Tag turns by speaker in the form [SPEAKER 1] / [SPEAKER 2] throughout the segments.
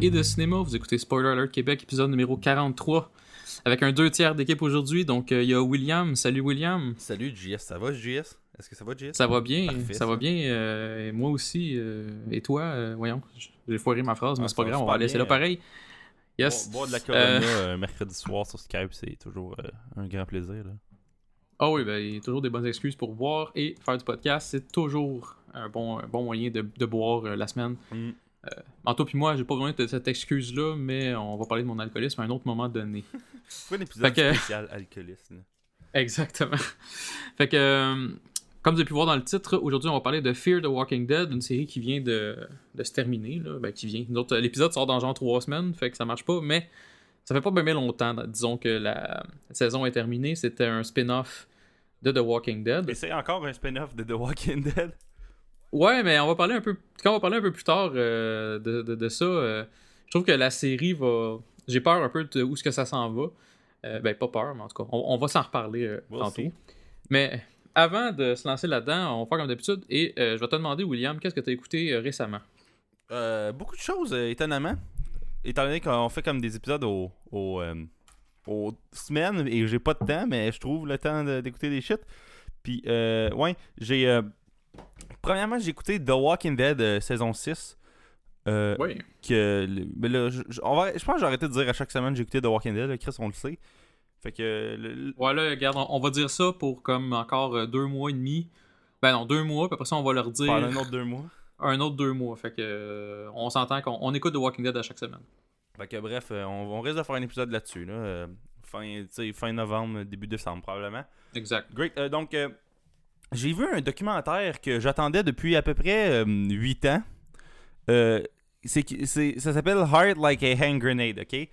[SPEAKER 1] et de cinéma. Vous écoutez Spoiler Alert Québec, épisode numéro 43. Avec un deux tiers d'équipe aujourd'hui. Donc, euh, il y a William. Salut William.
[SPEAKER 2] Salut JS, ça va JS? Est-ce que ça va JS?
[SPEAKER 1] Ça va bien.
[SPEAKER 2] Parfait,
[SPEAKER 1] ça va bien. euh, et moi aussi. euh, et toi, voyons. J'ai foiré ma phrase, mais
[SPEAKER 2] Ah,
[SPEAKER 1] c'est pas grave. On va laisser là pareil. Yes.
[SPEAKER 2] Boire de la Corona mercredi soir sur Skype, c'est toujours un grand plaisir. Là.
[SPEAKER 1] Ah oui, ben, il y a toujours des bonnes excuses pour boire et faire du podcast. C'est toujours un bon, un bon moyen de, de boire euh, la semaine.
[SPEAKER 2] Mm.
[SPEAKER 1] Anto puis moi, j'ai pas besoin de cette excuse-là, mais on va parler de mon alcoolisme à un autre moment donné.
[SPEAKER 2] C'est un épisode
[SPEAKER 1] que-
[SPEAKER 2] spécial alcoolisme?
[SPEAKER 1] Exactement. fait que, euh, comme vous avez pu voir dans le titre, aujourd'hui, on va parler de Fear the Walking Dead, une série qui vient de, de se terminer. Là. Ben, qui vient. L'épisode sort dans genre trois semaines, fait que ça marche pas, mais ça fait pas bien longtemps. Disons que la saison est terminée. C'était un spin-off de The Walking Dead.
[SPEAKER 2] Et c'est encore un spin-off de The Walking Dead?
[SPEAKER 1] Ouais, mais on va parler un peu. Quand on va parler un peu plus tard euh, de, de- de ça, euh, je trouve que la série va. J'ai peur un peu de où est-ce que ça s'en va. Euh, ben, pas peur, mais en tout cas, on, on va s'en reparler tantôt. Mais avant de se lancer là-dedans, on va faire comme d'habitude. Et je vais te demander, William, qu'est-ce que tu as écouté récemment?
[SPEAKER 2] Euh, beaucoup de choses, étonnamment. Étant donné qu'on fait comme des épisodes aux, aux, euh, aux semaines et j'ai pas de temps, mais je trouve le temps d'écouter des shit. Puis, euh, ouais, j'ai. Premièrement, j'ai écouté The Walking Dead euh, saison 6. Euh,
[SPEAKER 1] Oui.
[SPEAKER 2] que le- mais là, je, je- on va- je pense que j'ai arrêté de dire à chaque semaine j'ai écouté The Walking Dead, là, Chris on le sait. Fait que le-
[SPEAKER 1] Ouais, là, regarde, on, on va dire ça pour comme encore euh, deux mois et demi. Ben non, deux mois, puis après ça, on va leur dire
[SPEAKER 2] pendant un autre deux mois.
[SPEAKER 1] un autre deux mois. Fait que on s'entend qu'on on écoute The Walking Dead à chaque semaine.
[SPEAKER 2] Fait que bref, on, on risque de faire un épisode là-dessus. Là, fin, fin novembre, début décembre probablement.
[SPEAKER 1] Exact.
[SPEAKER 2] Great. Euh, donc, j'ai vu un documentaire que j'attendais depuis à peu près 8 ans. Euh, c'est, ça s'appelle Heart Like a Hand Grenade, ok?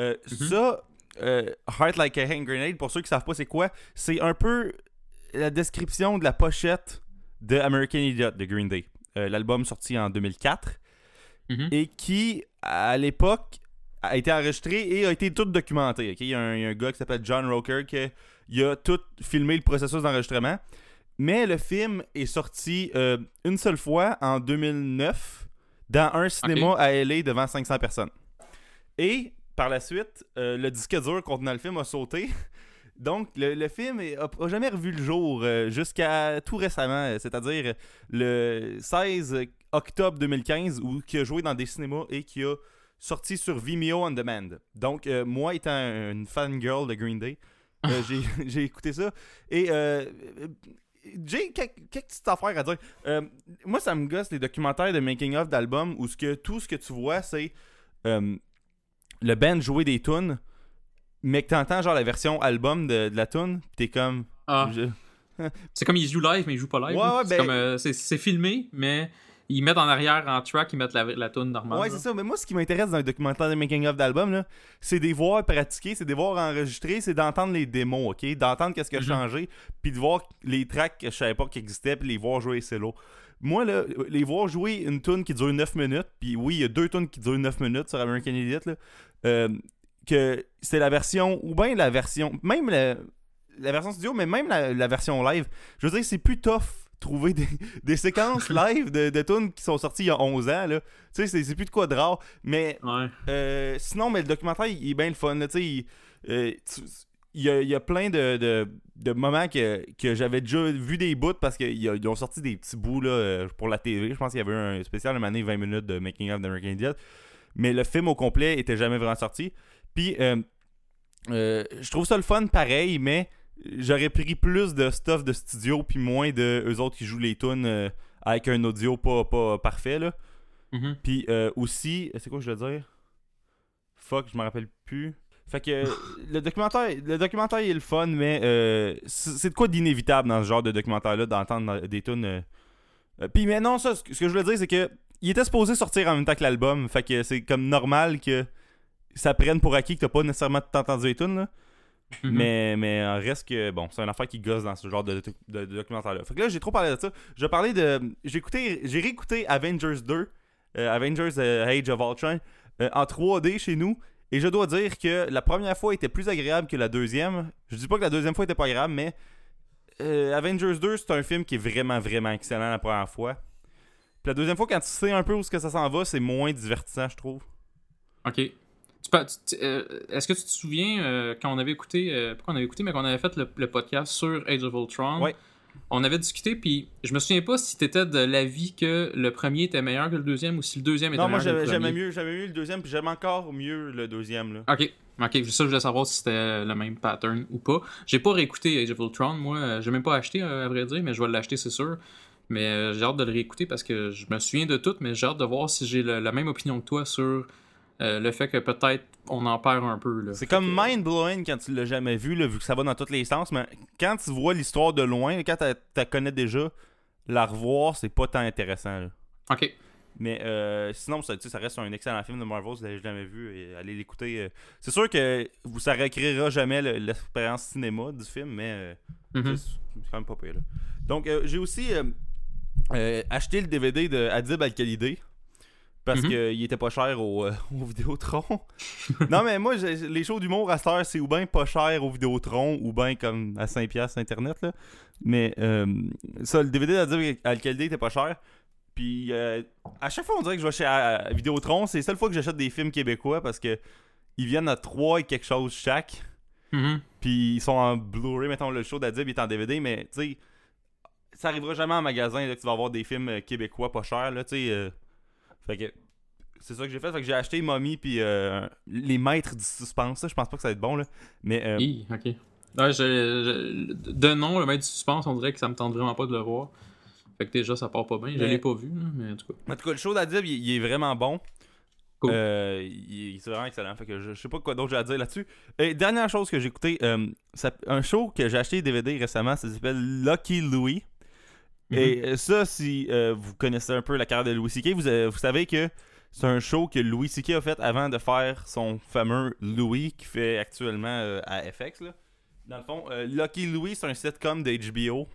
[SPEAKER 2] Euh,
[SPEAKER 1] Mhm.
[SPEAKER 2] Ça, euh, Heart Like a Hand Grenade, pour ceux qui savent pas c'est quoi, c'est un peu la description de la pochette de American Idiot de Green Day. Euh, l'album sorti en 2004
[SPEAKER 1] Mhm.
[SPEAKER 2] et qui, à l'époque, a été enregistré et a été tout documenté. Il, y a un, il y a un gars qui s'appelle John Roker qui a tout filmé le processus d'enregistrement. Mais le film est sorti euh, une seule fois en 2009 dans un cinéma à LA devant 500 personnes. Et par la suite, euh, le disque dur contenant le film a sauté. Donc, le, le film est- a, a jamais revu le jour euh, jusqu'à tout récemment, c'est-à-dire le 16 octobre 2015, où qui a joué dans des cinémas et qui a sorti sur Vimeo on Demand. Donc, moi, étant une fangirl de Green Day, euh, j'ai, écouté ça. Et euh, j'ai quelques, quelques petites affaires à dire. Euh, moi, ça me gosse les documentaires de making-of d'albums où ce que, tout ce que tu vois, c'est euh, le band jouer des tunes, mais que t'entends genre la version album de, de la tune, pis t'es comme...
[SPEAKER 1] Ah,
[SPEAKER 2] je-
[SPEAKER 1] c'est comme ils jouent live, mais ils jouent pas live.
[SPEAKER 2] Ouais,
[SPEAKER 1] là.
[SPEAKER 2] ouais,
[SPEAKER 1] c'est
[SPEAKER 2] ben-
[SPEAKER 1] euh, c'est- c'est filmé, mais ils mettent en arrière en track, ils mettent la, la tune normale.
[SPEAKER 2] Ouais, c'est ça. Mais moi, ce qui m'intéresse dans un documentaire de making-of d'album, là, c'est de les voir pratiquer, c'est de les voir enregistrer, c'est d'entendre les démos, ok? D'entendre qu'est-ce qui a
[SPEAKER 1] Mhm.
[SPEAKER 2] changé, puis de voir les tracks que je savais pas qui existaient, puis les voir jouer solo. Moi, là, les voir jouer une tune qui dure 9 minutes, puis oui, il y a deux tunes qui durent 9 minutes sur American Idiot, là, euh, que c'est la version, ou bien la version, même la, la version studio, mais même la, la version live, je veux dire, c'est plus tough trouver des, des séquences live de, de tunes qui sont sorties il y a 11 ans, là. Tu sais, c'est- plus de quoi de rare, mais
[SPEAKER 1] Ouais.
[SPEAKER 2] euh, sinon, mais le documentaire, il est bien le fun. là, tu sais, il, euh, tu- il y, a, il y a plein de, de- de moments que, que j'avais déjà vu des bouts parce qu'ils ont sorti des petits bouts là, euh, pour la TV. Je pense qu'il y avait un spécial une année 20 minutes de Making of d'American Idiot. Mais le film au complet était jamais vraiment sorti. Puis, euh, euh, je trouve ça le fun pareil, mais j'aurais pris plus de stuff de studio puis moins de eux autres qui jouent les tunes euh, avec un audio pas, pas parfait. Là.
[SPEAKER 1] Mhm.
[SPEAKER 2] Puis euh, aussi, c'est quoi que je veux dire? Fuck, je me rappelle plus. Fait que le documentaire, le documentaire il est le fun, mais euh, c'est de quoi d'inévitable dans ce genre de documentaire-là d'entendre des tunes. euh. Euh, Puis mais non, ça, ce que je voulais dire, c'est que il était supposé sortir en même temps que l'album, fait que c'est comme normal que ça prenne pour acquis que t'as pas nécessairement entendu les tunes là.
[SPEAKER 1] Mhm.
[SPEAKER 2] Mais, mais en reste que, bon, c'est une affaire qui gosse dans ce genre de, de- de documentaire-là. Fait que là, j'ai trop parlé de ça. Je parler de. J'ai écouté, j'ai réécouté Avengers 2, euh, Avengers euh, Age of Ultron, euh, en 3D chez nous. Et je dois dire que la première fois était plus agréable que la deuxième. Je dis pas que la deuxième fois était pas agréable, mais euh, Avengers 2, c'est un film qui est vraiment, vraiment excellent la première fois. Puis la deuxième fois, quand tu sais un peu où ce que ça s'en va, c'est moins divertissant, je trouve.
[SPEAKER 1] Ok. Est-ce que tu te souviens euh, quand on avait écouté, euh, pas qu'on avait écouté, mais qu'on avait fait le, le podcast sur Age of Ultron? On avait discuté, puis je me souviens pas si t'étais de l'avis que le premier était meilleur que le deuxième ou si le deuxième était
[SPEAKER 2] Non, moi
[SPEAKER 1] meilleur que le
[SPEAKER 2] j'aimais mieux, mieux le deuxième, puis j'aime encore mieux le deuxième. Là.
[SPEAKER 1] Ok, ok, ça je voulais savoir si c'était le même pattern ou pas. J'ai pas réécouté Age of Ultron, moi, euh, j'ai même pas acheté euh, à vrai dire, mais je vais l'acheter c'est sûr. Mais euh, j'ai hâte de le réécouter parce que je me souviens de tout, mais j'ai hâte de voir si j'ai la même opinion que toi sur euh, le fait que peut-être on en perd un peu.
[SPEAKER 2] C'est comme
[SPEAKER 1] que-
[SPEAKER 2] mind-blowing quand tu l'as jamais vu, là, vu que ça va dans tous les sens, mais quand tu vois l'histoire de loin, quand tu la connais déjà, la revoir, c'est pas tant intéressant. là.
[SPEAKER 1] Ok,
[SPEAKER 2] Mais euh, sinon, ça, reste un excellent film de Marvel, si vous l'avez jamais vu, et allez l'écouter. euh. C'est sûr que vous, ça recréera jamais le- l'expérience cinéma du film, mais euh,
[SPEAKER 1] Mhm.
[SPEAKER 2] c'est c'est quand même pas pire. là. Donc, euh, j'ai aussi acheté le DVD de Adib Al-Khalidé. Parce
[SPEAKER 1] Mhm.
[SPEAKER 2] qu'il était pas cher au, euh, au Vidéotron. non, mais moi, les shows d'humour à cette heure, c'est ou bien pas cher au Vidéotron, ou bien comme à 5$ Internet. Là. Mais euh, ça, le DVD d'Adib Al-Khalidé était pas cher. Puis euh, à chaque fois, on dirait que je vais chez à- à Vidéotron, c'est la seule fois que j'achète des films québécois parce que ils viennent à 3 et quelque chose chaque.
[SPEAKER 1] Mhm.
[SPEAKER 2] Puis ils sont en Blu-ray, mettons le show d'Adib est en DVD, mais tu sais, ça arrivera jamais en magasin là, que tu vas avoir des films euh, québécois pas chers, là, tu sais. Fait que c'est ça que j'ai fait, fait que j'ai acheté Mommy puis euh, Les Maîtres du Suspense, là, je pense pas que ça va être bon, là. Mais euh,
[SPEAKER 1] Hi, ok. Ouais, je- je- de nom, le maître du suspense, on dirait que ça me tente vraiment pas de le voir. Fait que déjà, ça part pas bien. Je
[SPEAKER 2] Mais-
[SPEAKER 1] l'ai pas vu, mais en tout cas.
[SPEAKER 2] en tout cas, le show d'Adib, il, il est vraiment bon.
[SPEAKER 1] Cool.
[SPEAKER 2] Euh, il- c'est vraiment excellent. Fait que je, je sais pas quoi d'autre j'ai à dire là-dessus. Et dernière chose que j'ai écouté, euh, ça- un show que j'ai acheté DVD récemment, ça s'appelle Lucky Louie.
[SPEAKER 1] Mhm.
[SPEAKER 2] Et euh, ça, si euh, vous connaissez un peu la carrière de Louis C.K., vous, euh, vous savez que c'est un show que Louis C.K. a fait avant de faire son fameux Louis qui fait actuellement euh, à FX. Là. Dans le fond, Lucky Louis, c'est un sitcom de HBO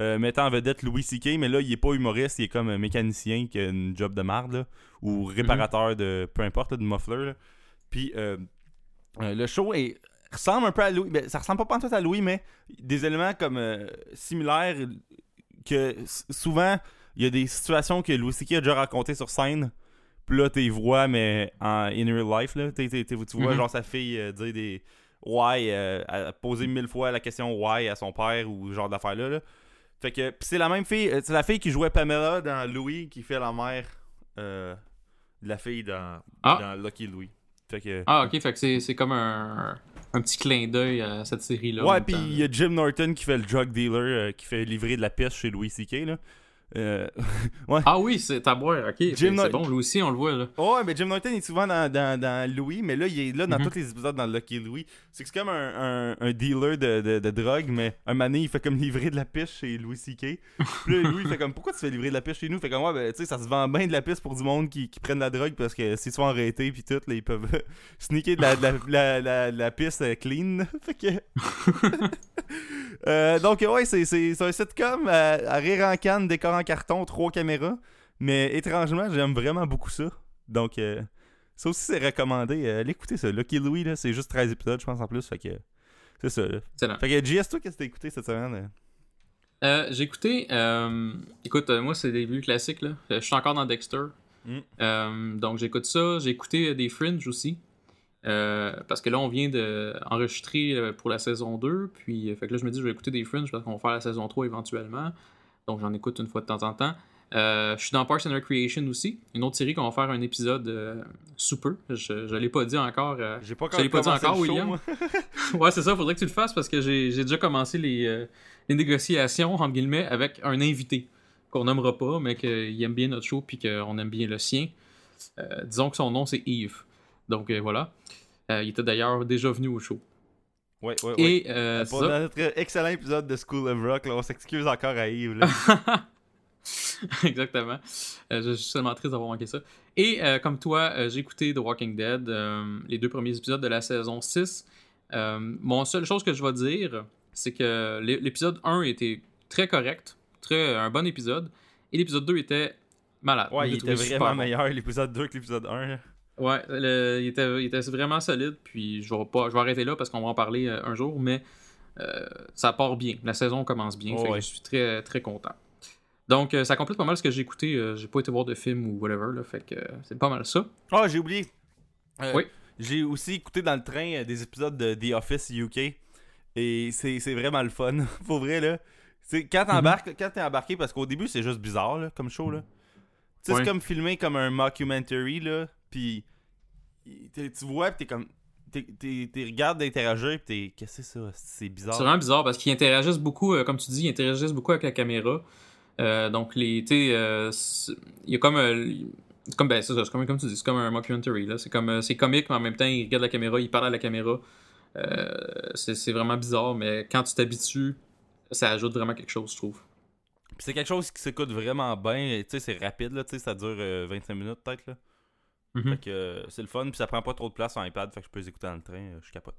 [SPEAKER 2] euh, mettant en vedette Louis C.K., mais là, il est pas humoriste, il est comme un mécanicien qui a une job de marde, là, ou réparateur de peu importe, là, de muffler. Puis le show est, ressemble un peu à Louis, ben, ça ressemble pas tout à Louis, mais des éléments comme euh, similaires que souvent il y a des situations que Louis C.K. a déjà racontées sur scène. Puis là, tu les vois, mais en in real life, là. T'es- t'es- t'es- tu vois,
[SPEAKER 1] Mhm.
[SPEAKER 2] genre, sa fille euh, dire des why, euh, poser mille fois la question why à son père ou ce genre d'affaires-là. là. Fait que, pis c'est la même fille, euh, c'est la fille qui jouait Pamela dans Louis qui fait la mère euh, de la fille dans,
[SPEAKER 1] Ah.
[SPEAKER 2] dans Lucky Louis. Fait que.
[SPEAKER 1] Ah, ok, fait que c'est, c'est comme un, un petit clin d'œil à cette série-là.
[SPEAKER 2] Ouais, puis il y a Jim Norton qui fait le drug dealer, euh, qui fait livrer de la piste chez Louis C.K. Euh,
[SPEAKER 1] Ah oui, c'est à boire, ok.
[SPEAKER 2] Jim
[SPEAKER 1] c'est, bon, lui aussi, on le voit, là.
[SPEAKER 2] Ouais, mais Jim Norton est souvent dans, dans, dans Louis, mais là, il est là dans
[SPEAKER 1] Mhm.
[SPEAKER 2] tous les épisodes dans Lucky Louis. C'est que c'est comme un, un, un dealer de, de, de drogue, mais un mané, il fait comme livrer de la piste chez Louis C.K. Puis là, Louis, il fait comme Pourquoi tu fais livrer de la piste chez nous? Fait comme Ouais, ben, tu sais, ça se vend bien de la piste pour du monde qui, qui prennent de la drogue parce que s'ils sont arrêtés, puis tout, là, ils peuvent sneaker de la, de la, la, la, la piste euh, clean. fait que. Euh, donc, ouais, c'est un sitcom à, à rire en canne, décor en carton, trois caméras. Mais étrangement, j'aime vraiment beaucoup ça. Donc, euh, ça aussi, c'est recommandé. Euh, allez écouter ça. Lucky Louie, là, c'est juste 13 épisodes, je pense, en plus. Fait que c'est ça. Là.
[SPEAKER 1] Excellent.
[SPEAKER 2] Fait que JS, toi, qu'est-ce que t'as écouté cette semaine? euh?
[SPEAKER 1] J'ai écouté. euh, écoute, euh, moi, c'est des vues classiques, là. Je suis encore dans Dexter.
[SPEAKER 2] Mm.
[SPEAKER 1] Donc, j'écoute ça. J'ai écouté des Fringe aussi. Euh, parce que là, on vient d'enregistrer pour la saison 2. Puis, fait que là, je me dis, je vais écouter des Fringe parce qu'on va faire la saison 3 éventuellement. Donc, j'en écoute une fois de temps en temps. Euh, je suis dans Parks and Recreation aussi. Une autre série qu'on va faire un épisode euh, sous peu. Je, je l'ai pas dit encore. euh,
[SPEAKER 2] J'ai pas
[SPEAKER 1] Je l'ai pas dit encore, William. ouais, c'est ça, faudrait que tu le fasses parce que j'ai déjà commencé les, euh, les négociations, entre guillemets, avec un invité qu'on nommera pas, mais qu'il aime bien notre show puis qu'on aime bien le sien. Euh, disons que son nom, c'est Yves. Donc voilà. Il était d'ailleurs déjà venu au show.
[SPEAKER 2] Ouais, ouais, ouais.
[SPEAKER 1] Et euh, c'est
[SPEAKER 2] Pour
[SPEAKER 1] ça.
[SPEAKER 2] notre excellent épisode de School of Rock, là, on s'excuse encore à Yves. Là.
[SPEAKER 1] Exactement. Euh, je suis seulement triste d'avoir manqué ça. Et euh, comme toi, euh, j'ai écouté The Walking Dead, euh, les deux premiers épisodes de la saison 6. Euh, mon seule chose que je vais dire, c'est que l'é- l'épisode 1 était très correct, très un bon épisode, et l'épisode 2 était malade.
[SPEAKER 2] Ouais, il était vraiment
[SPEAKER 1] bon.
[SPEAKER 2] meilleur l'épisode 2 que l'épisode 1.
[SPEAKER 1] Ouais, le- il, était, il était vraiment solide, puis je vais, pas, je vais arrêter là parce qu'on va en parler euh, un jour, mais euh, ça part bien. La saison commence bien,
[SPEAKER 2] Oh
[SPEAKER 1] fait que
[SPEAKER 2] ouais.
[SPEAKER 1] je suis très, très content. Donc, euh, ça complète pas mal ce que j'ai écouté. Euh, j'ai pas été voir de film ou whatever, là, fait que c'est pas mal ça.
[SPEAKER 2] Ah, j'ai oublié.
[SPEAKER 1] Oui.
[SPEAKER 2] J'ai aussi écouté dans le train des épisodes de The Office UK. Et c'est c'est vraiment le fun. Pour vrai, là. Quand t'embarques, quand t'es embarqué, parce qu'au début, c'est juste bizarre, là, comme show, là.
[SPEAKER 1] Ouais.
[SPEAKER 2] c'est comme filmé comme un mockumentary, là. Puis tu vois, pis t'es comme. T'es t'es- t'es regardes d'interagir, pis t'es. Qu'est-ce que c'est ça? C'est bizarre.
[SPEAKER 1] C'est vraiment bizarre parce qu'ils interagissent beaucoup, euh, comme tu dis, ils interagissent beaucoup avec la caméra. Euh, donc, les, tu sais, euh, c'est- il y a comme. euh, c'est comme, ben, c'est ça, c'est comme, comme tu dis, c'est comme un mockumentary. Là. C'est comme, euh, c'est comique, mais en même temps, ils regardent la caméra, ils parlent à la caméra. Euh, c'est, c'est vraiment bizarre, mais quand tu t'habitues, ça ajoute vraiment quelque chose, je trouve.
[SPEAKER 2] Pis c'est quelque chose qui s'écoute vraiment bien. Tu sais, c'est rapide, là. Tu sais, ça dure euh, 25 minutes, peut-être, là. Fait que euh, c'est le fun, puis ça prend pas trop de place sur iPad, fait que je peux les écouter dans le train, euh, je capote.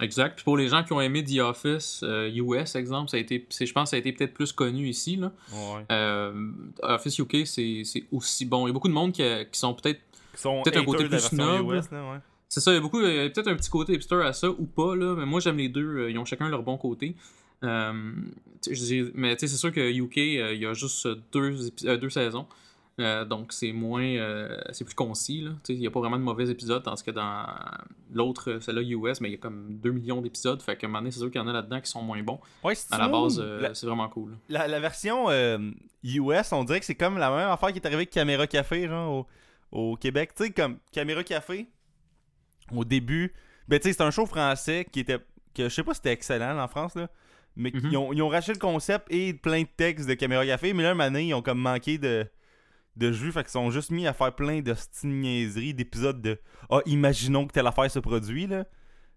[SPEAKER 1] Exact. Puis pour les gens qui ont aimé The Office euh, US, exemple, ça a été, je pense que ça a été peut-être plus connu ici. Là.
[SPEAKER 2] Ouais.
[SPEAKER 1] Euh, Office UK, c'est, aussi bon. Il y a beaucoup de monde qui, qui sont peut-être Peut-être un côté plus snob,
[SPEAKER 2] ouais.
[SPEAKER 1] C'est ça, il y a beaucoup, peut-être un petit côté hipster à ça ou pas, là, mais moi j'aime les deux, euh, ils ont chacun leur bon côté. Euh, mais tu sais, c'est sûr que UK, euh, il y a juste deux, euh, deux saisons, Euh, donc c'est moins, euh, c'est plus concis, là. Tu sais, il n'y a pas vraiment de mauvais épisodes, tandis que dans l'autre, euh, celle-là US, mais il y a comme 2 millions d'épisodes, fait qu'à un moment donné, c'est sûr qu'il y en a là-dedans qui sont moins bons.
[SPEAKER 2] Ouais, c'est
[SPEAKER 1] À la base, euh,
[SPEAKER 2] la,
[SPEAKER 1] c'est vraiment cool.
[SPEAKER 2] la- la version US, on dirait que c'est comme la même affaire qui est arrivée avec Caméra Café, genre, au, au Québec. Tu sais, comme Caméra Café, au début, ben tu sais, c'est un show français qui était, que je sais pas si c'était excellent en France, là, mais
[SPEAKER 1] Mhm.
[SPEAKER 2] ils, ont, ils ont racheté le concept et plein de textes de Caméra Café, mais là, un année, ils ont comme manqué de de jus, fait qu'ils sont juste mis à faire plein de niaiseries, d'épisodes de « Ah, imaginons que telle affaire se produit, là. »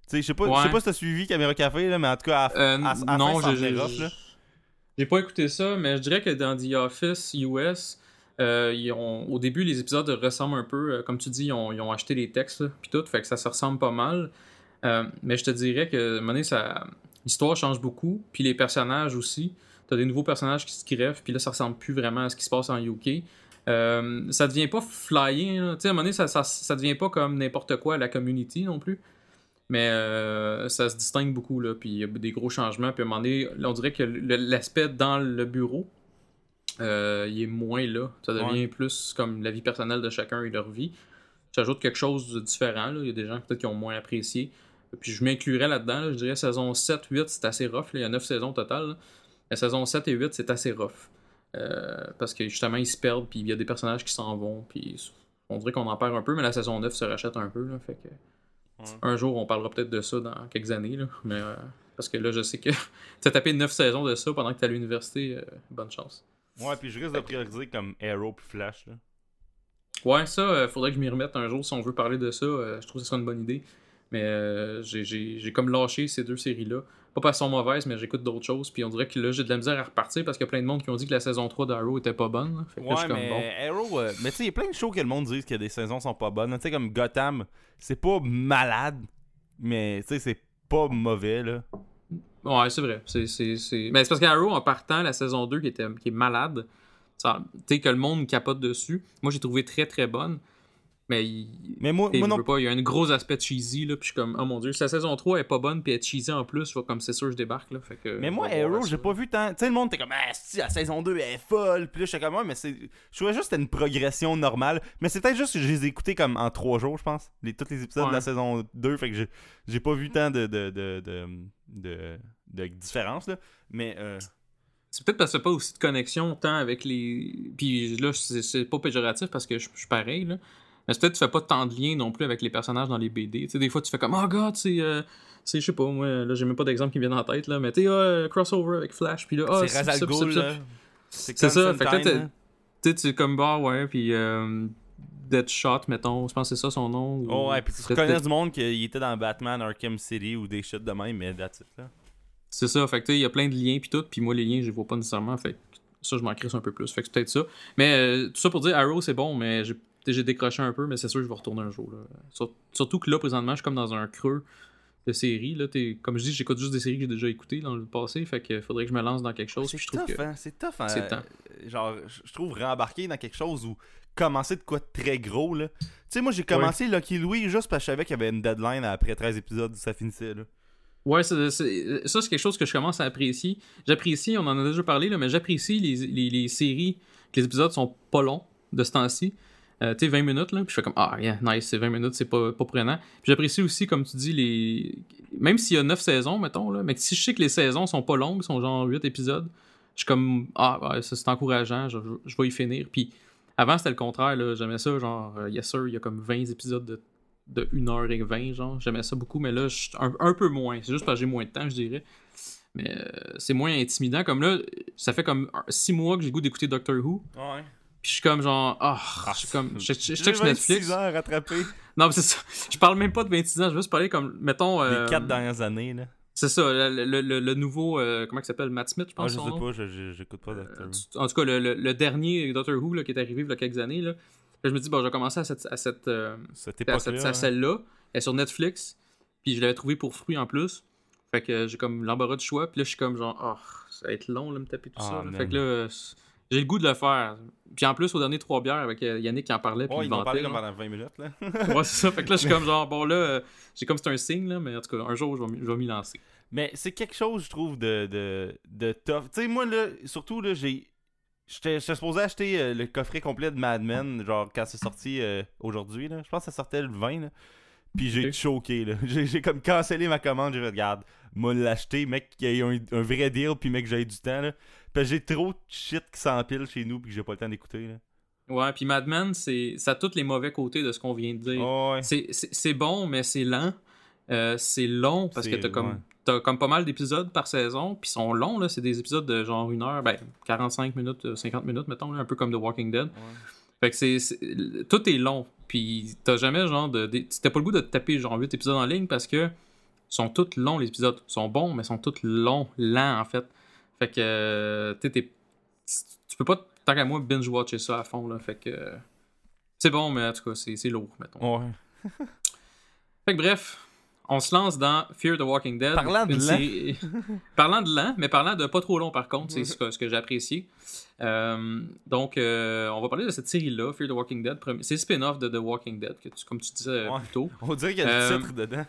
[SPEAKER 2] Tu sais, je sais pas,
[SPEAKER 1] Ouais.
[SPEAKER 2] pas si t'as suivi Caméra Café, là, mais en tout cas, à,
[SPEAKER 1] Euh,
[SPEAKER 2] à-
[SPEAKER 1] non, j'ai- pas écouté ça, mais je dirais que dans The Office US, euh, ils ont, au début, les épisodes ressemblent un peu, euh, comme tu dis, ils ont, ils ont acheté les textes, puis tout, fait que ça se ressemble pas mal. Euh, mais je te dirais que, à ça, l'histoire change beaucoup, puis les personnages aussi. T'as des nouveaux personnages qui se greffent, puis là, ça ressemble plus vraiment à ce qui se passe en UK. Euh, ça devient pas tu sais, à un moment donné, ça, ça, ça devient pas comme n'importe quoi à la community non plus. Mais euh, ça se distingue beaucoup, là. Puis il y a des gros changements. Puis à un moment donné, là, on dirait que l'aspect dans le bureau, euh, il est moins là. Ça devient
[SPEAKER 2] Ouais.
[SPEAKER 1] plus comme la vie personnelle de chacun et leur vie. J'ajoute quelque chose de différent. Là. Il y a des gens peut-être qui ont moins apprécié. Puis je m'inclurais là-dedans. là. Je dirais saison 7, 8, c'est assez rough. là. Il y a 9 saisons au total. là. La saison 7 et 8, c'est assez rough. Euh, parce que justement, ils se perdent. Puis il y a des personnages qui s'en vont. Puis on dirait qu'on en perd un peu. Mais la saison 9 se rachète un peu. Là. Fait que un jour, on parlera peut-être de ça dans quelques années. Là. Mais, euh, parce que là, je sais que tu as tapé 9 saisons de ça pendant que tu à l'université. euh, bonne chance.
[SPEAKER 2] Ouais, puis je risque de prioriser comme Arrow puis Flash, là.
[SPEAKER 1] Ouais, ça, faudrait que je m'y remette un jour si on veut parler de ça. je trouve que ce serait une bonne idée. Mais euh, j'ai- comme lâché ces deux séries-là. Pas parce qu'elles sont mauvaises, mais j'écoute d'autres choses. Puis on dirait que là, j'ai de la misère à repartir parce qu'il y a plein de monde qui ont dit que la saison 3 d'Arrow était pas bonne. là. Fait que là, je
[SPEAKER 2] Ouais,
[SPEAKER 1] comme
[SPEAKER 2] mais
[SPEAKER 1] bon.
[SPEAKER 2] Arrow, euh, mais tu sais, il y a plein de shows que le monde dit que des saisons sont pas bonnes. Tu sais, comme Gotham, c'est pas malade, mais tu sais, c'est pas mauvais, là.
[SPEAKER 1] Ouais, c'est vrai. C'est Mais c'est parce qu'Arrow, en partant, la saison 2 qui, était, qui est malade, tu sais, que le monde capote dessus. Moi, j'ai trouvé très très bonne. Mais il,
[SPEAKER 2] Mais moi,
[SPEAKER 1] je
[SPEAKER 2] non
[SPEAKER 1] pas, il y a un gros aspect cheesy, là, puis je suis comme, oh mon dieu, si la saison 3 est pas bonne, puis elle est cheesy en plus, je comme, c'est sûr, je débarque, là. Fait que,
[SPEAKER 2] Mais moi, Arrow, j'ai pas vu tant. Tu sais, le monde était comme, ah, si, la saison 2 elle est folle. Puis là, j'étais comme, ouais, mais c'est. Je trouvais juste que c'était une progression normale. Mais c'est peut-être juste que je les ai écoutés comme en 3 jours, je pense. Les, tous les épisodes de la saison 2. Fait que j'ai- j'ai pas vu tant de. de, de, de, de, de différence, là. Mais. Euh...
[SPEAKER 1] C'est peut-être parce que pas aussi de connexion tant avec les. Puis là, c'est pas péjoratif parce que je je suis pareil, là. Mais c'est peut-être tu fais pas tant de liens non plus avec les personnages dans les BD. Tu sais, des fois, tu fais comme, oh god, c'est. euh, c'est, je sais pas, moi, là, j'ai même pas d'exemple qui me vient en tête, là. Mais tu sais, ah, crossover avec Flash, puis là, ah,
[SPEAKER 2] c'est Razal
[SPEAKER 1] ça, puis ça, ça.
[SPEAKER 2] C'est
[SPEAKER 1] C'est fait que là,
[SPEAKER 2] hein.
[SPEAKER 1] Tu sais, comme, bah, ouais, puis. Euh, Deadshot, mettons, je pense que c'est ça son nom. ou-
[SPEAKER 2] Oh, ouais, puis tu reconnais du monde qu'il était dans Batman Arkham City ou des shit de même, mais that's it, là.
[SPEAKER 1] C'est ça, fait que tu sais, il y a plein de liens puis tout, puis moi les liens je les vois pas nécessairement, fait que ça je m'en crisse un peu plus, fait que c'est peut-être ça. Mais euh, tout ça pour dire Arrow c'est bon, mais j'ai j'ai décroché un peu, mais c'est sûr que je vais retourner un jour. Là. Sur- surtout que là présentement je suis comme dans un creux de séries, là, comme je dis j'écoute juste des séries que j'ai déjà écoutées dans le passé, fait que faudrait que je me lance dans quelque chose,
[SPEAKER 2] C'est
[SPEAKER 1] je trouve
[SPEAKER 2] tough,
[SPEAKER 1] que...
[SPEAKER 2] hein, c'est tough. hein,
[SPEAKER 1] c'est
[SPEAKER 2] euh, Genre, je trouve rembarquer dans quelque chose ou commencer de quoi de très gros, là. Tu sais, moi, j'ai commencé Lucky Louie juste parce que je savais qu'il y avait une deadline après 13 épisodes où ça finissait, là.
[SPEAKER 1] Ouais, c'est- c'est- ça, c'est quelque chose que je commence à apprécier. J'apprécie, on en a déjà parlé, là, mais j'apprécie les, les, les séries, que les épisodes sont pas longs de ce temps-ci. Euh, tu sais, 20 minutes, là, puis je fais comme, ah, yeah, nice, c'est 20 minutes, c'est pas, pas prenant. Puis j'apprécie aussi, comme tu dis, les. Même s'il y a 9 saisons, mettons, là, mais si je sais que les saisons sont pas longues, sont genre 8 épisodes, je suis comme, ah, ouais, ça c'est encourageant, je, je- vais y finir. Puis avant, c'était le contraire, là, j'aimais ça, genre, euh, yes sir, il y a comme 20 épisodes de, de 1h20, genre, j'aimais ça beaucoup, mais là, je un, un peu moins. C'est juste parce que j'ai moins de temps, je dirais. Mais euh, c'est moins intimidant. Comme là, ça fait comme 6 mois que j'ai goût d'écouter Doctor Who.
[SPEAKER 2] Ouais.
[SPEAKER 1] Puis je suis comme genre, ah, je suis comme, je, je, je check sur Netflix.
[SPEAKER 2] heures rattrapé.
[SPEAKER 1] Non, mais c'est ça. Je parle même pas de 26 ans, je veux juste parler comme, mettons. euh,
[SPEAKER 2] Les 4 dernières années, là.
[SPEAKER 1] C'est ça, le, le- le- le nouveau, euh, comment il s'appelle, Matt Smith, je pense.
[SPEAKER 2] je
[SPEAKER 1] son
[SPEAKER 2] sais
[SPEAKER 1] nom.
[SPEAKER 2] pas, je- je- j'écoute pas
[SPEAKER 1] Euh,
[SPEAKER 2] Doctor Who.
[SPEAKER 1] tu- en tout cas, le, dernier Doctor Who là, qui est arrivé il y a quelques années, là, Là, je me dis, bon, je vais commencer à cette, à cette, euh,
[SPEAKER 2] Cette
[SPEAKER 1] à cette- à celle-là. Elle est sur Netflix. Puis je l'avais trouvé pour fruit en plus. Fait que j'ai comme l'embarras du choix. Puis là, je suis comme genre, oh, ça va être long, là, me taper tout
[SPEAKER 2] Ah,
[SPEAKER 1] ça. Fait que là, euh, j'ai le goût de le faire. Puis en plus, au dernier trois bières avec euh, Yannick qui en parlait. Puis
[SPEAKER 2] Ouais,
[SPEAKER 1] il
[SPEAKER 2] parlé
[SPEAKER 1] vantait,
[SPEAKER 2] comme pendant 20 minutes, là.
[SPEAKER 1] Ouais, c'est ça. Fait que là, je suis comme genre, bon, là, euh, j'ai comme c'est un signe, là. Mais en tout cas, un jour, je vais m'y- lancer.
[SPEAKER 2] Mais c'est quelque chose, je trouve, de, de, de tough. Tu sais, moi, là, surtout, là, j'ai. J'étais supposé acheter euh, le coffret complet de Mad Men, genre quand c'est sorti euh, aujourd'hui, là. Je pense que ça sortait le 20, là. Puis j'ai choqué, là. J'ai comme cancellé ma commande, j'ai fait, regarde, moi l'acheter, mec, qu'il y ait un, un vrai deal, puis mec, j'ai du temps, là. Puis j'ai trop de shit qui s'empile chez nous, puis que j'ai pas le temps d'écouter, là.
[SPEAKER 1] Ouais, puis Mad Men, c'est, ça a tous les mauvais côtés de ce qu'on vient de dire.
[SPEAKER 2] Oh, ouais.
[SPEAKER 1] C'est- bon, mais c'est lent. Euh, c'est long parce que t'as comme,
[SPEAKER 2] ouais.
[SPEAKER 1] t'as comme pas mal d'épisodes par saison, puis ils sont longs, là. C'est des épisodes de genre une heure, ben 45 minutes, euh, 50 minutes, mettons, là, un peu comme The Walking Dead. Fait que c'est- Tout est long, puis t'as jamais genre de. de- T'as pas le goût de te taper genre 8 épisodes en ligne parce que sont tous longs, les épisodes. Ils sont bons, mais sont tous longs, lents en fait. Fait que. euh, t'es- Tu peux pas, tant qu'à moi, binge-watcher ça à fond, là. Fait que. euh, C'est bon, mais en tout cas, c'est c'est lourd, mettons.
[SPEAKER 2] Ouais.
[SPEAKER 1] Fait que bref, on se lance dans Fear the Walking Dead.
[SPEAKER 2] Parlant de lent.
[SPEAKER 1] parlant de lent, mais parlant de pas trop long par contre, c'est ce que, ce que j'ai apprécié. Euh, donc, euh, on va parler de cette série-là, Fear the Walking Dead. C'est le spin-off de The Walking Dead, que tu- comme tu disais euh,
[SPEAKER 2] Ouais.
[SPEAKER 1] plus tôt.
[SPEAKER 2] On dirait qu'il y a le titre dedans.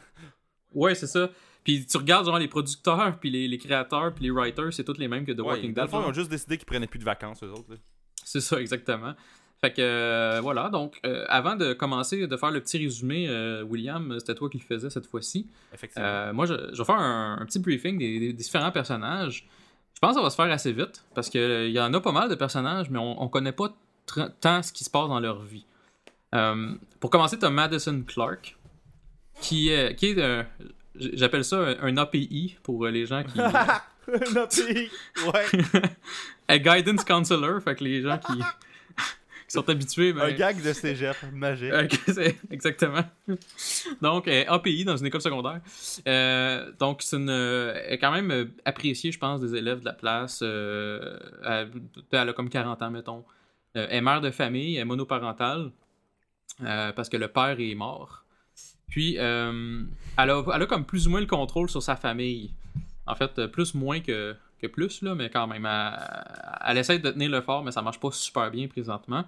[SPEAKER 1] Ouais, c'est ça. Puis tu regardes genre les producteurs, puis les, les créateurs, puis les writers, c'est tous les mêmes que The
[SPEAKER 2] Ouais,
[SPEAKER 1] Walking
[SPEAKER 2] dans le
[SPEAKER 1] Dead.
[SPEAKER 2] ils ont juste décidé qu'ils prenaient plus de vacances, eux autres.
[SPEAKER 1] C'est ça, exactement. Fait que euh, voilà, donc euh, avant de commencer de faire le petit résumé, euh, William, c'était toi qui le faisais cette fois-ci.
[SPEAKER 2] Effectivement.
[SPEAKER 1] Moi, je, je vais faire un, un petit briefing des, des différents personnages. Je pense que ça va se faire assez vite parce qu'il y en a pas mal de personnages, mais on, on connaît pas tant ce qui se passe dans leur vie. Euh, pour commencer, tu as Madison Clark, qui est, qui est un- j'appelle ça un, un API pour les gens qui.
[SPEAKER 2] Non, puis- ouais.
[SPEAKER 1] un guidance counselor, fait que les gens qui sont habitués. ben,
[SPEAKER 2] Un gag de cégep, magique.
[SPEAKER 1] Exactement. Donc, euh, API dans une école secondaire. Euh, donc, c'est une, euh, quand même euh, appréciée, je pense, des élèves de la place. Euh, elle, elle a comme 40 ans, mettons. Elle est mère de famille, elle est monoparentale, parce que le père est mort. Puis, elle, a, elle a comme plus ou moins le contrôle sur sa famille. En fait, plus moins que, plus, là, mais quand même. Elle, essaie de tenir le fort, mais ça marche pas super bien présentement.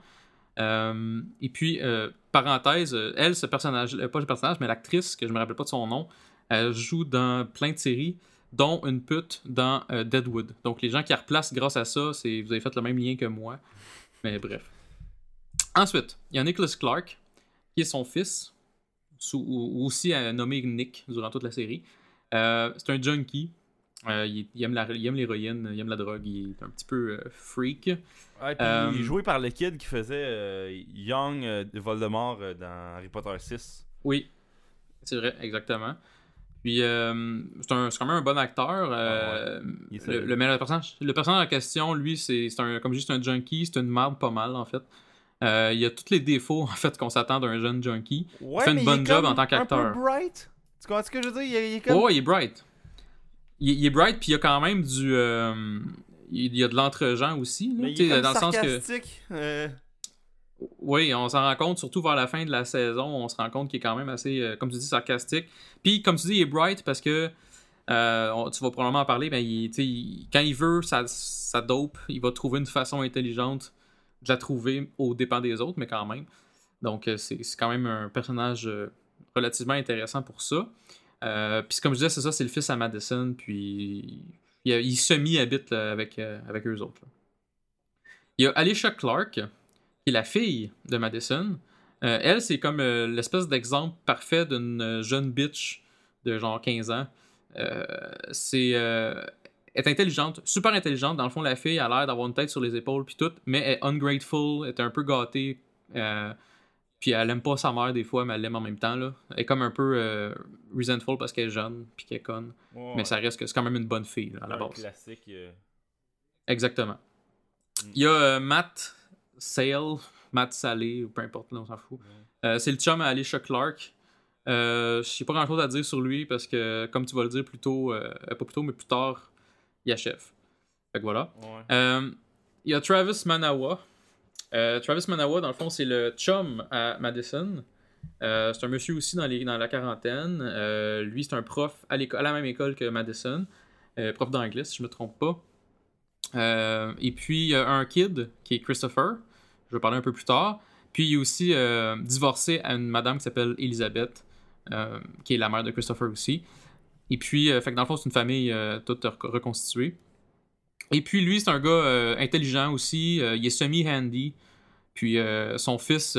[SPEAKER 1] Euh, et puis, euh, parenthèse, elle, ce personnage, euh, pas le personnage, mais l'actrice, que je me rappelle pas de son nom, elle joue dans plein de séries, dont une pute dans Deadwood. Donc, les gens qui la replacent grâce à ça, c'est vous avez fait le même lien que moi. Mais bref. Ensuite, il y a Nicholas Clark, qui est son fils, ou aussi nommé Nick durant toute la série. C'est un junkie. Euh, il, il aime la- il aime l'héroïne, il aime la drogue, il est un petit peu euh, freak.
[SPEAKER 2] Ouais, puis
[SPEAKER 1] Euh,
[SPEAKER 2] joué par le kid qui faisait Young de Voldemort dans Harry Potter 6.
[SPEAKER 1] Oui, c'est vrai, exactement. Puis, c'est un- c'est quand même un bon acteur.
[SPEAKER 2] Il est
[SPEAKER 1] le, le, personnage, le personnage en question, lui, c'est c'est un, comme je dis, c'est un junkie, c'est une merde pas mal, en fait. Il a tous les défauts, en fait, qu'on s'attend d'un jeune junkie.
[SPEAKER 2] Ouais,
[SPEAKER 1] fait une bonne
[SPEAKER 2] il est
[SPEAKER 1] job en tant qu'acteur.
[SPEAKER 2] Un peu bright. Tu comprends ce que je veux dire? Il est, il est comme...
[SPEAKER 1] Oh, il est bright. Il, il est bright, puis il y a quand même du. euh, il y a de l'entre-gens aussi, là,
[SPEAKER 2] mais il est comme
[SPEAKER 1] dans le sens que.
[SPEAKER 2] sarcastique. euh,
[SPEAKER 1] Oui, on s'en rend compte, surtout vers la fin de la saison, on se rend compte qu'il est quand même assez, euh, comme tu dis, sarcastique. Puis, comme tu dis, il est bright parce que, on- tu vas probablement en parler, mais il, tu sais, il- quand il veut sa, sa dope, il va trouver une façon intelligente de la trouver au dépens des autres, mais quand même. Donc, c'est quand même un personnage relativement intéressant pour ça. Euh, puis comme je disais, c'est ça, c'est le fils à Madison, puis il, il semi-habite avec, euh, avec eux autres. Il y a Alicia Clark, qui est la fille de Madison. Euh, elle, c'est comme l'espèce d'exemple parfait d'une jeune bitch de genre 15 ans. C'est est intelligente, super intelligente. Dans le fond, la fille a l'air d'avoir une tête sur les épaules puis tout, mais elle est ungrateful, est un peu gâtée. Puis elle aime pas sa mère des fois, mais elle l'aime en même temps. Là. Elle est comme un peu euh, resentful parce qu'elle est jeune puis qu'elle est conne. Mais ça reste que c'est quand même une bonne fille là, à la
[SPEAKER 2] un
[SPEAKER 1] base.
[SPEAKER 2] classique. euh,
[SPEAKER 1] Exactement.
[SPEAKER 2] Mm.
[SPEAKER 1] Il y a euh, Matt Sale, Matt Salé, ou peu importe, là, on s'en fout. C'est le chum à Alicia Clark. Je sais pas grand chose à dire sur lui parce que, comme tu vas le dire plus tôt, pas plus tôt, mais plus tard, il achève. Fait que voilà.
[SPEAKER 2] Ouais.
[SPEAKER 1] Il y a Travis Manawa. Euh, Travis Manawa, dans le fond, c'est le chum à Madison. Euh, c'est un monsieur aussi dans, la quarantaine. Euh, lui, c'est un prof à, la même école que Madison. Prof d'anglais, si je me trompe pas. Et puis, un kid qui est Christopher. Je vais parler un peu plus tard. Puis, il est aussi divorcé à une madame qui s'appelle Elizabeth, qui est la mère de Christopher aussi. Et puis, fait dans le fond, c'est une famille toute re- reconstituée. Et puis, lui, c'est un gars euh, intelligent aussi. euh, il est semi-handy. Puis, euh, son fils,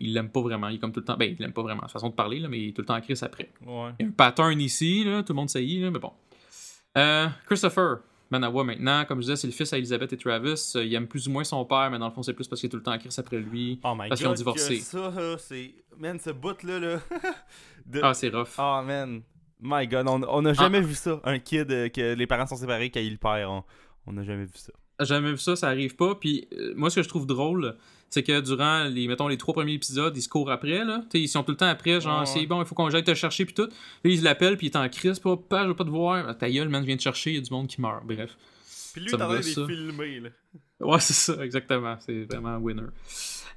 [SPEAKER 1] il l'aime pas vraiment. Il est comme tout le temps. Ben, il l'aime pas vraiment, façon de parler, là, mais il est tout le temps en crise après.
[SPEAKER 2] Ouais.
[SPEAKER 1] Il y a un pattern ici, là, tout le monde sait, là, mais bon. Christopher Manawa, maintenant, comme je disais, c'est le fils à Elizabeth et Travis. Il aime plus ou moins son père, mais dans le fond, c'est plus parce qu'il est tout le temps en crise après lui.
[SPEAKER 2] Oh my
[SPEAKER 1] Parce qu'ils ont
[SPEAKER 2] god,
[SPEAKER 1] divorcé.
[SPEAKER 2] ça, c'est. Man, ce bout-là, là. de-
[SPEAKER 1] Ah, c'est rough.
[SPEAKER 2] Oh man. My god, on on a jamais vu ça. Un kid que les parents sont séparés quand il perd. On on a jamais vu ça.
[SPEAKER 1] Jamais vu ça, ça arrive pas. Puis euh, moi, ce que je trouve drôle, c'est que durant les, mettons, les trois premiers épisodes, ils se courent après, là. T'sais, ils sont tout le temps après, genre,
[SPEAKER 2] Ouais,
[SPEAKER 1] c'est bon, il faut qu'on j'aille te chercher, puis tout. Là, ils l'appellent, puis il est en crise, pas, pas, je veux pas te voir. Ta gueule, man, je viens te chercher, il y a du monde qui meurt. Bref.
[SPEAKER 2] Puis lui,
[SPEAKER 1] Ça
[SPEAKER 2] il est en
[SPEAKER 1] me
[SPEAKER 2] train de
[SPEAKER 1] gosse, ça.
[SPEAKER 2] les filmer, là.
[SPEAKER 1] Ouais, c'est ça, exactement. C'est vraiment winner.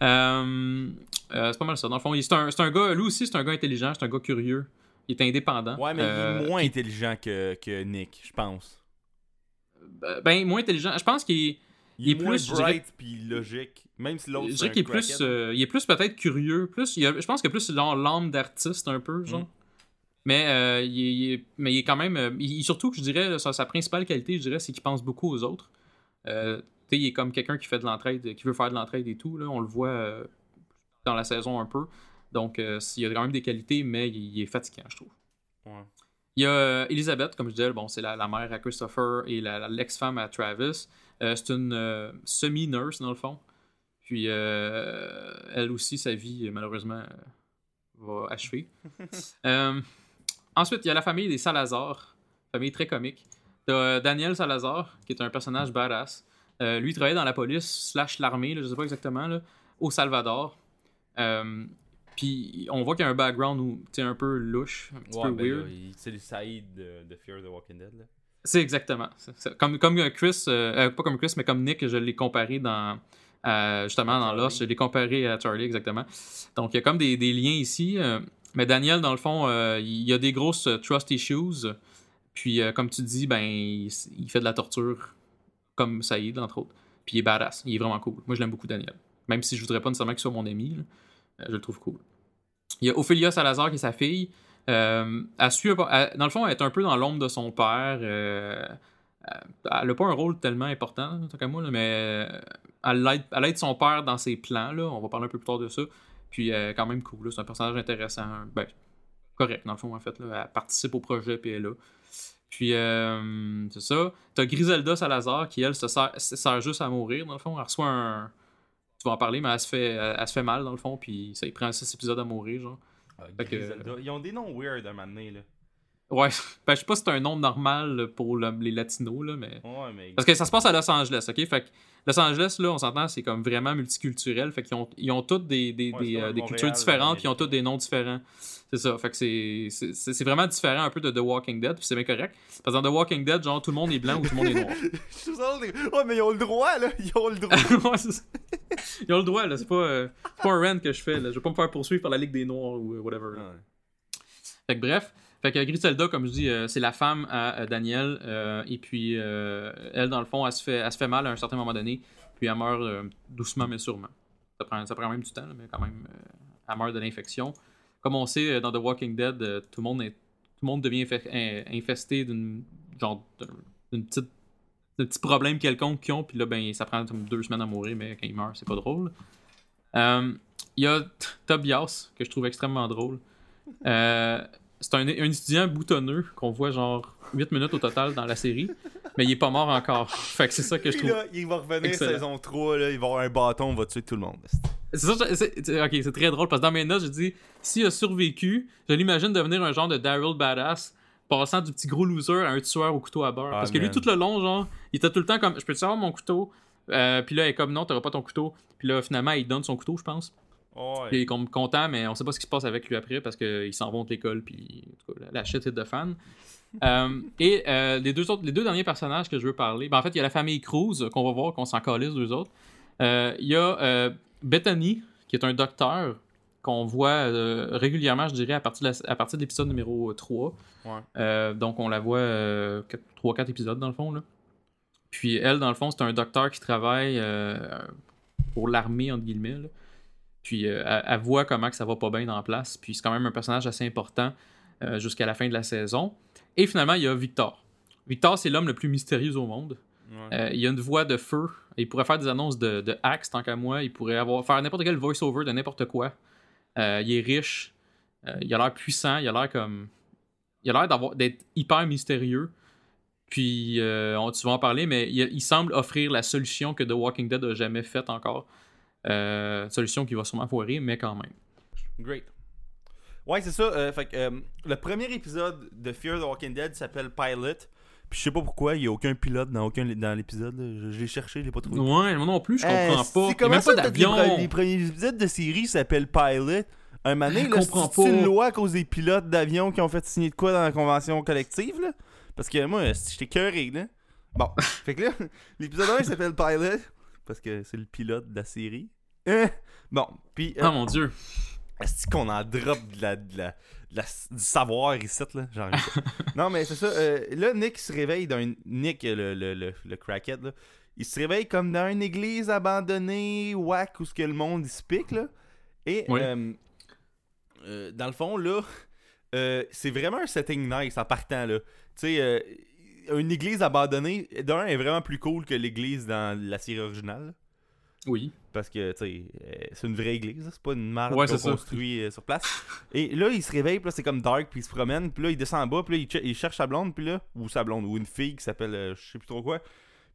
[SPEAKER 1] Euh, euh, c'est pas mal ça. Dans le fond, il- c'est un, c'est un gars, lui aussi, c'est un gars intelligent, c'est un gars curieux. Il est indépendant.
[SPEAKER 2] Ouais, mais il est moins intelligent que, que Nick, je pense.
[SPEAKER 1] Ben, moins intelligent. Je pense qu'il est.
[SPEAKER 2] Il,
[SPEAKER 1] Il
[SPEAKER 2] est
[SPEAKER 1] est
[SPEAKER 2] moins
[SPEAKER 1] plus,
[SPEAKER 2] bright puis logique. Même si l'autre
[SPEAKER 1] Je dirais qu'il est plus, euh, il est plus peut-être curieux. Plus, il a- je pense qu'il a plus l'âme d'artiste un peu, genre.
[SPEAKER 2] Mm.
[SPEAKER 1] Mais, euh, il mais il est quand même. euh, il- surtout que je dirais, sa, sa principale qualité, je dirais, c'est qu'il pense beaucoup aux autres. Euh, tu sais, il est comme quelqu'un qui fait de l'entraide, qui veut faire de l'entraide et tout. Là. On le voit euh, dans la saison un peu. Donc, euh, il y a quand même des qualités, mais il, est fatiguant, je trouve.
[SPEAKER 2] Ouais.
[SPEAKER 1] Il y a euh, Elizabeth, comme je disais, bon, c'est la, la mère à Christopher et l'ex-femme à Travis. Euh, c'est une euh, semi-nurse, dans le fond. Puis, euh, elle aussi, sa vie, malheureusement, va achever. Ensuite, il y a la famille des Salazar, famille très comique. T'as Daniel Salazar, qui est un personnage badass. Lui, il travaillait dans la police slash l'armée, je sais pas exactement, là, au Salvador. Puis, on voit qu'il y a un background où, tu un peu louche, un petit
[SPEAKER 2] Ouais,
[SPEAKER 1] peu
[SPEAKER 2] ben
[SPEAKER 1] weird.
[SPEAKER 2] c'est le Saïd de, de Fear the Walking Dead, là.
[SPEAKER 1] C'est exactement. Comme, comme Chris, euh, euh, pas comme Chris, mais comme Nick, je l'ai comparé dans. euh, justement, dans. Lost, je l'ai comparé à Charlie, exactement. Donc, il y a comme des, des liens ici. euh, mais Daniel, dans le fond, il y a des grosses trust issues. Puis, comme tu dis, ben, il, il fait de la torture, comme Saïd, entre autres. Puis, il est badass. Il est vraiment cool. Moi, je l'aime beaucoup, Daniel. Même si je voudrais pas nécessairement qu'il soit mon ami, là, je le trouve cool. Il y a Ophélia Salazar, qui est sa fille. Euh, elle suit dans le fond, elle est un peu dans l'ombre de son père. euh, euh, elle n'a pas un rôle tellement important, tant qu'à moi, mais euh, elle aide, son père dans ses plans. Là, on va parler un peu plus tard de ça. Puis, euh, quand même cool. C'est un personnage intéressant. Ben, correct, dans le fond, en fait. Elle participe au projet, puis elle est là. Puis, euh, c'est ça. T'as Griselda Salazar qui, elle, se sert, se sert juste à mourir, dans le fond. Elle reçoit un. Tu vas en parler, mais elle se fait, elle, elle se fait mal, dans le fond. Puis, ça, il prend 6 épisodes à mourir, genre.
[SPEAKER 2] Ah,
[SPEAKER 1] que-.
[SPEAKER 2] Ils ont des noms weird un moment donné, là.
[SPEAKER 1] Ouais, ben, je sais pas si c'est un nom normal pour le- les latinos, là, mais.
[SPEAKER 2] Ouais, mais.
[SPEAKER 1] Parce que ça se passe à Los Angeles, ok? Fait que Los Angeles, là, on s'entend, c'est comme vraiment multiculturel. Fait qu'ils ont, ils ont toutes des, des,
[SPEAKER 2] Ouais,
[SPEAKER 1] euh, des cultures différentes, puis ils ont tous des noms différents. C'est ça. Fait que c'est, vraiment différent un peu de The Walking Dead, puis c'est bien correct. Parce que dans The Walking Dead, genre, tout le monde est blanc ou tout le monde est noir.
[SPEAKER 2] Ouais, mais ils ont le droit, là. Ils ont le droit.
[SPEAKER 1] Ouais, c'est ça. Ils ont le droit, là. C'est pas, euh, pas un rant que je fais, là. Je vais pas me faire poursuivre par la Ligue des Noirs ou euh, whatever. là.
[SPEAKER 2] Ouais.
[SPEAKER 1] Fait que bref, fait que Griselda, comme je dis, euh, c'est la femme à Daniel. et puis, elle, dans le fond, elle se, fait, elle se fait mal à un certain moment donné. Puis, elle meurt doucement, mais sûrement. Ça prend, ça prend même du temps, là, mais quand même, elle meurt de l'infection. Comme on sait, euh, dans The Walking Dead, euh, tout, le monde tout le monde devient infe- in- infesté d'une genre d'une petite d'un petit problème quelconque qu'ils ont, puis là, ben, ça prend deux semaines à mourir, mais quand ils meurent, c'est pas drôle. Euh, Il y a Tobias, que je trouve extrêmement drôle. C'est un, un étudiant boutonneux qu'on voit genre 8 minutes au total dans la série, mais il est pas mort encore. Fait que c'est ça que je trouve.
[SPEAKER 2] là, il va revenir
[SPEAKER 1] excellent.
[SPEAKER 2] saison 3, là, il va avoir un bâton, on va tuer tout le monde.
[SPEAKER 1] C'est ça, je- c'est- ok, c'est très drôle parce que dans mes notes, j'ai dit s'il a survécu, je l'imagine devenir un genre de Daryl Badass, passant du petit gros loser à un tueur au couteau à beurre.
[SPEAKER 2] Ah,
[SPEAKER 1] parce que lui, tout le long, genre, il était tout le temps comme je peux-tu avoir mon couteau? Euh, Puis là, il est comme non, t'auras pas ton couteau. Puis là, finalement, il donne son couteau, je pense.
[SPEAKER 2] Ouais.
[SPEAKER 1] Puis il est comme content, mais on sait pas ce qui se passe avec lui après parce qu'ils s'en vont de l'école. Puis en tout cas, la, shit hit de fan. Euh, et euh, les, deux autres, les deux derniers personnages que je veux parler, ben, en fait, il y a la famille Cruz qu'on va voir, qu'on s'en calisse, deux autres. Euh, Il y a Bethany, qui est un docteur qu'on voit régulièrement, je dirais, à partir de la- à partir de l'épisode numéro 3.
[SPEAKER 2] Ouais.
[SPEAKER 1] Euh, donc, on la voit 3-4 épisodes, dans le fond. Là. Puis, elle, dans le fond, c'est un docteur qui travaille pour l'armée, entre guillemets. là. Puis, euh, elle, elle voit comment que ça va pas bien dans la place. Puis, c'est quand même un personnage assez important euh, jusqu'à la fin de la saison. Et finalement, il y a Victor. Victor, c'est l'homme le plus mystérieux au monde.
[SPEAKER 2] Ouais.
[SPEAKER 1] Euh, il a une voix de feu. Il pourrait faire des annonces de, de Axe, tant qu'à moi. Il pourrait avoir, faire n'importe quel voice-over de n'importe quoi. Euh, il est riche. Euh, il a l'air puissant. Il a l'air comme. Il a l'air d'avoir, d'être hyper mystérieux. Puis, on, tu vas en parler, mais il, il semble offrir la solution que The Walking Dead a jamais faite encore. Solution qui va sûrement foirer, mais quand même.
[SPEAKER 2] Great. Ouais, c'est ça. euh, fait que, euh, le premier épisode de Fear the Walking Dead s'appelle Pilot. Puis je sais pas pourquoi, il y a aucun pilote dans aucun dans l'épisode. Je, je l'ai cherché, je l'ai pas trouvé.
[SPEAKER 1] Ouais, moi non plus, je
[SPEAKER 2] Euh,
[SPEAKER 1] comprends
[SPEAKER 2] c'est-
[SPEAKER 1] pas. A
[SPEAKER 2] comment ça,
[SPEAKER 1] pas
[SPEAKER 2] les,
[SPEAKER 1] d'avion.
[SPEAKER 2] les premiers épisodes de série s'appellent Pilot? Un moment donné, c'est une loi à cause des pilotes d'avion qui ont fait signer de quoi dans la convention collective, là? Parce que moi, j'étais cœuré, là. Bon, fait que là, l'épisode 1 s'appelle Pilot, parce que c'est le pilote de la série. Bon, puis... euh,
[SPEAKER 1] Ah mon dieu.
[SPEAKER 2] Est-ce qu'on en drop de la, de la- de la- du savoir ici, là? Genre, non, mais c'est ça. euh, là, Nick se réveille dans une... Nick, le, le, le, le crackhead, là. Il se réveille comme dans une église abandonnée, whack, où ce que le monde il se pique, là. Et,
[SPEAKER 1] Oui.
[SPEAKER 2] euh, euh, dans le fond, là, c'est vraiment un setting nice en partant, là. Tu sais, une église abandonnée, d'un, est vraiment plus cool que l'église dans la série originale.
[SPEAKER 1] Oui.
[SPEAKER 2] Parce que, tu sais, euh, c'est une vraie église, c'est pas une marque
[SPEAKER 1] Ouais,
[SPEAKER 2] qu'on construit euh, sur place. Et là, il se réveille, puis là, c'est comme dark, puis il se promène, puis là, il descend en bas, puis là, il, che- il cherche sa blonde, puis là, ou sa blonde, ou une fille qui s'appelle, euh, je sais plus trop quoi.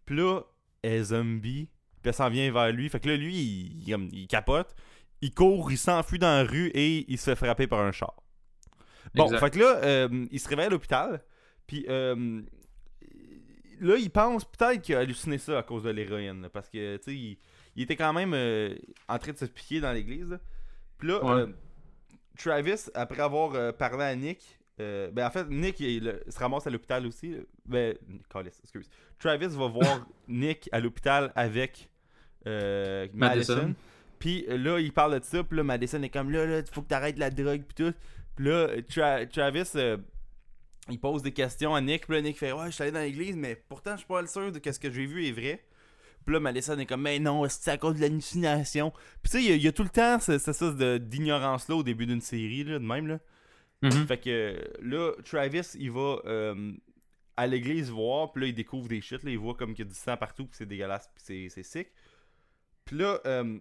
[SPEAKER 2] Puis là, elle est zombie, puis elle s'en vient vers lui. Fait que là, lui, il, il, capote, il court, il s'enfuit dans la rue, et il se fait frapper par un char. Bon,
[SPEAKER 1] Exact.
[SPEAKER 2] fait que là, euh, il se réveille à l'hôpital, puis là, il pense peut-être qu'il a halluciné ça à cause de l'héroïne, parce que, tu sais, il, était quand même euh, en train de se piquer dans l'église. Puis là,
[SPEAKER 1] Ouais.
[SPEAKER 2] euh, Travis, après avoir euh, parlé à Nick, euh, ben en fait, Nick il, se ramasse à l'hôpital aussi. Ben, Callis, excuse. Travis va voir Nick à l'hôpital avec euh, Madison.
[SPEAKER 1] Madison.
[SPEAKER 2] Puis là, il parle de ça. Puis là, Madison est comme là, là, il faut que t'arrêtes la drogue. Puis tout. Puis là, Tra- Travis, euh, il pose des questions à Nick. Puis là, Nick fait Ouais, je suis allé dans l'église, mais pourtant, je suis pas sûr de que ce que j'ai vu est vrai. Puis là, Madison est comme Mais non, c'est à cause de l'hallucination? Puis tu sais, il y a- il y, a tout le temps ce- ce- ça de- d'ignorance-là au début d'une série, là, de même. là.
[SPEAKER 1] Mhm.
[SPEAKER 2] Fait que là, Travis, il va euh, à l'église voir, puis là, il découvre des shit, là, il voit comme qu'il y a du sang partout, puis c'est dégueulasse, puis c'est- sick. Puis là, euh,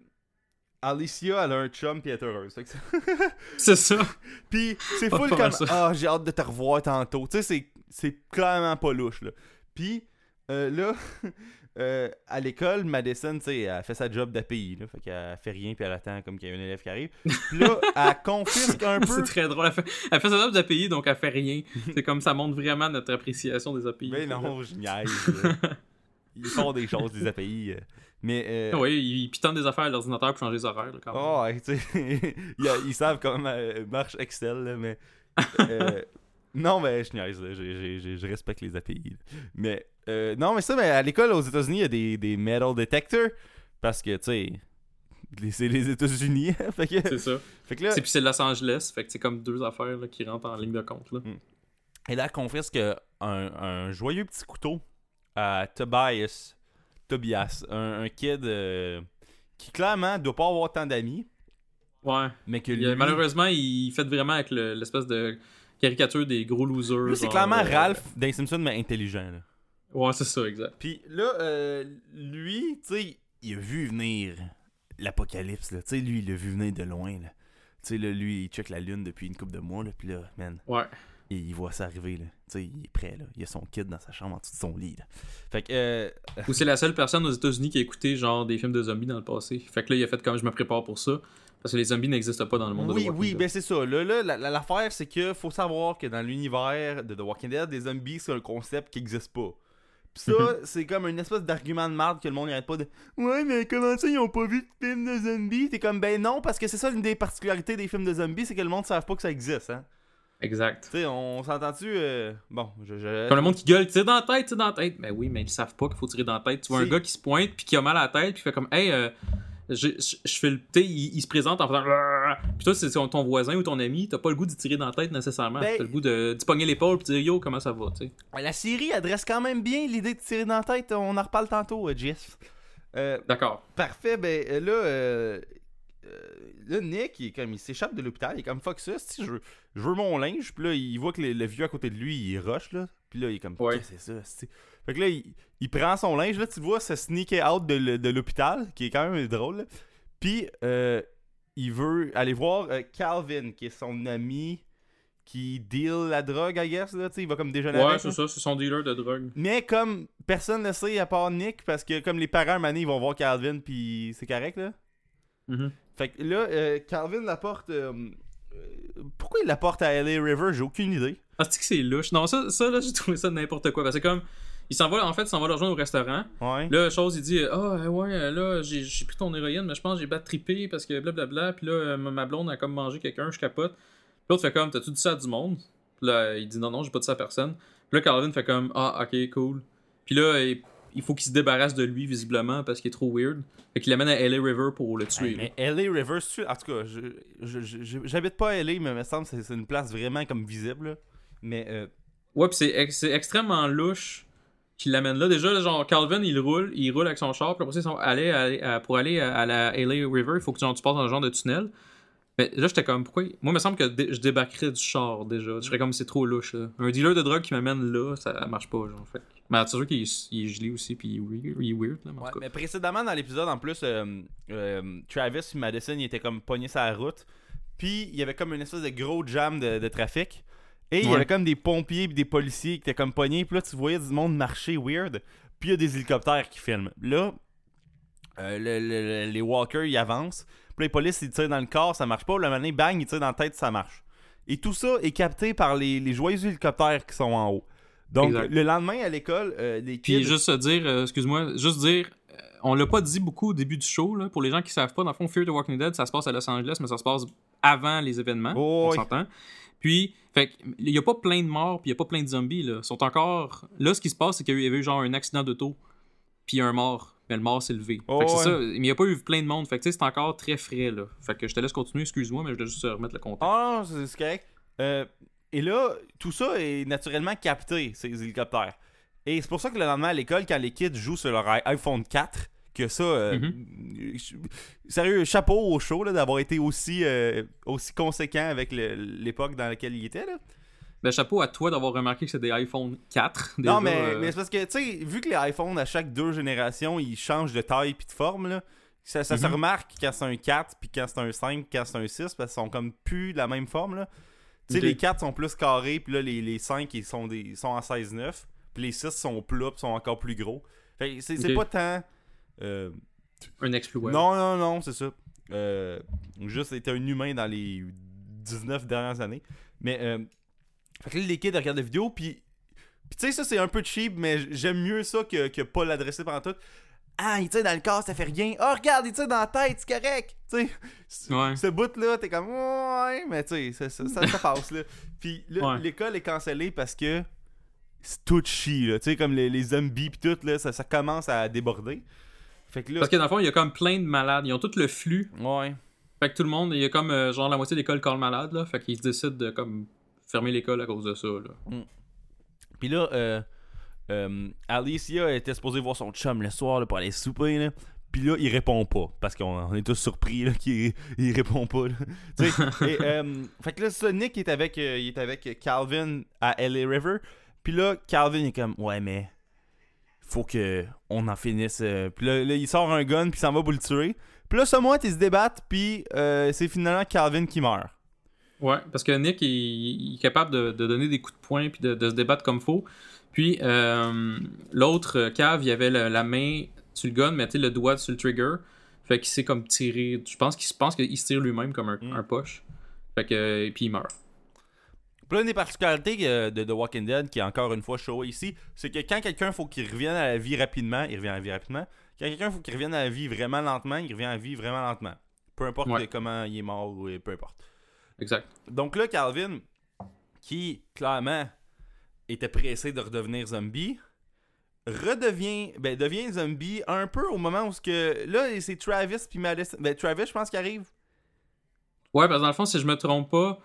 [SPEAKER 2] Alicia, elle a un chum, puis elle est heureuse.
[SPEAKER 1] C'est ça.
[SPEAKER 2] puis c'est full comme. Ah, j'ai hâte de te revoir tantôt. Tu sais, c'est- c'est clairement pas louche, là. Puis euh, là, euh, à l'école, Madison, tu sais, elle fait sa job d'API, là. Fait qu'elle fait rien, puis elle attend comme qu'il y a un élève qui arrive. Puis là, elle confisque un peu.
[SPEAKER 1] C'est très drôle. Elle fait, elle fait sa job d'API, donc elle fait rien. C'est comme ça montre vraiment notre appréciation des API.
[SPEAKER 2] Mais non, je niaise. Ils font des choses, des API. euh. Mais. Euh...
[SPEAKER 1] Oui, ils pitonnent des affaires à l'ordinateur pour changer les horaires. là, quand même.
[SPEAKER 2] oh, ouais, tu sais. ils, ils savent comment marche Excel, là, mais. euh, Non, mais je niaise, là. J'ai- je respecte les API. là. Mais. euh, non, mais ça, mais à l'école aux États-Unis, il y a des, des metal detectors. Parce que, tu sais. les- C'est les États-Unis. que,
[SPEAKER 1] C'est ça.
[SPEAKER 2] fait que là.
[SPEAKER 1] C'est puis c'est Los Angeles, fait que c'est comme deux affaires là, qui rentrent en ligne de compte. Là.
[SPEAKER 2] Et là, elle confisque un, un joyeux petit couteau à Tobias. Tobias, un, un kid euh, qui clairement doit pas avoir tant d'amis,
[SPEAKER 1] Ouais.
[SPEAKER 2] mais que lui.
[SPEAKER 1] malheureusement, il fait vraiment avec le- l'espèce de caricature des gros losers.
[SPEAKER 2] C'est clairement
[SPEAKER 1] euh,
[SPEAKER 2] Ralph dans Simpson, mais intelligent. Là.
[SPEAKER 1] Ouais, c'est ça, exact.
[SPEAKER 2] Puis là, euh, lui, tu sais, il a vu venir l'apocalypse. Tu sais, lui, il l'a vu venir de loin. là. Tu sais, là, lui, il check la lune depuis une couple de mois. Là, puis là, man,
[SPEAKER 1] Ouais.
[SPEAKER 2] il, il voit ça arriver. Là. Tu sais, il est prêt. Là. Il a son kid dans sa chambre en dessous de son lit. Là. Fait que, euh,
[SPEAKER 1] Ou c'est la seule personne aux États-Unis qui a écouté genre des films de zombies dans le passé. Fait que là, il a fait comme je me prépare pour ça. Parce que les zombies n'existent pas dans le monde de
[SPEAKER 2] oui,
[SPEAKER 1] The Walking
[SPEAKER 2] oui,
[SPEAKER 1] Dead.
[SPEAKER 2] ben c'est ça. Là, là, la- la- l'affaire, c'est que faut savoir que dans l'univers de The Walking Dead, les zombies, c'est un concept qui existe pas. Pis ça,
[SPEAKER 1] Mhm.
[SPEAKER 2] c'est comme une espèce d'argument de merde que le monde n'arrête pas de Ouais, mais comment ça, ils ont pas vu de film de zombies T'es comme, ben non, parce que c'est ça l'une des particularités des films de zombies, c'est que le monde ne savent pas que ça existe, hein.
[SPEAKER 1] Exact.
[SPEAKER 2] Tu sais, on s'entend-tu euh, Bon, je. je...
[SPEAKER 1] Comme le monde qui gueule, tire dans la tête, tire dans la tête. Ben oui, mais ils savent pas qu'il faut tirer dans la tête. Tu vois un gars qui se pointe puis qui a mal à la tête puis fait comme hey, euh, je, je, je fais le. Tu il, il se présente en faisant. Puis toi, c'est ton voisin ou ton ami, t'as pas le goût de tirer dans la tête nécessairement.
[SPEAKER 2] Ben-
[SPEAKER 1] T'as le goût de, de pogner l'épaule de dire yo, comment ça va, tu sais.
[SPEAKER 2] La série adresse quand même bien l'idée de tirer dans la tête. On en reparle tantôt, euh, Jeff. Euh,
[SPEAKER 1] D'accord.
[SPEAKER 2] Parfait, ben euh, là, euh, euh, là, Nick, il, comme, il s'échappe de l'hôpital, il est comme fuck ça, si je veux, je veux mon linge, puis là, il voit que le, le vieux à côté de lui, il rush, là, puis là, il est comme,
[SPEAKER 1] Ouais.
[SPEAKER 2] c'est ça? Fait que là, il, il prend son linge, là, tu vois, se sneaker out de, de l'hôpital, qui est quand même drôle, là. puis euh, il veut aller voir euh, Calvin, qui est son ami qui deal la drogue, I guess, là, tu sais, il va comme déjeuner
[SPEAKER 1] Ouais,
[SPEAKER 2] avec,
[SPEAKER 1] c'est ça, c'est son dealer de drogue.
[SPEAKER 2] Mais comme personne ne sait à part Nick, parce que comme les parents, donné, ils vont voir Calvin, puis c'est correct, là.
[SPEAKER 1] Mhm.
[SPEAKER 2] Fait que là, euh, Calvin l'apporte. euh, euh, pourquoi il l'apporte à LA River? J'ai aucune idée.
[SPEAKER 1] Ah, c'est que c'est louche? Non, ça, ça là, j'ai trouvé ça n'importe quoi. Parce que comme. Il s'en va, en fait, il s'en va le rejoindre au restaurant.
[SPEAKER 2] Ouais.
[SPEAKER 1] Là, chose, il dit Ah, ouais, là, j'ai pris ton héroïne, mais je pense que j'ai bat trippé parce que blablabla. Puis là, euh, ma blonde a comme mangé quelqu'un, je capote. Puis l'autre fait comme T'as-tu dit ça à du monde Puis là, il dit Non, non, j'ai pas dit ça à personne. Puis là, Calvin fait comme Ah, ok, cool. Puis là, il, il faut qu'il se débarrasse de lui, visiblement, parce qu'il est trop weird. Fait qu'il l'amène à LA River pour le tuer.
[SPEAKER 2] Hey, mais LA River, c'est- en tout cas, j'habite pas à LA, mais il me semble que c'est- une place vraiment comme visible. là. Mais euh,
[SPEAKER 1] Ouais, c'est ex- c'est extrêmement louche qu'il l'amène là. Déjà, genre, Calvin, il roule, il roule avec son char, puis après ça, ils sont allés à- à- pour aller à, à la LA River, il faut que genre, tu passes dans un genre de tunnel. Mais là, j'étais comme, pourquoi Moi, il me semble que dé- je débarquerais du char déjà. Je serais comme, c'est trop louche. Là. Un dealer de drogue qui m'amène là, ça marche pas, genre. Fait. que- Mais c'est sûr qu'il est, il gelé aussi, puis il est weird, il là, mais en
[SPEAKER 2] Ouais, précédemment dans l'épisode, en plus, euh, euh, Travis et Madison ils étaient comme pognés sur la route. Puis il y avait comme une espèce de gros jam de, de trafic. Et il y avait comme des pompiers et des policiers qui étaient comme pognés. Puis là, tu voyais du monde marcher weird. Puis il y a des hélicoptères qui filment. Là, euh, le- le- le- les walkers, ils avancent. Puis les polices, ils tirent dans le corps, ça marche pas. Le donné, bang, ils tirent dans la tête, ça marche. Et tout ça est capté par les, les joyeux hélicoptères qui sont en haut. Donc,
[SPEAKER 1] Exact.
[SPEAKER 2] le lendemain, à l'école, euh, les
[SPEAKER 1] Puis juste se dire, euh, excuse-moi, juste dire, euh, on l'a pas dit beaucoup au début du show, là, pour les gens qui savent pas, dans le fond, Fear the Walking Dead, ça se passe à Los Angeles, mais ça se passe avant les événements,
[SPEAKER 2] Oh,
[SPEAKER 1] on
[SPEAKER 2] oui.
[SPEAKER 1] s'entend. Puis, fait il y a pas plein de morts, puis il y a pas plein de zombies, là. Ils sont encore... Là, ce qui se passe, c'est qu'il y avait eu genre un accident d'auto, puis un mort. Mais le mort s'est levé.
[SPEAKER 2] Oh,
[SPEAKER 1] fait que
[SPEAKER 2] ouais.
[SPEAKER 1] ça, mais il n'y a pas eu plein de monde. Fait que c'est encore très frais, là. Fait que je te laisse continuer, excuse-moi, mais je dois juste euh, remettre le contexte.
[SPEAKER 2] Ah c'est correct. Euh, et là, tout ça est naturellement capté, ces hélicoptères. Et c'est pour ça que le lendemain à l'école, quand les kids jouent sur leur iPhone 4, que ça, euh, je- sérieux, chapeau au show là, d'avoir été aussi, euh, aussi conséquent avec l'époque dans laquelle il était. Là.
[SPEAKER 1] Ben, chapeau à toi d'avoir remarqué que c'est des iPhone 4. déjà,
[SPEAKER 2] non, mais,
[SPEAKER 1] euh,
[SPEAKER 2] mais c'est parce que, tu sais, vu que les iPhones, à chaque deux générations, ils changent de taille puis de forme, là, ça, ça se
[SPEAKER 1] Mhm.
[SPEAKER 2] remarque quand c'est un 4, puis quand c'est un 5, quand c'est un 6, parce qu'ils sont comme plus de la même forme. là. Tu sais, les 4 sont plus carrés, puis là, les, les 5 ils sont, des, ils sont en 16-9, puis les 6 sont plats, puis sont encore plus gros. Fait c'est pas tant. Euh,
[SPEAKER 1] un exploit.
[SPEAKER 2] Non, non, non, c'est ça. Euh, juste, c'était un humain dans les 19 dernières années. Mais, euh, fait que là, les kids regardent la vidéo, puis. Puis tu sais, ça, c'est un peu cheap, mais j'aime mieux ça que, que pas l'adresser pendant tout. Ah, il tire dans le corps, ça fait rien. Oh, regarde, il tire dans la tête, c'est correct. Tu sais, ce-
[SPEAKER 1] Ouais.
[SPEAKER 2] ce bout-là, t'es comme, ouais, mais tu sais, ça, ça, passe, là. Puis là,
[SPEAKER 1] Ouais.
[SPEAKER 2] l'école est cancellée parce que c'est tout chi, là. Tu sais, comme les, les zombies, pis tout, là, ça, ça commence à déborder. Fait que là.
[SPEAKER 1] Parce que dans le fond, il y a comme plein de malades. Ils ont tout le flux.
[SPEAKER 2] Ouais.
[SPEAKER 1] Fait que tout le monde, il y a comme euh, genre la moitié de l'école corps malade. Là, fait qu'ils se décident de comme fermer l'école à cause de ça. Là.
[SPEAKER 2] Puis là, euh, euh, Alicia était supposée voir son chum le soir là, pour aller souper. Là. Puis là, il répond pas. Parce qu'on on est tous surpris là, qu'il il répond pas. là. Tu sais, et, euh, fait que là, ça, Nick est, avec, euh, il est avec Calvin à LA River. Puis là, Calvin est comme Ouais, mais faut que on en finisse. euh. Puis là, là, il sort un gun, puis s'en va pour le tuer. Puis là, ce mois, ils se débattent, puis euh, c'est finalement Calvin qui meurt.
[SPEAKER 1] Ouais, parce que Nick, il, il est capable de, de donner des coups de poing puis de, de se débattre comme faut. Puis euh, l'autre cave, il avait la, la main sur le gun, mais le doigt sur le trigger. Fait qu'il s'est comme tiré. Je pense qu'il se pense qu'il se tire lui-même comme un,
[SPEAKER 2] Mm.
[SPEAKER 1] un poche. Fait que. Et puis il meurt.
[SPEAKER 2] Puis une des particularités euh, de The Walking Dead, qui est encore une fois show ici, c'est que quand quelqu'un faut qu'il revienne à la vie rapidement, il revient à la vie rapidement. Quand quelqu'un faut qu'il revienne à la vie vraiment lentement, il revient à la vie vraiment lentement. Peu importe
[SPEAKER 1] Ouais.
[SPEAKER 2] comment il est mort ou peu importe.
[SPEAKER 1] Exact.
[SPEAKER 2] Donc là, Calvin, qui clairement était pressé de redevenir zombie, redevient, ben devient zombie un peu au moment où ce que là c'est Travis puis Madison, ben Travis je pense qu'il arrive.
[SPEAKER 1] Ouais, parce que dans le fond, si je me trompe pas,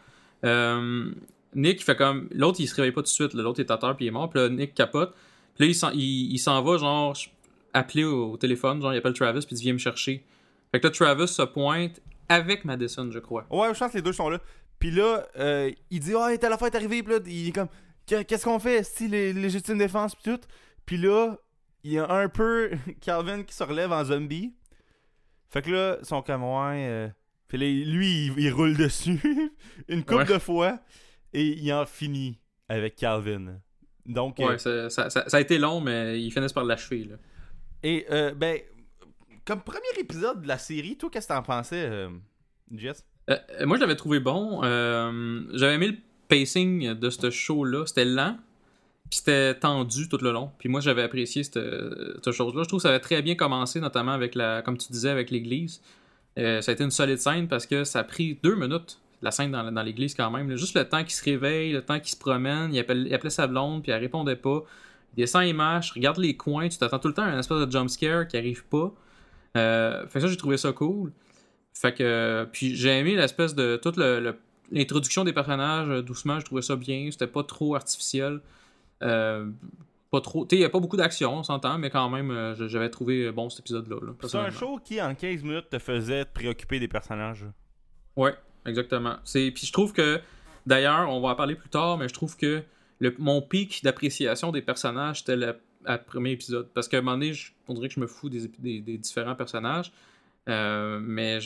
[SPEAKER 1] euh, Nick, il fait comme. L'autre, il se réveille pas tout de suite. L'autre est à terre puis il est mort. Puis là, Nick capote. Puis là, il s'en, il, il s'en va, genre, appeler au, au téléphone. Genre, il appelle Travis puis il dit Viens me chercher. Fait que là, Travis se pointe avec Madison, je crois.
[SPEAKER 2] Ouais, je pense que les deux sont là. Puis là, euh, il dit Ah, t'as la fête arrivée, puis là, il est comme Qu'est- Qu'est-ce qu'on fait, si les légitime défense, puis tout. Puis là, il y a un peu Calvin qui se relève en zombie. Fait que là, sont comme Ouais. euh, Puis là, lui, il, il roule dessus une couple
[SPEAKER 1] Ouais.
[SPEAKER 2] de fois et il en finit avec Calvin. Donc, euh,
[SPEAKER 1] Ouais, ça, ça- ça- ça a été long, mais ils finissent par l'achever.
[SPEAKER 2] Et euh, ben, comme premier épisode de la série, toi, qu'est-ce que t'en pensais, euh, Jess?
[SPEAKER 1] Euh, euh, moi, je l'avais trouvé bon. Euh, J'avais aimé le pacing de ce show-là. C'était lent, puis c'était tendu tout le long. Puis moi, j'avais apprécié cette, cette chose-là. Je trouve que ça avait très bien commencé, notamment avec la, comme tu disais, avec l'église. Euh, ça a été une solide scène parce que ça a pris deux minutes, la scène dans, dans l'église quand même. là. Juste le temps qu'il se réveille, le temps qu'il se promène, il, appelle- il appelait sa blonde, puis elle répondait pas. Il descend, il marche, regarde les coins, tu t'attends tout le temps à un espèce de jump scare qui arrive pas. Euh, fait que ça, j'ai trouvé ça cool. Fait que, puis j'ai aimé l'espèce de toute le- le- l'introduction des personnages euh, doucement, je trouvais ça bien, c'était pas trop artificiel. Euh, pas trop, tu sais, il y a pas beaucoup d'action, on s'entend, mais quand même, euh, j'avais trouvé bon cet épisode-là. là,
[SPEAKER 2] C'est un show qui, en 15 minutes, te faisait te préoccuper des personnages.
[SPEAKER 1] Ouais, exactement. C'est puis je trouve que d'ailleurs, on va en parler plus tard, mais je trouve que le, mon pic d'appréciation des personnages c'était le à premier épisode parce qu'à un moment donné, je- on dirait que je me fous des, ép- des, des différents personnages. Euh, mais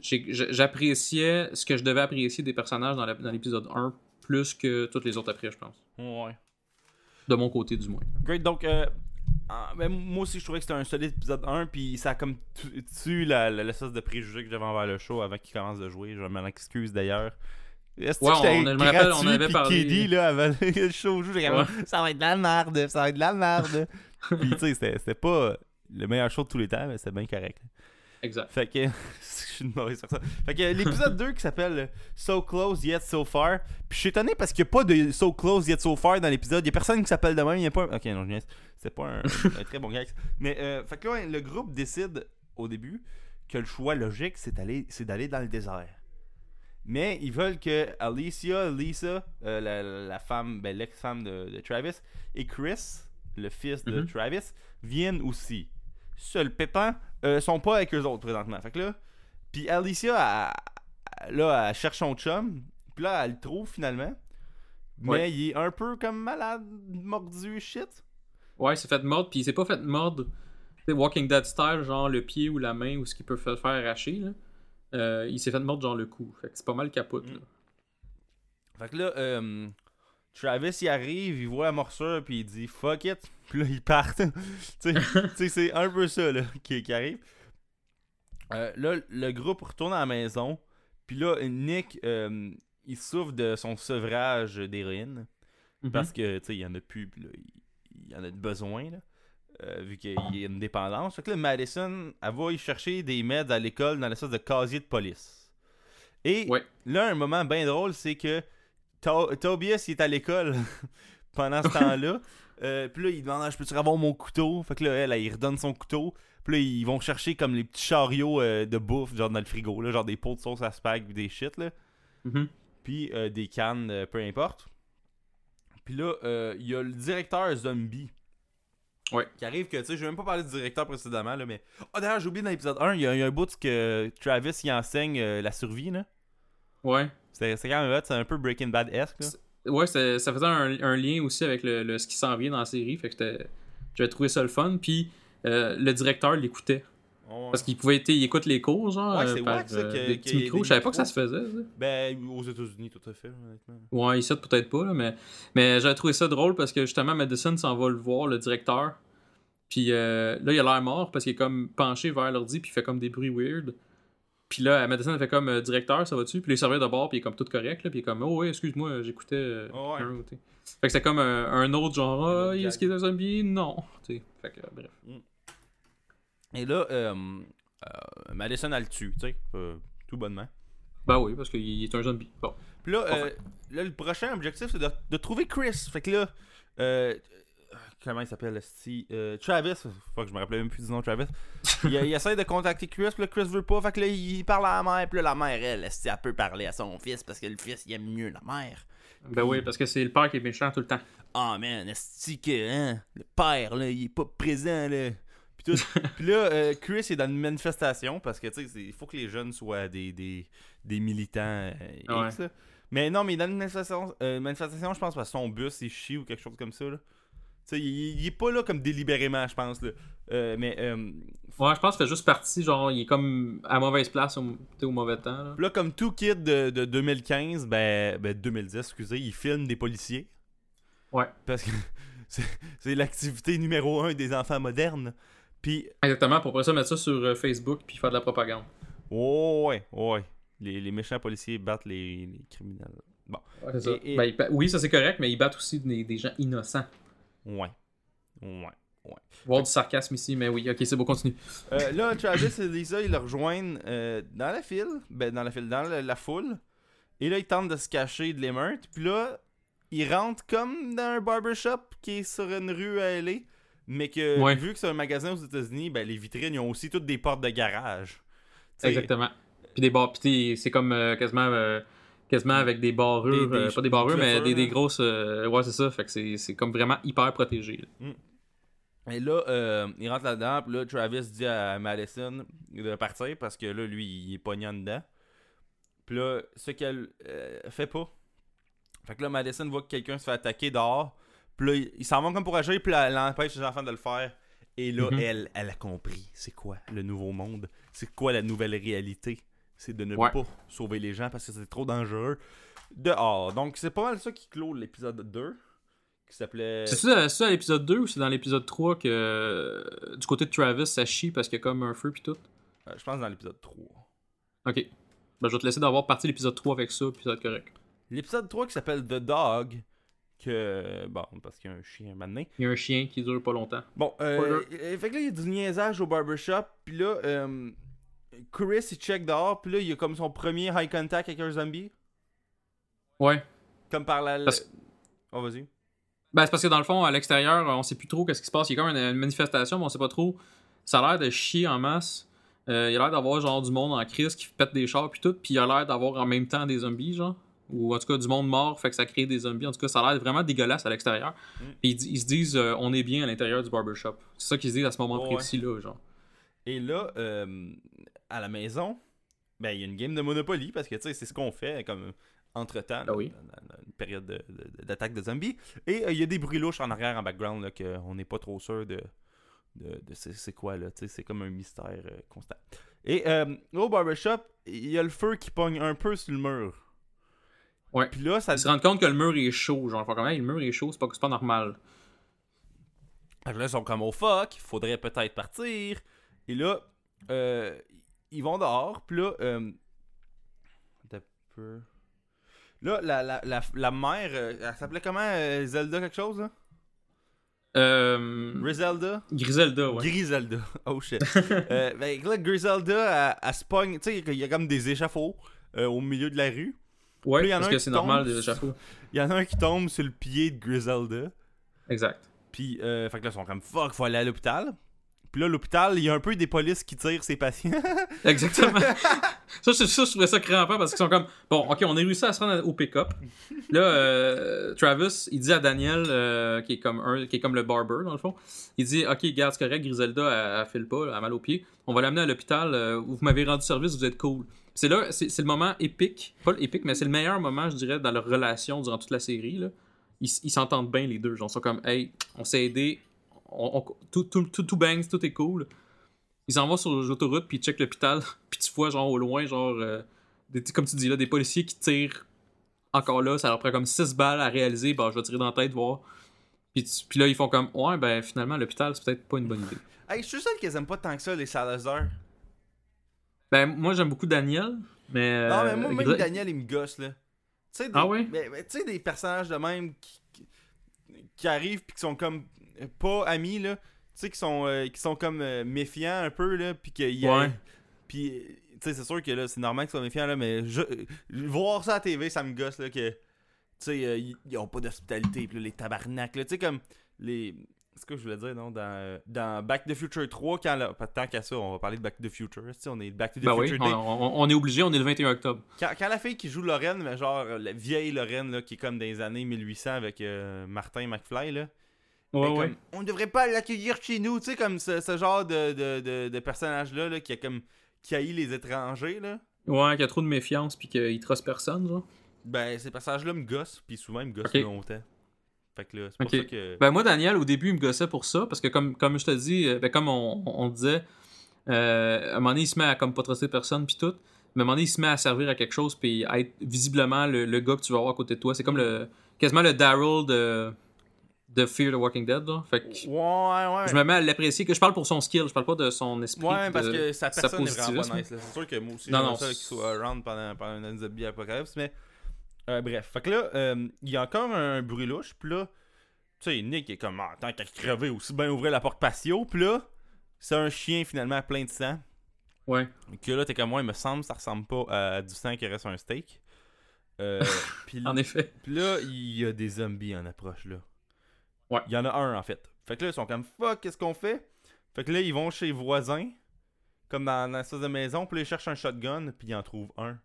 [SPEAKER 1] j'appréciais ce que je devais apprécier des personnages dans l'épisode 1 plus que toutes les autres après, je pense.
[SPEAKER 2] Ouais.
[SPEAKER 1] De mon côté, du moins.
[SPEAKER 2] Great, donc, euh, ah, ben, moi aussi, je trouvais que c'était un solide épisode 1, puis ça a comme tu- tué la, la, l'espèce de préjugé que j'avais envers le show avant qu'il commence de jouer. Je m'en excuse d'ailleurs. Est-ce que
[SPEAKER 1] Ouais,
[SPEAKER 2] j'étais
[SPEAKER 1] on- je me rappelle, on avait parlé.
[SPEAKER 2] KD, là, avant le show joue,
[SPEAKER 1] Ouais.
[SPEAKER 2] ça va être de la merde, ça va être de la merde. puis, tu sais, c'était, c'était pas le meilleur show de tous les temps, mais c'était bien correct.
[SPEAKER 1] Exact.
[SPEAKER 2] Fait que je suis une mauvaise personne. Fait que l'épisode 2 qui s'appelle So Close Yet So Far. Puis je suis étonné parce qu'il n'y a pas de So Close Yet So Far dans l'épisode. Il n'y a personne qui s'appelle de même. Il y a pas un... Ok, non, je. C'est pas un, un très bon gag. Mais euh, fait que là, le groupe décide au début que le choix logique, c'est d'aller, c'est d'aller dans le désert. Mais ils veulent que Alicia, Lisa, euh, la, la femme, ben, l'ex-femme de, de Travis, et Chris, le fils de
[SPEAKER 1] Mhm.
[SPEAKER 2] Travis, viennent aussi. Seul Pépin, euh, sont pas avec eux autres présentement. Fait que là, puis Alicia, elle, là, elle cherche son chum, puis là, elle le trouve finalement. Mais
[SPEAKER 1] Ouais.
[SPEAKER 2] il est un peu comme malade, mordu, shit.
[SPEAKER 1] Ouais, il s'est fait mordre, puis il s'est pas fait mordre, tu sais, Walking Dead style, genre le pied ou la main, ou ce qu'il peut fa- faire arracher, là. Euh, il s'est fait mordre genre le cou. Fait que c'est pas mal capote, là.
[SPEAKER 2] Fait que là, euh, Travis, il arrive, il voit la morsure, puis il dit fuck it. Puis là, il part. tu sais, c'est un peu ça là, qui, qui arrive. Euh, là, le groupe retourne à la maison. Puis là, Nick, euh, il souffre de son sevrage d'héroïne.
[SPEAKER 1] Mhm.
[SPEAKER 2] Parce que, tu sais, il y en a plus, puis là, il, il y en a de besoin, là. euh, vu qu'il y a une dépendance. Fait que là, Madison, elle va y chercher des meds à l'école dans l'espèce de casier de police. Et
[SPEAKER 1] Ouais.
[SPEAKER 2] là, un moment bien drôle, c'est que To- Tobias, il est à l'école pendant ce temps-là. Euh, puis là, il demande ah, Je peux-tu avoir mon couteau? Fait que là, elle, elle, il redonne son couteau. Puis là, ils vont chercher comme les petits chariots euh, de bouffe, genre dans le frigo, là, genre des pots de sauce à spag, puis des shit, là
[SPEAKER 1] Mhm.
[SPEAKER 2] puis euh, des cannes, peu importe. Puis là, euh, il y a le directeur zombie
[SPEAKER 1] Ouais.
[SPEAKER 2] Qui arrive que, tu sais, je vais même pas parler du directeur précédemment, là, mais. Ah, d'ailleurs, j'ai oublié dans l'épisode 1, il y, a- y un bout que Travis il enseigne la survie, là.
[SPEAKER 1] Ouais.
[SPEAKER 2] C'est quand même c'est un peu Breaking Bad-esque.
[SPEAKER 1] Ouais, ça faisait un, un lien aussi avec le, le- ce qui s'en vient dans la série. Fait que j'avais trouvé ça le fun. Puis euh, le directeur l'écoutait.
[SPEAKER 2] Ouais.
[SPEAKER 1] Parce qu'il pouvait, sais, il écoute les cours, genre,
[SPEAKER 2] Ouais,
[SPEAKER 1] euh, par
[SPEAKER 2] wack, ça,
[SPEAKER 1] euh,
[SPEAKER 2] que-
[SPEAKER 1] des petits micros.
[SPEAKER 2] des
[SPEAKER 1] Je savais pas que ça se faisait. ça.
[SPEAKER 2] Ben, aux États-Unis, tout à fait, honnêtement.
[SPEAKER 1] Ouais, ici, peut-être pas, là, mais, mais j'avais trouvé ça drôle parce que justement, Madison s'en va le voir, le directeur. Puis euh, là, il a l'air mort parce qu'il est comme penché vers l'ordi, puis il fait comme des bruits weird. Puis là, Madison fait comme euh, directeur, ça va-tu? Puis il servait de bord, puis il est comme tout correct, là, puis il est comme, oh ouais, excuse-moi, j'écoutais. euh,
[SPEAKER 2] Oh, ouais.
[SPEAKER 1] un. Fait que c'est comme un, un autre genre, ah, est-ce qu'il est un zombie? Non. Tu sais, fait que, bref.
[SPEAKER 2] Et là, euh, euh, Madison, elle le tue, tu sais, euh, tout bonnement.
[SPEAKER 1] Ben oui, parce qu'il est un zombie. Bon.
[SPEAKER 2] Puis là, euh, là, le prochain objectif, c'est de, de trouver Chris. Fait que là, euh, comment il s'appelle, euh, Travis. Faut que je me rappelais même plus du nom de Travis. Il, il essaie de contacter Chris, puis là, Chris veut pas. Fait que là, il parle à la mère, puis là, la mère, elle, esti, elle peut parler à son fils parce que le fils, il aime mieux la mère.
[SPEAKER 1] Ben oui, parce que c'est le père qui est méchant tout le temps.
[SPEAKER 2] Ah, man, esti que, hein, le père, là, il est pas présent, là? Puis, tout. Puis là, euh, Chris est dans une manifestation parce que, tu sais, il faut que les jeunes soient des, des, des militants euh,
[SPEAKER 1] Ouais.
[SPEAKER 2] X, là. Mais non, mais dans une manifestation, euh, manifestation je pense, parce que son bus, il chie ou quelque chose comme ça, là. Tu sais, il, il est pas là comme délibérément, je pense, là. Euh, mais euh,
[SPEAKER 1] Ouais, je pense qu'il fait juste partie, genre, il est comme à mauvaise place au, au mauvais temps. Là.
[SPEAKER 2] là, comme tout kid de, de 2015, ben, ben 2010, excusez, il filme des policiers.
[SPEAKER 1] Ouais.
[SPEAKER 2] Parce que c'est l'activité numéro un des enfants modernes. Puis
[SPEAKER 1] Exactement, pour après ça mettre ça sur euh, Facebook puis faire de la propagande.
[SPEAKER 2] Oh, ouais, ouais. Les, les méchants policiers battent les, les criminels. Bon,
[SPEAKER 1] Ouais, c'est ça.
[SPEAKER 2] Et- et-
[SPEAKER 1] Ben, oui, ça c'est correct, mais ils battent aussi des, des gens innocents.
[SPEAKER 2] ouais. Ouais.
[SPEAKER 1] Voir du sarcasme ici, mais oui, ok, c'est beau, continue.
[SPEAKER 2] Euh, là, Travis et Lisa, ils le rejoignent euh, dans la file. Ben, dans la file, dans la, la foule. Et là, ils tentent de se cacher de l'émeute. Puis là, ils rentrent comme dans un barbershop qui est sur une rue à LA. Mais que,
[SPEAKER 1] Ouais.
[SPEAKER 2] vu que c'est un magasin aux États-Unis, ben, les vitrines, ils ont aussi toutes des portes de garage. T'sais,
[SPEAKER 1] Exactement. Puis des t'es- c'est comme euh, quasiment, euh, quasiment avec des barrures,
[SPEAKER 2] Des- des
[SPEAKER 1] euh, pas des barrures, mais des, des
[SPEAKER 2] là.
[SPEAKER 1] grosses. euh, ouais, c'est ça. Fait que c'est c'est comme vraiment hyper protégé.
[SPEAKER 2] Et là, euh, il rentre là-dedans, puis là, Travis dit à Madison de partir parce que là, lui, il est pogné en dedans. Puis là, ce qu'elle euh, fait pas. Fait que là, Madison voit que quelqu'un se fait attaquer dehors. Puis là, il, il s'en va comme pour agir, puis là, elle empêche les enfants de le faire. Et là,
[SPEAKER 1] Mhm.
[SPEAKER 2] elle, elle a compris c'est quoi le nouveau monde, c'est quoi la nouvelle réalité. C'est de ne
[SPEAKER 1] Ouais.
[SPEAKER 2] pas sauver les gens parce que c'est trop dangereux dehors. Donc, c'est pas mal ça qui clôt l'épisode 2, qui s'appelait...
[SPEAKER 1] C'est ça, à l'épisode 2 ou c'est dans l'épisode 3 que euh, du côté de Travis ça chie parce qu'il y a comme un feu puis tout?
[SPEAKER 2] Euh, je pense dans l'épisode 3.
[SPEAKER 1] Ok. Ben, je vais te laisser d'avoir parti l'épisode 3 avec ça, puis ça va être correct.
[SPEAKER 2] L'épisode 3 qui s'appelle The Dog, que. Bon, parce qu'il y a un chien maintenant.
[SPEAKER 1] Il y a un chien qui dure pas longtemps.
[SPEAKER 2] Bon, euh, euh, fait que là, il y a du niaisage au barbershop, puis là, euh, Chris, il check dehors, puis là, il y a comme son premier high contact avec un zombie.
[SPEAKER 1] Ouais.
[SPEAKER 2] Comme par la.
[SPEAKER 1] Parce-
[SPEAKER 2] Oh, vas-y.
[SPEAKER 1] Ben, c'est parce que dans le fond, à l'extérieur, on sait plus trop qu'est-ce qui se passe. Il y a comme une, une manifestation, mais on sait pas trop. Ça a l'air de chier en masse. Euh, il a l'air d'avoir genre du monde en crise qui pète des chars puis tout. Puis il a l'air d'avoir en même temps des zombies, genre. Ou en tout cas du monde mort, fait que ça crée des zombies. En tout cas, ça a l'air vraiment dégueulasse à l'extérieur.
[SPEAKER 2] Mm.
[SPEAKER 1] Puis ils, se disent, euh, on est bien à l'intérieur du barbershop. C'est ça qu'ils se disent à ce moment
[SPEAKER 2] Ouais.
[SPEAKER 1] précis-là, genre.
[SPEAKER 2] Et là, euh, à la maison, ben, il y a une game de Monopoly, parce que, tu sais, c'est ce qu'on fait, comme entre-temps,
[SPEAKER 1] Ah oui.
[SPEAKER 2] une période de- de- d'attaque de, zombies. Et euh, il y a des bruits louches en arrière, en background, qu'on n'est pas trop sûr de, de, de c'est, quoi, là, c'est comme un mystère euh, constant. Et euh, au barbershop, il y a le feu qui pogne un peu sur le mur.
[SPEAKER 1] Ouais.
[SPEAKER 2] Puis là, ça...
[SPEAKER 1] Ils se rendent compte que le mur est chaud, genre. Hey, le mur est chaud, c'est pas, pas normal.
[SPEAKER 2] Que là, ils sont comme au fuck, il faudrait peut-être partir. Et là, euh, ils vont dehors, puis là, euh, un peu. Là, la, la, la, la mère, euh, elle s'appelait comment euh, Zelda quelque chose là?
[SPEAKER 1] Euh.
[SPEAKER 2] Griselda?
[SPEAKER 1] Griselda, ouais.
[SPEAKER 2] Griselda. Oh shit. euh, ben, là, Griselda, elle, elle se pogne, tu sais, il y a comme des échafauds euh, au milieu de la rue.
[SPEAKER 1] Ouais,
[SPEAKER 2] Puis il y en a
[SPEAKER 1] parce que c'est normal des échafauds.
[SPEAKER 2] Il y en a un qui tombe sur le pied de Griselda.
[SPEAKER 1] Exact.
[SPEAKER 2] Puis, euh, fait que là, ils sont comme fuck, faut aller à l'hôpital. Puis là, l'hôpital, il y a un peu des polices qui tirent ses patients.
[SPEAKER 1] Exactement. ça, ça, je trouvais ça crampant parce qu'ils sont comme Bon, ok, on a réussi à se rendre au pick-up. Là, euh, Travis, il dit à Daniel, euh, qui, est comme un, qui est comme le barber, dans le fond, il dit Ok, garde, c'est correct, Griselda, elle, elle file pas, elle a mal au pied. On va l'amener à l'hôpital. euh, vous m'avez rendu service, vous êtes cool. C'est là, c'est le moment épique. Pas épique, mais c'est le meilleur moment, je dirais, dans leur relation durant toute la série. Là. Ils s'entendent bien, les deux. Ils sont comme Hey, on s'est aidé. On, on- tout, tout, tout, tout bangs, tout est cool. Ils s'en vont sur l'autoroute, puis ils checkent l'hôpital, puis tu vois, genre, au loin, genre, euh, des- comme tu dis là, des policiers qui tirent encore là, ça leur prend comme 6 balles à réaliser, bah, je vais tirer dans la tête, voir. Puis, tu- puis là, ils font comme, ouais, ben finalement, l'hôpital, c'est peut-être pas une bonne idée.
[SPEAKER 2] hey, je suis sûr qu'ils aiment pas tant que ça, les Salazar.
[SPEAKER 1] Ben, moi, j'aime beaucoup Daniel, mais.
[SPEAKER 2] non, mais
[SPEAKER 1] euh,
[SPEAKER 2] moi, même
[SPEAKER 1] Gris-
[SPEAKER 2] Daniel, il me gosse, là. Tu sais, des,
[SPEAKER 1] Ah ouais?
[SPEAKER 2] tu sais, des personnages de même qui, qui, arrivent puis qui sont comme euh, pas amis, là. Tu sais, qui sont, euh, qui sont comme euh, méfiants un peu, là. Puis qu'il y a.
[SPEAKER 1] Ouais.
[SPEAKER 2] Puis, euh, tu sais, c'est sûr que là, c'est normal qu'ils soient méfiants, là, mais je, euh, voir ça à la TV, ça me gosse, là, que. Tu sais, euh, ils ils ont pas d'hospitalité, puis les tabarnak, là. Tu sais, comme les. C'est ce que je voulais dire, non? Dans, euh, dans Back to the Future 3, quand là, pas tant qu'à ça, on va parler de Back to the Future. Tu sais, on est Back to the
[SPEAKER 1] Ben oui,
[SPEAKER 2] Future
[SPEAKER 1] on,
[SPEAKER 2] Day.
[SPEAKER 1] on- on est obligé, on est le 21 octobre.
[SPEAKER 2] Quand, quand la fille qui joue Lorraine, mais genre euh, la vieille Lorraine là, qui est comme des années 1800 avec euh, Martin McFly, là,
[SPEAKER 1] Ouais, ouais.
[SPEAKER 2] comme, on devrait pas l'accueillir chez nous, tu sais, comme ce, ce genre de, de, de, de personnage-là là, qui a comme qui haït les étrangers. Là.
[SPEAKER 1] Ouais, qu'il y a trop de méfiance, puis qu'il trosse personne, genre.
[SPEAKER 2] Ben, ces personnages-là me gossent, puis souvent ils me gossent
[SPEAKER 1] Ok.
[SPEAKER 2] longtemps. Fait que là, c'est pour ça que.
[SPEAKER 1] Ben moi, Daniel, au début, il me gossait pour ça, parce que comme, comme je te dis, euh, ben, comme on, on disait, euh, à un moment donné, il se met à comme pas truster personne, puis tout. Mais à un moment donné, il se met à servir à quelque chose, puis à être visiblement le, le gars que tu vas avoir à côté de toi. C'est comme le quasiment le Daryl de, de Fear the Walking Dead. Là. Fait que
[SPEAKER 2] Ouais, ouais.
[SPEAKER 1] je me mets à l'apprécier, que je parle pour son skill, je parle pas de son esprit.
[SPEAKER 2] Ouais,
[SPEAKER 1] de
[SPEAKER 2] parce que sa personne est vraiment pas nice. C'est sûr que moi aussi,
[SPEAKER 1] Non,
[SPEAKER 2] j'aimerais ça qu'il soit around pendant, pendant une zombie apocalypse, mais euh, bref. Fait que là, euh, il y a encore un bruit louche, puis là, tu sais, Nick est comme, ah, tant qu'à crever, aussi bien ouvrir la porte patio, puis là, c'est un chien finalement plein de sang.
[SPEAKER 1] Ouais.
[SPEAKER 2] Que là, t'es comme moi, il me semble, ça ressemble pas à du sang qui reste sur un steak. Euh, puis
[SPEAKER 1] En effet.
[SPEAKER 2] puis là, il y a des zombies en approche, là.
[SPEAKER 1] Ouais.
[SPEAKER 2] Il y en a un, en fait. Fait que là, ils sont comme, fuck, qu'est-ce qu'on fait? Fait que là, ils vont chez les voisins, comme dans, dans l'espèce de maison, puis là, ils cherchent un shotgun, puis ils en trouvent un.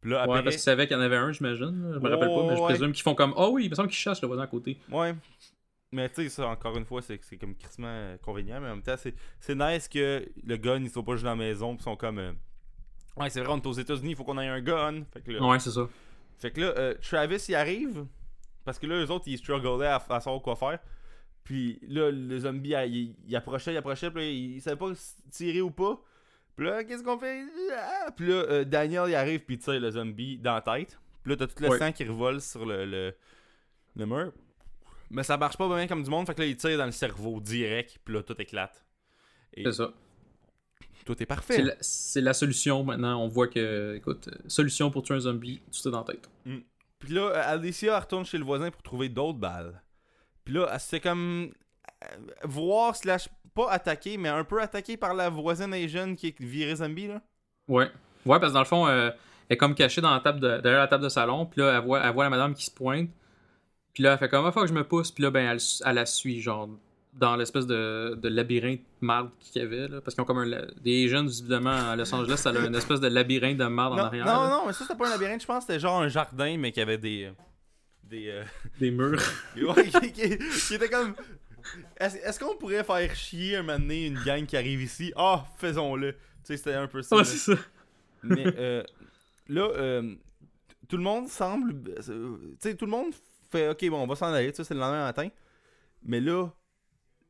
[SPEAKER 2] Puis là,
[SPEAKER 1] Ouais,
[SPEAKER 2] après...
[SPEAKER 1] parce qu'ils savaient qu'il y en avait un, j'imagine. Je me rappelle pas, mais je
[SPEAKER 2] Ouais.
[SPEAKER 1] présume qu'ils font comme Oh oui, il me semble qu'ils chassent le voisin à côté.
[SPEAKER 2] Ouais. Mais tu sais, ça, encore une fois, c'est c'est comme crissement euh, convenient, mais en même temps, c'est c'est nice que le gun, ils sont pas juste dans la maison, puis ils sont comme... euh, Ouais, c'est vrai, on est aux États-Unis, il faut qu'on ait un gun. Fait que là,
[SPEAKER 1] Ouais, c'est ça.
[SPEAKER 2] Fait que là, euh, Travis, il arrive. Parce que là, eux autres, ils strugglaient à, à savoir quoi faire. Puis là, le zombie, il, approchait, il approchait. Puis là, il, savait pas tirer ou pas. Puis là, qu'est-ce qu'on fait? Ah! Puis là, euh, Daniel, il arrive, puis il tire le zombie dans la tête. Puis là, t'as tout le
[SPEAKER 1] Ouais.
[SPEAKER 2] sang qui revole sur le, le, le mur. Mais ça marche pas bien comme du monde. Fait que là, il tire dans le cerveau direct. Puis là, tout éclate. Et
[SPEAKER 1] C'est ça.
[SPEAKER 2] tout est parfait.
[SPEAKER 1] c'est la solution maintenant. On voit que, écoute, euh, solution pour tuer un zombie, tout est dans la tête.
[SPEAKER 2] Puis là, euh, Alicia retourne chez le voisin pour trouver d'autres balles. Puis là, elle se fait comme euh, voir slash pas attaquer, mais un peu attaqué par la voisine Asian qui est virée zombie là.
[SPEAKER 1] Ouais. Ouais, parce que dans le fond, euh, elle est comme cachée dans la table de- derrière la table de salon. Puis là, elle voit, elle voit la madame qui se pointe. Puis là, elle fait comme, ah, faut que je me pousse. Puis là, ben, elle, elle la suit, genre, dans l'espèce de, de labyrinthe marde qu'il y avait, là. Parce qu'ils ont comme un. Des jeunes, visiblement, à Los Angeles, ça a une espèce de labyrinthe de marde en arrière.
[SPEAKER 2] non,
[SPEAKER 1] là.
[SPEAKER 2] non, mais ça c'était pas un labyrinthe, je pense que c'était genre un jardin mais qui avait des euh, des euh,
[SPEAKER 1] Des murs.
[SPEAKER 2] ouais, qui, qui- qui était comme est-ce est-ce qu'on pourrait faire chier un moment donné une gang qui arrive ici? Ah, faisons-le. Tu sais, c'était un peu ça.
[SPEAKER 1] ouais, c'est ça.
[SPEAKER 2] Mais euh, là, euh, tout le monde semble. euh, Tu sais, tout le monde fait OK, bon, on va s'en aller, tu sais, c'est le lendemain matin. Mais là,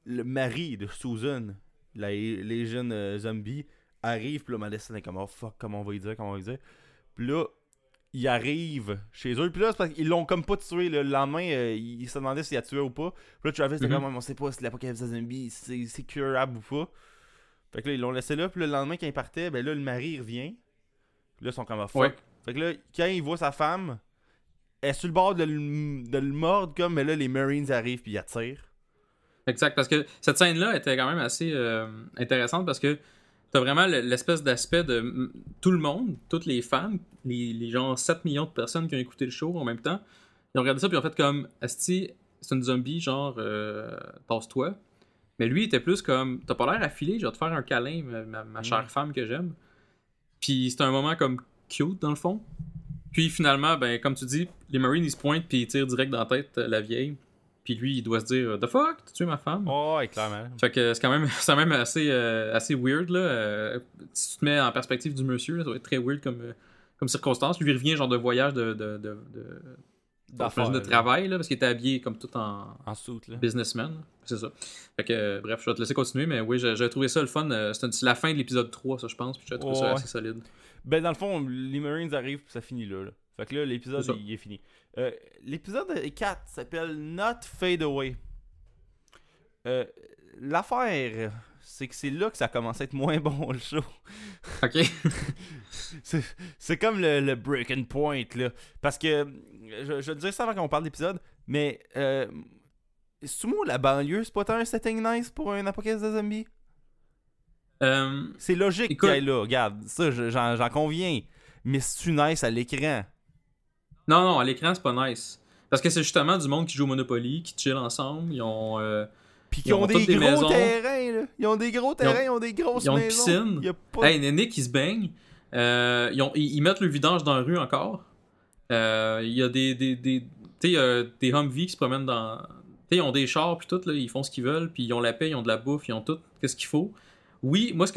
[SPEAKER 2] le mari de Susan, la, les jeunes euh, zombies, arrive, puis là, Madison est comme Oh fuck, comment on va y dire, comment on va y dire. Puis là, il arrive chez eux, puis là, c'est parce qu'ils l'ont comme pas tué. là. Le lendemain, euh, il se demandait s'il a tué ou pas. Puis là, Travis était
[SPEAKER 1] Mhm.
[SPEAKER 2] comme On sait pas si l'apocalypse des zombies, c'est curable ou pas. Fait que là, ils l'ont laissé là, puis le lendemain, quand il partait, ben là, le mari il revient. Puis là, ils sont comme Ah, fuck.
[SPEAKER 1] Ouais.
[SPEAKER 2] Fait que là, quand il voit sa femme, elle est sur le bord de le, de le mordre, comme, mais là, les Marines arrivent, puis ils attirent.
[SPEAKER 1] Exact, parce que cette scène-là était quand même assez euh, intéressante parce que t'as vraiment le- l'espèce d'aspect de mm, tout le monde, toutes les fans, les, les genre 7 millions de personnes qui ont écouté le show en même temps, ils ont regardé ça puis ils ont fait comme Asti, c'est une zombie, genre, euh, passe-toi. Mais lui, il était plus comme T'as pas l'air affilé, je vais te faire un câlin, ma, ma- ma chère
[SPEAKER 2] Mm.
[SPEAKER 1] femme que j'aime. Puis c'était un moment comme cute, dans le fond. Puis finalement, ben, comme tu dis, les Marines, ils se pointent, puis ils tirent direct dans la tête euh, la vieille. Puis lui, il doit se dire The fuck, t'as tué ma femme
[SPEAKER 2] Oh, ouais, clairement.
[SPEAKER 1] Fait que c'est quand même, c'est quand même assez, euh, assez weird, là. Euh, si tu te mets en perspective du monsieur, là, ça va être très weird comme, euh, comme circonstance. Lui, il revient genre de voyage de, de, de, de,
[SPEAKER 2] D'affaires,
[SPEAKER 1] de travail, là, parce qu'il était habillé comme tout en
[SPEAKER 2] En soute, là.
[SPEAKER 1] businessman. C'est ça. Fait que, euh, bref, je vais te laisser continuer, mais oui, j'ai trouvé ça le fun. Euh, C'est la fin de l'épisode 3, ça, je pense, puis j'ai trouvé ça
[SPEAKER 2] Ouais.
[SPEAKER 1] assez solide.
[SPEAKER 2] Ben, dans le fond, les Marines arrivent puis ça finit là. là. Fait que là, l'épisode, il est fini. Euh, l'épisode 4 s'appelle Not Fade Away. Euh, L'affaire, c'est que c'est là que ça commence à être moins bon, le show.
[SPEAKER 1] Ok.
[SPEAKER 2] C'est- comme le, le breaking point, là. Parce que, je, je dirais ça avant qu'on parle d'épisode, mais, euh, moi la banlieue, c'est pas un setting nice pour un apocalypse de zombies?
[SPEAKER 1] Euh,
[SPEAKER 2] C'est logique
[SPEAKER 1] Écoute-
[SPEAKER 2] qu'il y ait là, regarde, ça, je- j'en j'en conviens. Mais c'est-tu nice à l'écran?
[SPEAKER 1] Non, non, à l'écran, c'est pas nice. Parce que c'est justement du monde qui joue au Monopoly, qui chill ensemble. Ils ont. euh,
[SPEAKER 2] Puis
[SPEAKER 1] Ils
[SPEAKER 2] ont,
[SPEAKER 1] ont
[SPEAKER 2] des gros
[SPEAKER 1] maisons.
[SPEAKER 2] terrains, là. Ils ont des gros terrains, ils ont, des grosses
[SPEAKER 1] ils ont une
[SPEAKER 2] maisons.
[SPEAKER 1] piscine.
[SPEAKER 2] Y a pas...
[SPEAKER 1] Hey, Néné qui se baigne. Euh, ils, ont- ils- ils mettent le vidange dans la rue encore. Euh, Il y a des, des, des, des Humvee qui se promènent dans. Tu sais, ils ont des chars, puis tout, là, ils font ce qu'ils veulent, puis ils ont la paix, ils ont de la bouffe, ils ont tout, qu'est-ce qu'il faut. Oui, moi, ce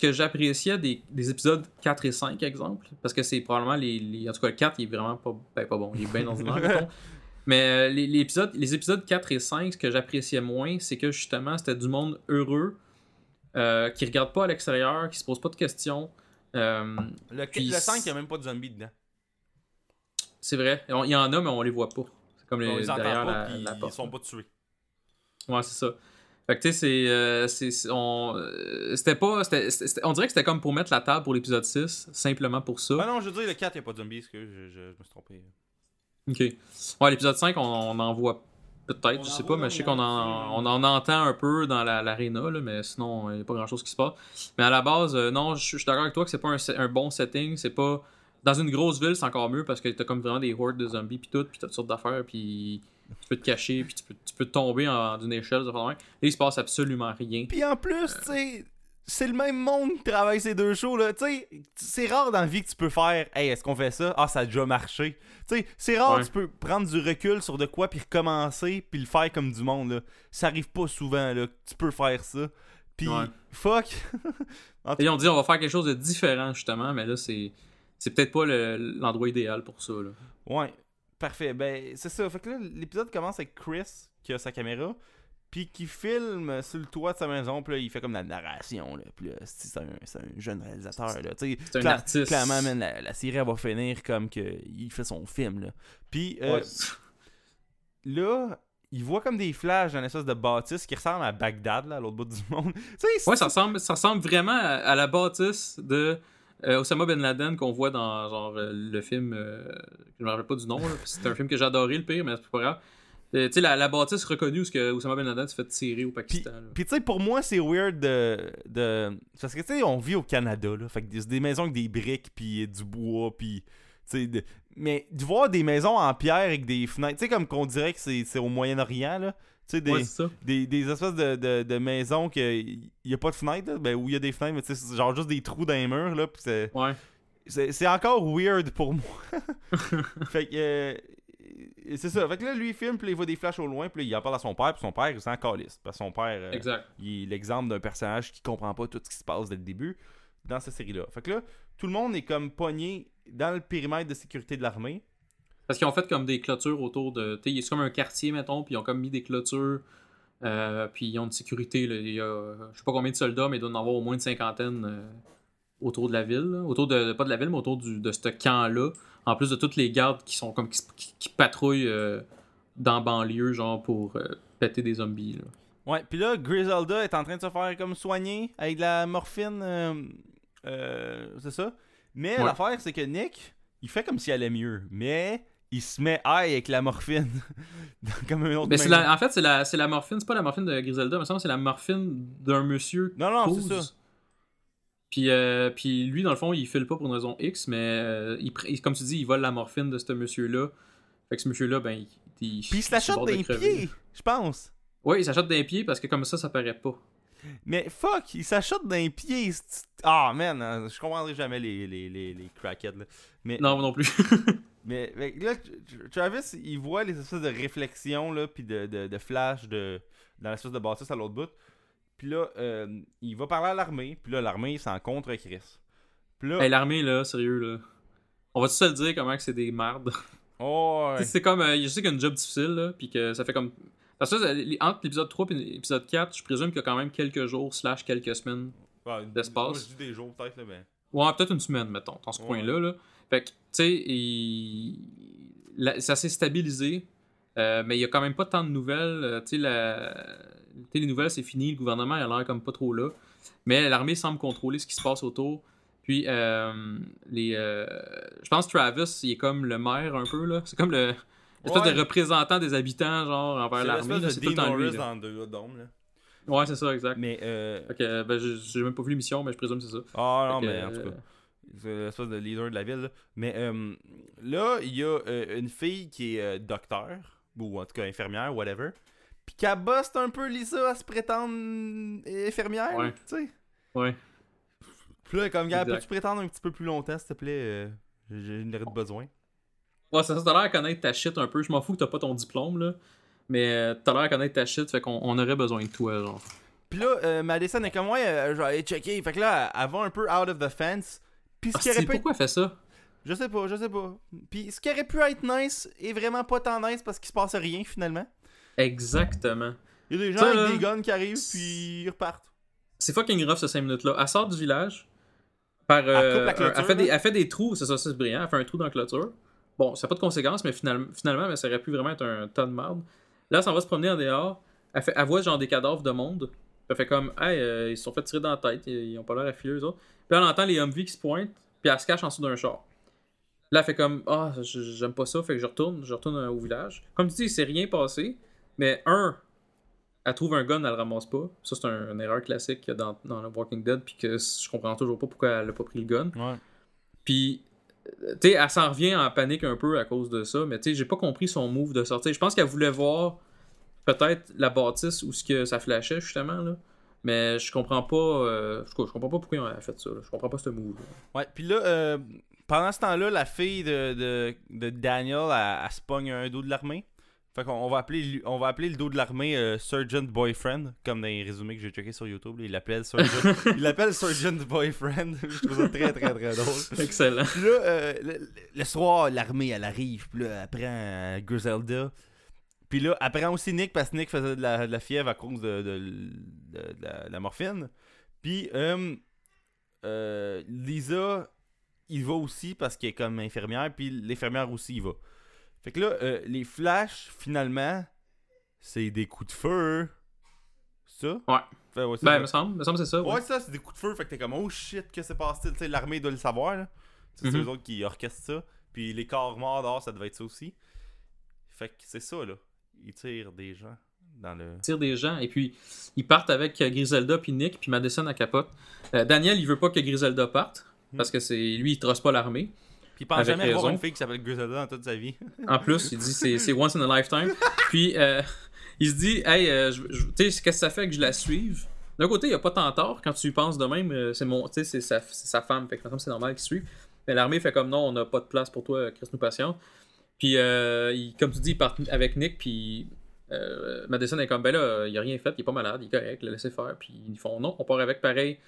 [SPEAKER 1] que j'appréciais des, des épisodes 4 et 5, exemple, parce que c'est probablement les, les- En tout cas, le 4, il est vraiment pas, ben, pas bon, il est bien ordinaire, mettons. Mais euh, les, les épisodes, les épisodes 4 et 5, ce que j'appréciais moins, c'est que justement, c'était du monde heureux, euh, qui regarde pas à l'extérieur, qui se pose pas de questions. Euh,
[SPEAKER 2] le,
[SPEAKER 1] puis
[SPEAKER 2] le 5, il n'y a même pas de zombies dedans.
[SPEAKER 1] c'est vrai. Il y en a, mais on les voit pas. C'est comme les,
[SPEAKER 2] On les
[SPEAKER 1] derrière
[SPEAKER 2] entend pas,
[SPEAKER 1] la,
[SPEAKER 2] puis
[SPEAKER 1] la
[SPEAKER 2] ils sont pas tués.
[SPEAKER 1] Ouais, c'est ça. Fait que tu sais, c'est. euh, on- euh, C'était pas. on dirait que c'était comme pour mettre la table pour l'épisode 6, simplement pour ça.
[SPEAKER 2] Ah non, je veux dire, le 4, il n'y a pas de zombies, parce que je, je, je me suis trompé.
[SPEAKER 1] Ok. Ouais, l'épisode 5, on, on en voit peut-être, je sais pas, mais je sais qu'on en, on en entend un peu dans la- l'aréna, là, mais sinon, il n'y a pas grand chose qui se passe. Mais à la base, euh, non, je suis d'accord avec toi que c'est pas un bon setting, c'est pas. Dans une grosse ville, c'est encore mieux parce que t'as comme vraiment des hordes de zombies, puis tout, puis t'as toutes sortes d'affaires, puis tu peux te cacher, puis tu peux, tu peux tomber en, d'une échelle, Là, il se passe absolument rien.
[SPEAKER 2] Puis en plus, tu sais, c'est le même monde qui travaille ces deux shows, là. Tu sais, c'est rare dans la vie que tu peux faire Hey, est-ce qu'on fait ça? Ah, ça a déjà marché. Tu sais, c'est rare
[SPEAKER 1] Ouais.
[SPEAKER 2] que tu peux prendre du recul sur de quoi, puis recommencer, puis le faire comme du monde, là. Ça arrive pas souvent, là, que tu peux faire ça. Puis,
[SPEAKER 1] Ouais.
[SPEAKER 2] fuck.
[SPEAKER 1] Et on dit on va faire quelque chose de différent, justement, mais là, c'est. C'est peut-être pas le- l'endroit idéal pour ça. Là.
[SPEAKER 2] Ouais, parfait. Ben, c'est ça. Fait que là, l'épisode commence avec Chris qui a sa caméra, puis qui filme sur le toit de sa maison, puis là, il fait comme la narration, là. Puis là, c'est un, jeune réalisateur, là. Tu sais,
[SPEAKER 1] C'est un
[SPEAKER 2] cla-
[SPEAKER 1] artiste.
[SPEAKER 2] Clairement, man, la, la série, elle va finir comme que il fait son film, là. Puis euh,
[SPEAKER 1] Ouais.
[SPEAKER 2] là, il voit comme des flashs dans espèce de bâtisse qui ressemble à Bagdad, là, à l'autre bout du monde.
[SPEAKER 1] Ouais, ça ressemble, ça ressemble vraiment à, à la bâtisse de euh, Osama Ben Laden qu'on voit dans genre euh, le film. euh, je me rappelle pas du nom. C'est un film que j'ai adoré, le pire, mais c'est pas grave. Euh, tu sais, la, la bâtisse reconnue où que Osama Ben Laden s'est fait tirer au Pakistan.
[SPEAKER 2] Puis tu sais, pour moi, c'est weird de, de... Parce que tu sais, on vit au Canada, là. Fait que c'est des maisons avec des briques, puis du bois, puis... de- Mais de voir des maisons en pierre avec des fenêtres, tu sais, comme qu'on dirait que c'est au Moyen-Orient, là. Tu sais, des,
[SPEAKER 1] Ouais,
[SPEAKER 2] des, des espèces de, de, de maisons qu'il n'y a pas de fenêtres, là, ben, où il y a des fenêtres, mais c'est genre juste des trous dans les murs, là, c'est...
[SPEAKER 1] Ouais.
[SPEAKER 2] C'est encore weird pour moi. fait que. euh, c'est ça. Fait que là, lui, il filme, puis il voit des flashs au loin, puis il en parle à son père, puis son père, il s'en calisse. Parce que son père, euh,
[SPEAKER 1] Exact.
[SPEAKER 2] il est l'exemple d'un personnage qui comprend pas tout ce qui se passe dès le début dans cette série-là. Fait que là, tout le monde est comme pogné dans le périmètre de sécurité de l'armée.
[SPEAKER 1] Parce qu'ils ont fait comme des clôtures autour de. C'est comme un quartier, mettons, puis ils ont comme mis des clôtures. euh, puis ils ont une sécurité. Là. Il y a, je sais pas combien de soldats, mais il doit y en avoir au moins une cinquantaine euh, autour de la ville. là. Autour de. Pas de la ville, mais autour du, de ce camp-là. En plus de toutes les gardes qui sont comme. qui, qui- qui patrouillent euh, dans banlieue, genre pour péter des zombies. Là.
[SPEAKER 2] Ouais, puis là, Griselda est en train de se faire comme soigner avec de la morphine. c'est ça. Mais
[SPEAKER 1] Ouais.
[SPEAKER 2] l'affaire, c'est que Nick, il fait comme s'il allait mieux. Mais il se met high avec la morphine. comme un autre
[SPEAKER 1] Mais la- en fait, c'est la, c'est la morphine. C'est pas la morphine de Griselda, mais c'est la morphine d'un monsieur
[SPEAKER 2] Non, non, c'est ça.
[SPEAKER 1] Puis, euh, puis lui, dans le fond, il file pas pour une raison X, mais euh, il, comme tu dis, il vole la morphine de ce monsieur-là. Fait que ce monsieur-là, ben, il. il
[SPEAKER 2] Puis il se
[SPEAKER 1] sur
[SPEAKER 2] la
[SPEAKER 1] le
[SPEAKER 2] shot
[SPEAKER 1] bord
[SPEAKER 2] dans
[SPEAKER 1] de
[SPEAKER 2] les
[SPEAKER 1] crever.
[SPEAKER 2] pieds, je pense.
[SPEAKER 1] Ouais, il s'achète d'un pied parce que comme ça, ça paraît pas.
[SPEAKER 2] Mais fuck, il s'achète d'un pied. Ah, man, hein, je comprendrai jamais les, les, les, les crackheads, là. Mais,
[SPEAKER 1] Non, moi non plus.
[SPEAKER 2] mais, mais là, Travis, il voit les espèces de réflexions, là, puis de, de, de flash de, dans l'espèce de bâtisse à l'autre bout. Puis là, euh, il va parler à l'armée, puis là, l'armée, il s'en contre Chris. Puis là,
[SPEAKER 1] hey, l'armée, là, sérieux, là. On va tout se le dire comment que c'est des mardes?
[SPEAKER 2] oh,
[SPEAKER 1] Tu sais, C'est comme. euh, je sais qu'il y a une job difficile, là, puis que ça fait comme. Parce que entre l'épisode 3 et l'épisode 4, je présume qu'il y a quand même quelques jours, slash quelques semaines.
[SPEAKER 2] ouais,
[SPEAKER 1] d'espace.
[SPEAKER 2] moi, je dis des jours, peut-être, là, mais...
[SPEAKER 1] Ouais, peut-être une semaine, mettons, dans ce
[SPEAKER 2] Ouais.
[SPEAKER 1] coin-là. Là. Fait que, tu sais, il- ça s'est stabilisé, euh, mais il y a quand même pas tant de nouvelles. euh, tu sais, la... les nouvelles, c'est fini, le gouvernement il a l'air comme pas trop là. Mais l'armée semble contrôler ce qui se passe autour. Puis, euh, les, euh, je pense que Travis, il est comme le maire un peu, là. C'est comme le l'espèce
[SPEAKER 2] Ouais.
[SPEAKER 1] de représentant des habitants, genre, envers l'armée. C'est tout temps lui. Là.
[SPEAKER 2] dans.
[SPEAKER 1] Ouais, c'est ça, exact.
[SPEAKER 2] Mais, euh...
[SPEAKER 1] Fait que, ben, j'ai même pas vu l'émission, mais je présume que c'est ça.
[SPEAKER 2] Ah, non,
[SPEAKER 1] que,
[SPEAKER 2] mais en tout cas... C'est l'espèce de leader de la ville. là. Mais euh, là, il y a euh, une fille qui est euh, docteur, ou en tout cas infirmière, whatever. Puis qu'elle bosse un peu Lisa à se prétendre infirmière,
[SPEAKER 1] Ouais.
[SPEAKER 2] tu sais.
[SPEAKER 1] Ouais.
[SPEAKER 2] Puis là, comme gars, peux-tu prétendre un petit peu plus longtemps, s'il te plaît? Euh, J'ai une de besoin.
[SPEAKER 1] Ouais, ça, ça t'as l'air à connaître ta shit un peu. Je m'en fous que t'as pas ton diplôme, là. Mais euh, t'as l'air à connaître ta shit, fait qu'on on aurait besoin de toi, genre.
[SPEAKER 2] Puis là, euh, Madison est comme, ouais, euh, je vais aller checker. Fait que là, elle va un peu out of the fence. Puis ce
[SPEAKER 1] Ah,
[SPEAKER 2] qui aurait pu être
[SPEAKER 1] pourquoi elle fait ça?
[SPEAKER 2] Je sais pas, je sais pas. Puis ce qui aurait pu être nice est vraiment pas tant nice parce qu'il se passe rien finalement.
[SPEAKER 1] Exactement.
[SPEAKER 2] Il y a des gens
[SPEAKER 1] Ça,
[SPEAKER 2] avec
[SPEAKER 1] là,
[SPEAKER 2] des guns qui arrivent puis ils repartent.
[SPEAKER 1] C'est fucking rough, ces 5 minutes-là. Elle sort du village. Par,
[SPEAKER 2] Elle coupe
[SPEAKER 1] euh,
[SPEAKER 2] la clôture,
[SPEAKER 1] elle, fait des,
[SPEAKER 2] là.
[SPEAKER 1] elle fait des trous, c'est ça, c'est brillant. Elle fait un trou dans la clôture. Bon, ça n'a pas de conséquences, mais finalement, finalement mais ça aurait pu vraiment être un tas de merde. Là, ça va se promener en dehors. Elle, fait, elle voit genre des cadavres de monde. Elle fait comme, hey, euh, ils se sont fait tirer dans la tête, ils, ils ont pas l'air affilés, eux autres. Puis elle entend les Humvee qui se pointent, puis elle se cache en dessous d'un char. Là, elle fait comme, ah, j'aime pas ça, fait que je retourne, je retourne euh, au village. Comme tu dis, il s'est rien passé, mais un, elle trouve un gun, elle le ramasse pas. Ça, c'est un- une erreur classique qu'il y a dans, dans le Walking Dead, puis que je comprends toujours pas pourquoi elle a pas pris le gun.
[SPEAKER 2] Ouais.
[SPEAKER 1] Puis, euh, tu sais, elle s'en revient en panique un peu à cause de ça, mais tu sais, j'ai pas compris son move de sortir. Je pense qu'elle voulait voir peut-être la bâtisse où ce que ça flashait, justement, là. Mais je comprends pas, euh, je, je comprends pas pourquoi elle a fait ça, là. Je comprends pas ce move.
[SPEAKER 2] Ouais, puis là, euh, pendant ce temps-là, la fille de, de, de Daniel, elle, elle se pogne un dos de l'armée. Fait qu'on on va appeler on va appeler le dos de l'armée euh, Sergeant Boyfriend, comme dans les résumés que j'ai checké sur YouTube. là, il l'appelle Sergeant, il l'appelle Sergeant Boyfriend. Je trouve ça très très très drôle.
[SPEAKER 1] Excellent.
[SPEAKER 2] Puis là, euh, le, le soir, l'armée, elle arrive. Puis là, elle prend euh, Griselda. Puis là, elle prend aussi Nick parce que Nick faisait de la, de la fièvre à cause de, de- de- de la, morphine. Puis euh, euh, Lisa, il va aussi parce qu'elle est comme infirmière. Puis l'infirmière aussi, il va. Fait que là, euh, les flashs, finalement, c'est des coups de feu. Ça?
[SPEAKER 1] Ouais.
[SPEAKER 2] Fait, ouais,
[SPEAKER 1] Ben,
[SPEAKER 2] ça.
[SPEAKER 1] me semble, me semble c'est ça. ouais.
[SPEAKER 2] Ouais, ça, c'est des coups de feu. Fait que t'es comme, oh shit, que c'est passé? Tu sais, l'armée doit le savoir. là. C'est
[SPEAKER 1] Mhm.
[SPEAKER 2] eux autres qui orchestrent ça. Puis les corps morts dehors, ça devait être ça aussi. Fait que c'est ça, là. Ils tirent des gens dans le.
[SPEAKER 1] tire des gens et puis ils partent avec Griselda puis Nick puis Madison à capote. Euh, Daniel il veut pas que Griselda parte parce que c'est lui il trosse pas l'armée.
[SPEAKER 2] Puis il pense jamais
[SPEAKER 1] raison.
[SPEAKER 2] une fille qui s'appelle Griselda dans toute sa vie.
[SPEAKER 1] En plus il dit c'est c'est once in a lifetime. Puis euh, il se dit hey euh, tu sais qu'est-ce que ça fait que je la suive? D'un côté il y a pas tant tort quand tu y penses de même euh, c'est mon tu sais c'est sa, c'est sa femme fait que c'est normal qu'il suive. Mais l'armée fait comme non on n'a pas de place pour toi Chris nous patient. Puis euh, il- comme tu dis ils partent avec Nick puis euh, Madison est comme ben là, il a rien fait, il est pas malade, il est correct, le laisser faire. Puis ils font non, on part avec pareil.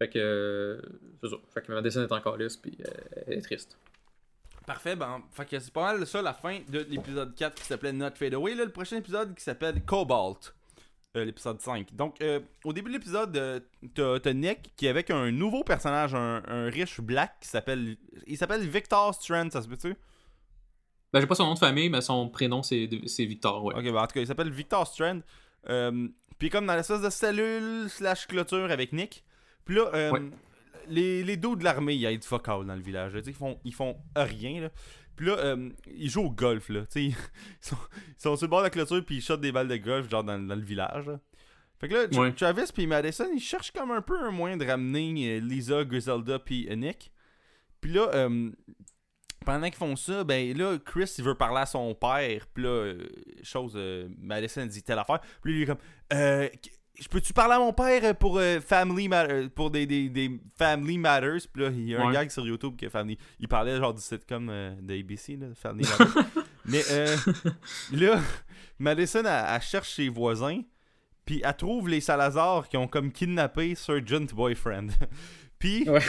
[SPEAKER 1] Fait que. euh, c'est ça. Fait que Madison est encore lisse, puis euh, elle est triste.
[SPEAKER 2] Parfait, ben, fait que c'est pas mal ça la fin de l'épisode 4 qui s'appelait Not Fade Away. Là, le prochain épisode qui s'appelle Cobalt. L'épisode 5. Donc, euh, au début de l'épisode, euh, t'as Nick qui est avec un nouveau personnage, un, un riche black qui s'appelle. Il s'appelle Victor Strand, ça se peut-tu?
[SPEAKER 1] Ben j'ai pas son nom de famille, mais son prénom c'est c'est Victor, ouais.
[SPEAKER 2] Ok, ben en tout cas, il s'appelle Victor Strand. Euh, puis comme dans l'espèce de cellule slash clôture avec Nick. Puis là, euh,
[SPEAKER 1] Ouais.
[SPEAKER 2] les, les dos de l'armée, il y a du fuck all dans le village. là. Ils font, ils font rien. Là. Puis là, euh, ils jouent au golf. Là. Ils, sont, ils sont sur le bord de la clôture puis ils shot des balles de golf genre dans, dans le village. là. Fait que là,
[SPEAKER 1] Ouais.
[SPEAKER 2] Travis puis Madison, ils cherchent comme un peu un moyen de ramener euh, Lisa, Griselda puis euh, Nick. Puis là, euh, pendant qu'ils font ça, ben là, Chris, il veut parler à son père. Puis là, euh, chose, euh, Madison dit telle affaire. Puis lui, il est comme, euh, je peux-tu parler à mon père pour euh, Family Matter- pour des, des, des Family Matters? Puis là, il y a un
[SPEAKER 1] Ouais.
[SPEAKER 2] gag sur YouTube qui est Family. Il parlait genre du sitcom euh, de ABC, là, Family Matters. Mais euh, là, Madison, elle, elle cherche ses voisins. Puis elle trouve les Salazar qui ont comme kidnappé Surgeon Boyfriend. puis
[SPEAKER 1] Ouais.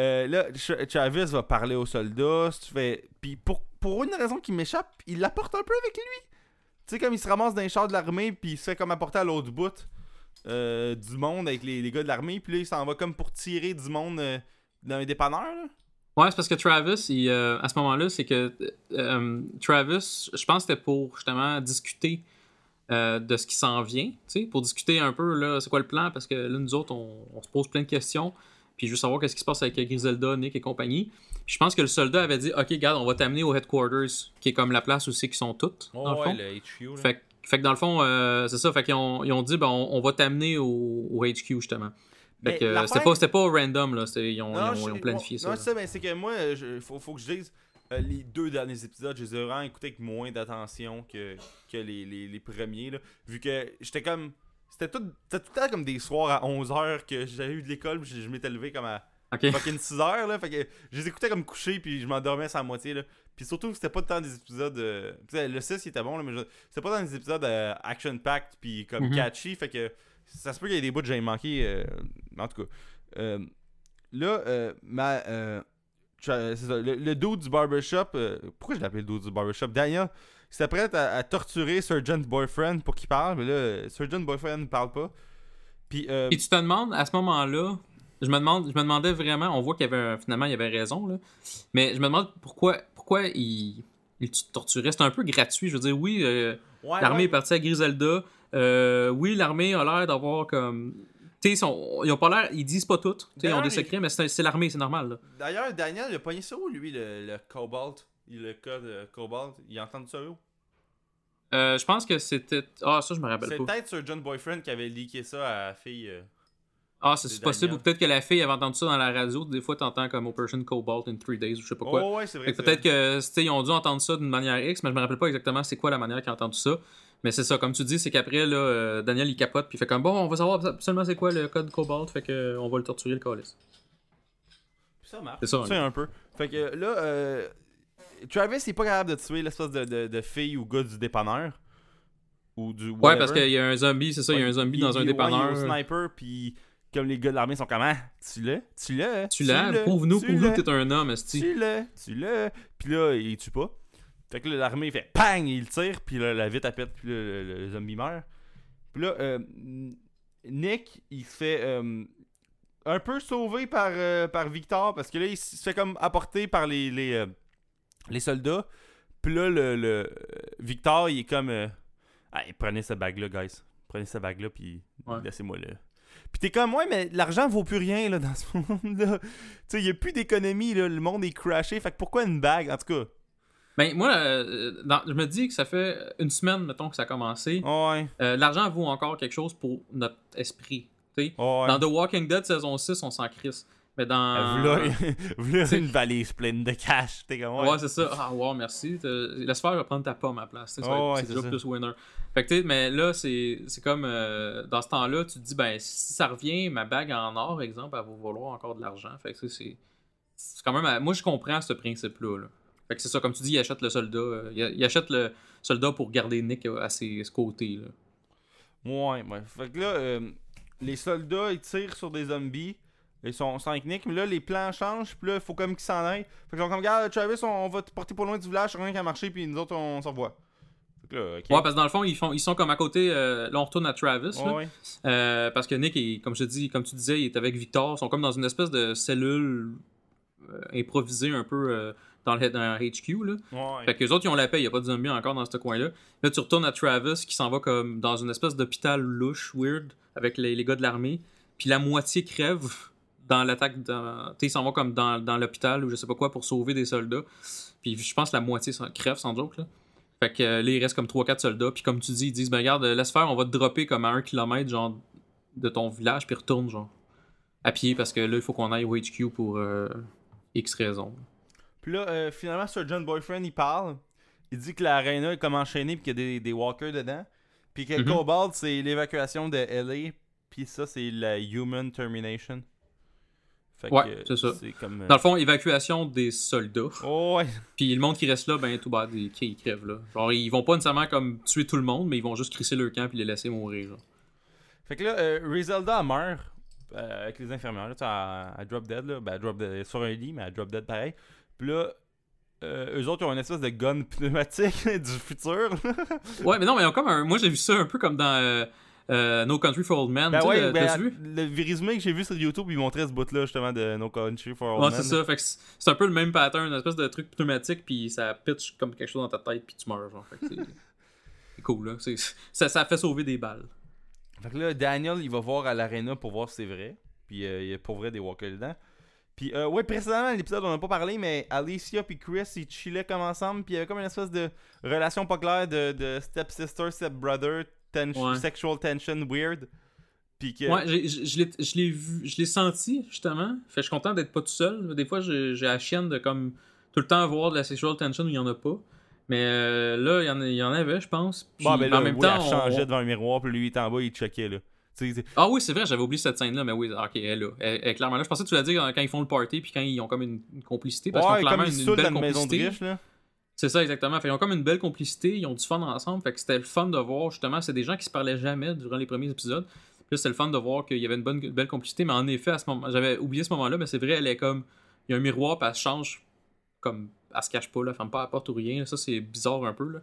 [SPEAKER 2] Euh, là, Travis va parler aux soldats. tu. Puis pour, pour une raison qui m'échappe, il l'apporte un peu avec lui. Tu sais, comme il se ramasse dans les chars de l'armée, puis il se fait comme apporter à l'autre bout euh, du monde avec les, les gars de l'armée. Puis là, il s'en va comme pour tirer du monde euh, dans un dépanneur. là.
[SPEAKER 1] Ouais, c'est parce que Travis, à ce moment-là, c'est que Travis, je pense que c'était pour justement discuter de ce qui s'en vient, pour discuter un peu, là, c'est quoi le plan, parce que là, nous autres, on se pose plein de questions, puis je veux savoir qu'est-ce qui se passe avec Griselda, Nick et compagnie. Puis je pense que le soldat avait dit, OK, regarde, on va t'amener au headquarters, qui est comme la place où c'est qu'ils sont toutes, dans le fond.
[SPEAKER 2] le HQ.
[SPEAKER 1] Fait, que- fait que dans le fond, euh, c'est ça, fait qu'ils ont, ils ont dit, ben, on, on va t'amener au, au HQ, justement. Fait
[SPEAKER 2] Mais
[SPEAKER 1] que euh, c'était pas, c'était pas random, là, c'était- ils ont,
[SPEAKER 2] Non,
[SPEAKER 1] ils ont-
[SPEAKER 2] je-
[SPEAKER 1] ils ont planifié ça.
[SPEAKER 2] Non,
[SPEAKER 1] là.
[SPEAKER 2] c'est ça, mais c'est que moi, il faut, faut que je dise, euh, les deux derniers épisodes, je les ai vraiment écoutés avec moins d'attention que, que les, les, les premiers, là, vu que j'étais comme... C'était tout, c'était tout le temps comme des soirs à 11h que j'avais eu de l'école, puis je, je m'étais levé comme à
[SPEAKER 1] OK.
[SPEAKER 2] fucking 6h, là, fait que je les écoutais comme couché, puis je m'endormais sans moitié, là. Puis surtout, c'était pas tant des épisodes... euh, le 6, il était bon, là, mais je- c'était pas dans des épisodes euh, action-packed, puis comme
[SPEAKER 1] Mhm.
[SPEAKER 2] catchy, fait que ça se peut qu'il y ait des bouts que j'ai manqué, euh, en tout cas. Euh, Là, euh, ma, ça, le, le dude du barbershop, pourquoi je l'appelle le dude du barbershop? Daniel, il s'apprête à, à torturer Surgeon Boyfriend pour qu'il parle, mais là, Surgeon Boyfriend ne parle pas. Puis, euh,
[SPEAKER 1] Et tu te demandes, à ce moment-là, je me, demande, je me demandais vraiment, on voit qu'il y avait un- finalement il y avait raison, là, mais je me demande pourquoi, pourquoi il, il torturait. C'était un peu gratuit. Je veux dire, oui, euh,
[SPEAKER 2] ouais,
[SPEAKER 1] l'armée
[SPEAKER 2] ouais.
[SPEAKER 1] est partie à Griselda. Euh, oui, l'armée a l'air d'avoir comme. Tu sais, ils, sont- ils ont pas l'air. Ils disent pas tout. Tu sais, Ils ont des
[SPEAKER 2] il-
[SPEAKER 1] secrets, mais c'est l'armée, c'est normal.
[SPEAKER 2] D'ailleurs, Daniel, il a pogné ça où, lui, le, le Cobalt? Le code euh, Cobalt, il a entendu ça où?
[SPEAKER 1] Euh, je pense que c'était. Ah, ça, je me rappelle
[SPEAKER 2] C'est
[SPEAKER 1] pas.
[SPEAKER 2] peut-être Surgeon Boyfriend qui avait leaké ça à la fille. euh.
[SPEAKER 1] Ah, c'est
[SPEAKER 2] c'est
[SPEAKER 1] possible. Ou peut-être que la fille avait entendu ça dans la radio. Des fois, t'entends comme Operation Cobalt in 3 days ou je sais pas quoi.
[SPEAKER 2] Oh, ouais, c'est vrai. C'est
[SPEAKER 1] peut-être
[SPEAKER 2] vrai.
[SPEAKER 1] que tu sais, ils ont dû entendre ça d'une manière X, mais je me rappelle pas exactement c'est quoi la manière qu'ils ont entendu ça. Mais c'est ça, comme tu dis, c'est qu'après, là, euh, Daniel il capote, puis il fait comme bon, on va savoir absolument c'est quoi le code Cobalt, fait que on va le torturer le calice.
[SPEAKER 2] Ça marche.
[SPEAKER 1] C'est ça,
[SPEAKER 2] C'est un peu. Fait que là, euh, Travis, il est pas capable de tuer l'espèce de, de, de fille ou gars du dépanneur? Ou du.
[SPEAKER 1] Ouais, parce qu'il y a un zombie, c'est ça, il y a un zombie
[SPEAKER 2] Il-
[SPEAKER 1] dans un
[SPEAKER 2] il- ouais,
[SPEAKER 1] dépanneur.
[SPEAKER 2] il est au sniper, puis comme les gars de l'armée sont comme Ah, tu l'as, tu l'as,
[SPEAKER 1] tu l'as, prouve-nous, prouve-nous que t'es un homme, esti.
[SPEAKER 2] Tu l'as, tu l'as. Puis là, il tue pas. Fait que là, l'armée il fait PANG, il tire, puis là, la vitre elle pète, puis là, le, le- le zombie meurt. Puis là, euh, Nick, il se fait euh, un peu sauvé par, euh, par Victor, parce que là, il se fait comme apporter par les, les, euh, les soldats. Puis là, le, le Victor, il est comme euh, Hey, prenez cette bague-là, guys. Prenez cette bague-là, puis
[SPEAKER 1] Ouais.
[SPEAKER 2] laissez-moi là. Puis t'es comme, ouais, mais l'argent vaut plus rien là, dans ce monde-là. Tu sais, il n'y a plus d'économie, là. le monde est crashé. Fait que pourquoi une bague, en tout cas?
[SPEAKER 1] Ben, moi, euh, dans- je me dis que ça fait une semaine, mettons, que ça a commencé.
[SPEAKER 2] Ouais,
[SPEAKER 1] Euh, L'argent vaut encore quelque chose pour notre esprit.
[SPEAKER 2] ouais.
[SPEAKER 1] Dans The Walking Dead saison 6, on s'en crisse. Mais dans.
[SPEAKER 2] Euh, V'là, v'là
[SPEAKER 1] T'sais-
[SPEAKER 2] une valise pleine de cash. T'es comme,
[SPEAKER 1] Ouais,
[SPEAKER 2] ouais.
[SPEAKER 1] c'est ça. Ah, wow, merci. Laisse faire, je vais prendre ta pomme à la place. va
[SPEAKER 2] Oh, ouais,
[SPEAKER 1] c'est
[SPEAKER 2] c'est
[SPEAKER 1] déjà
[SPEAKER 2] ça.
[SPEAKER 1] plus winner. Fait que, tu sais, mais là, c'est c'est comme. euh, dans ce temps-là, tu te dis, ben, si ça revient, ma bague en or, exemple, elle va valoir encore de l'argent. Fait que, c'est. C'est quand même. Moi, je comprends ce principe-là. là. Fait que c'est ça, comme tu dis, il achète le soldat. euh, il, il achète le soldat pour garder Nick à ses côtés. Là.
[SPEAKER 2] Ouais, ouais. Fait que là, euh, les soldats, ils tirent sur des zombies. Ils sont 5 Nick, mais là, les plans changent. Puis là, il faut comme qu'ils s'en aillent. Fait qu'ils sont comme, regarde, Travis, on, on va te porter pas loin du village, rien qui a marché, puis nous autres, on, se revoit. Fait que là.
[SPEAKER 1] Ouais, parce que dans le fond, ils, font, ils sont comme à côté. euh, là, on retourne à Travis. là.
[SPEAKER 2] Ouais, ouais.
[SPEAKER 1] Euh, parce que Nick, comme je te dis, comme tu disais, il est avec Victor. Ils sont comme dans une espèce de cellule euh, improvisée un peu euh, dans, le, dans HQ. Là.
[SPEAKER 2] Ouais.
[SPEAKER 1] Fait que les autres, ils ont la paix. Il n'y a pas de zombies encore dans ce coin-là. Là, tu retournes à Travis qui s'en va comme dans une espèce d'hôpital louche, weird, avec les, les gars de l'armée. Puis la moitié crève dans l'attaque. dans- Tu sais, ils s'en vont comme dans, dans l'hôpital ou je sais pas quoi pour sauver des soldats. Puis je pense que la moitié crève sans joke. Là. Fait que euh, là, il reste comme 3-4 soldats. Puis comme tu dis, ils disent, ben regarde, laisse faire, on va te dropper comme à un kilomètre, genre, de ton village, puis retourne, genre, à pied, parce que là, il faut qu'on aille au HQ pour euh, X raisons.
[SPEAKER 2] Puis là, euh, finalement, Surgeon Boyfriend, il parle. Il dit que l'arena est comme enchaînée puis qu'il y a des, des walkers dedans. Puis que
[SPEAKER 1] Mhm.
[SPEAKER 2] Cobalt, c'est l'évacuation de LA. Puis ça, c'est la Human Termination. Fait
[SPEAKER 1] Ouais,
[SPEAKER 2] que,
[SPEAKER 1] c'est ça.
[SPEAKER 2] Comme. euh,
[SPEAKER 1] Dans le fond, évacuation des soldats.
[SPEAKER 2] Oh, ouais.
[SPEAKER 1] Puis le monde qui reste là, ben tout bad, ils, ils crèvent là. Genre, ils vont pas nécessairement comme tuer tout le monde, mais ils vont juste crisser leur camp puis les laisser mourir. Genre.
[SPEAKER 2] Fait que là, euh, elle meurt euh, avec les infirmières. Là, elle drop dead. Là. Ben, drop dead sur un lit, mais elle drop dead pareil. Puis là, euh, eux autres, ils ont une espèce de gun pneumatique du futur.
[SPEAKER 1] Ouais, mais non, mais ils ont comme un. Moi, j'ai vu ça un peu comme dans euh, No Country for Old Men.
[SPEAKER 2] ben ouais,
[SPEAKER 1] le-
[SPEAKER 2] ben,
[SPEAKER 1] t'as-tu vu?
[SPEAKER 2] le résumé que j'ai vu sur YouTube, ils montraient ce bout-là justement de No Country for Old
[SPEAKER 1] Ouais,
[SPEAKER 2] Men.
[SPEAKER 1] c'est ça. Fait que c'est un peu le même pattern, une espèce de truc pneumatique, puis ça pitch comme quelque chose dans ta tête, puis tu meurs. Genre. Fait que c'est- cool, là. Ça, ça fait sauver des balles.
[SPEAKER 2] Fait que là, Daniel, il va voir à l'arena pour voir si c'est vrai. Puis euh, il y a pour vrai des walkers dedans. Puis, euh, ouais, précédemment, l'épisode, on n'a pas parlé, mais Alicia puis Chris, ils chillaient comme ensemble. Puis il y avait comme une espèce de relation pas claire de, de step-sister, step-brother, ten-
[SPEAKER 1] Ouais.
[SPEAKER 2] sexual tension weird. Puis que.
[SPEAKER 1] Ouais, je l'ai- je l'ai vu, je l'ai senti, justement. Fait je suis content d'être pas tout seul. Des fois, j'ai la chienne de comme tout le temps avoir de la sexual tension où il y en a pas. Mais euh, là, il y en, il y en avait, je pense. Puis,
[SPEAKER 2] Bon, ben
[SPEAKER 1] mais
[SPEAKER 2] là,
[SPEAKER 1] en même
[SPEAKER 2] oui,
[SPEAKER 1] temps,
[SPEAKER 2] elle
[SPEAKER 1] on-
[SPEAKER 2] changeait devant un miroir, puis lui, il était en bas, il checkait, là.
[SPEAKER 1] Ah oui, c'est vrai, j'avais oublié cette scène-là, mais oui, ok, elle est là. Elle, elle est clairement là. Je pensais que tu l'as dit quand quand ils font le party puis quand ils ont comme une, une complicité. Parce qu'ils
[SPEAKER 2] Ouais,
[SPEAKER 1] ont
[SPEAKER 2] comme
[SPEAKER 1] clairement une, une belle
[SPEAKER 2] une maison de
[SPEAKER 1] complicité.
[SPEAKER 2] riche, là.
[SPEAKER 1] C'est ça, exactement. Fait ils ont comme une belle complicité, ils ont du fun ensemble. Fait que c'était le fun de voir, justement, c'est des gens qui se parlaient jamais durant les premiers épisodes. Puis c'était le fun de voir qu'il y avait une bonne, belle complicité. Mais en effet, à ce moment, j'avais oublié ce moment-là, mais c'est vrai, elle est comme. Il y a un miroir, puis elle se change comme. Elle se cache pas, là, ferme pas la porte ou rien. Ça, c'est bizarre un peu, là.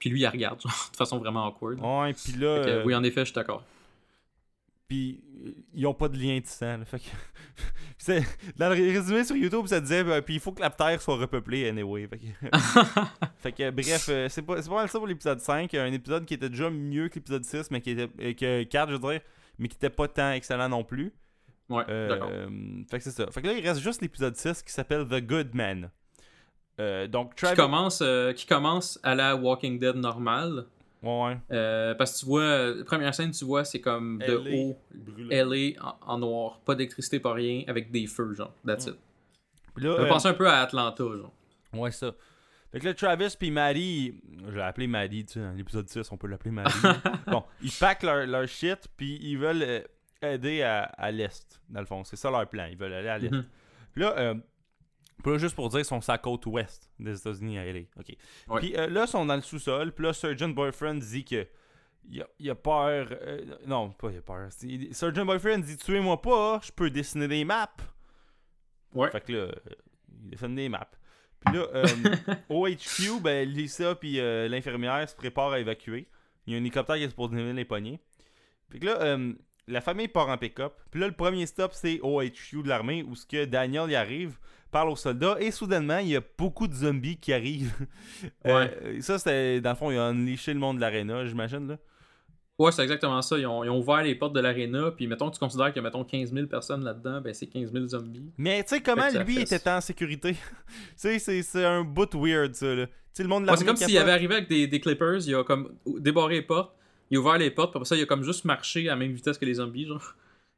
[SPEAKER 1] Puis lui, il regarde, genre, de façon vraiment awkward.
[SPEAKER 2] Ouais, puis là.
[SPEAKER 1] Que,
[SPEAKER 2] euh,
[SPEAKER 1] oui, en effet, je suis d'accord.
[SPEAKER 2] Puis euh, ils ont pas de lien de sang. là. Fait que c'est- dans le résumé sur YouTube, ça disait euh, puis il faut que la Terre soit repeuplée anyway. Fait que, fait que, bref, euh, c'est pas, mal ça pour l'épisode 5. Un épisode qui était déjà mieux que l'épisode 6, mais qui était euh, que 4, je veux dire, mais qui était pas tant excellent non plus.
[SPEAKER 1] Ouais, d'accord.
[SPEAKER 2] fait que c'est ça. Fait que là, il reste juste l'épisode 6 qui s'appelle The Good Man. Donc,
[SPEAKER 1] Qui commence, qui commence à la Walking Dead normale.
[SPEAKER 2] Ouais.
[SPEAKER 1] Euh, parce que tu vois, euh, la première scène, tu vois, c'est comme de
[SPEAKER 2] LA
[SPEAKER 1] haut,
[SPEAKER 2] brûlé.
[SPEAKER 1] LA en, en noir, pas d'électricité, pas rien, avec des feux, genre. That's it.
[SPEAKER 2] Puis là,
[SPEAKER 1] Ça me
[SPEAKER 2] euh,
[SPEAKER 1] un peu à Atlanta, genre.
[SPEAKER 2] Ouais, ça. Fait que là, Travis puis Maddie, je l'ai appelé Maddie, tu sais, dans l'épisode 6, on peut l'appeler Maddie. bon, ils packent leur, leur shit, puis ils veulent aider à, à l'est, dans le fond. C'est ça leur plan, ils veulent aller à l'est.
[SPEAKER 1] Mhm.
[SPEAKER 2] Puis là, euh, puis là, juste pour dire, ils sont sur la côte ouest des États-Unis à LA. OK.
[SPEAKER 1] Ouais.
[SPEAKER 2] Puis euh, là, ils sont dans le sous-sol, puis là, Surgeon Boyfriend dit que. Il a, il a peur. euh, non, pas il a peur. c'est- Surgeon Boyfriend dit Tuez-moi pas, je peux dessiner des maps.
[SPEAKER 1] Ouais.
[SPEAKER 2] Fait que là, euh, il dessine des maps. Puis là, euh, au HQ, ben, Lisa puis l'infirmière se préparent à évacuer. Il y a un hélicoptère qui est pour donner les poignées. Puis là, euh, la famille part en pick-up. Puis là, le premier stop, c'est au HQ de l'armée où ce que Daniel y arrive, parle aux soldats et soudainement, il y a beaucoup de zombies qui arrivent. Euh, ça, c'était, dans le fond, il a unleashé le monde de l'aréna, j'imagine, là.
[SPEAKER 1] Ouais, c'est exactement ça. Ils ont, ils ont ouvert les portes de l'aréna, puis mettons que tu considères qu'il y a mettons 15 000 personnes là-dedans, ben c'est 15 000 zombies.
[SPEAKER 2] Mais tu sais, comment lui était en sécurité? tu sais, c'est, un bout weird, ça, là. Le monde de
[SPEAKER 1] Ouais, c'est comme s'il avait arrivé avec des, des clippers, il a comme débarré les portes, il a ouvert les portes, puis après ça, il a comme juste marché à la même vitesse que les zombies, genre.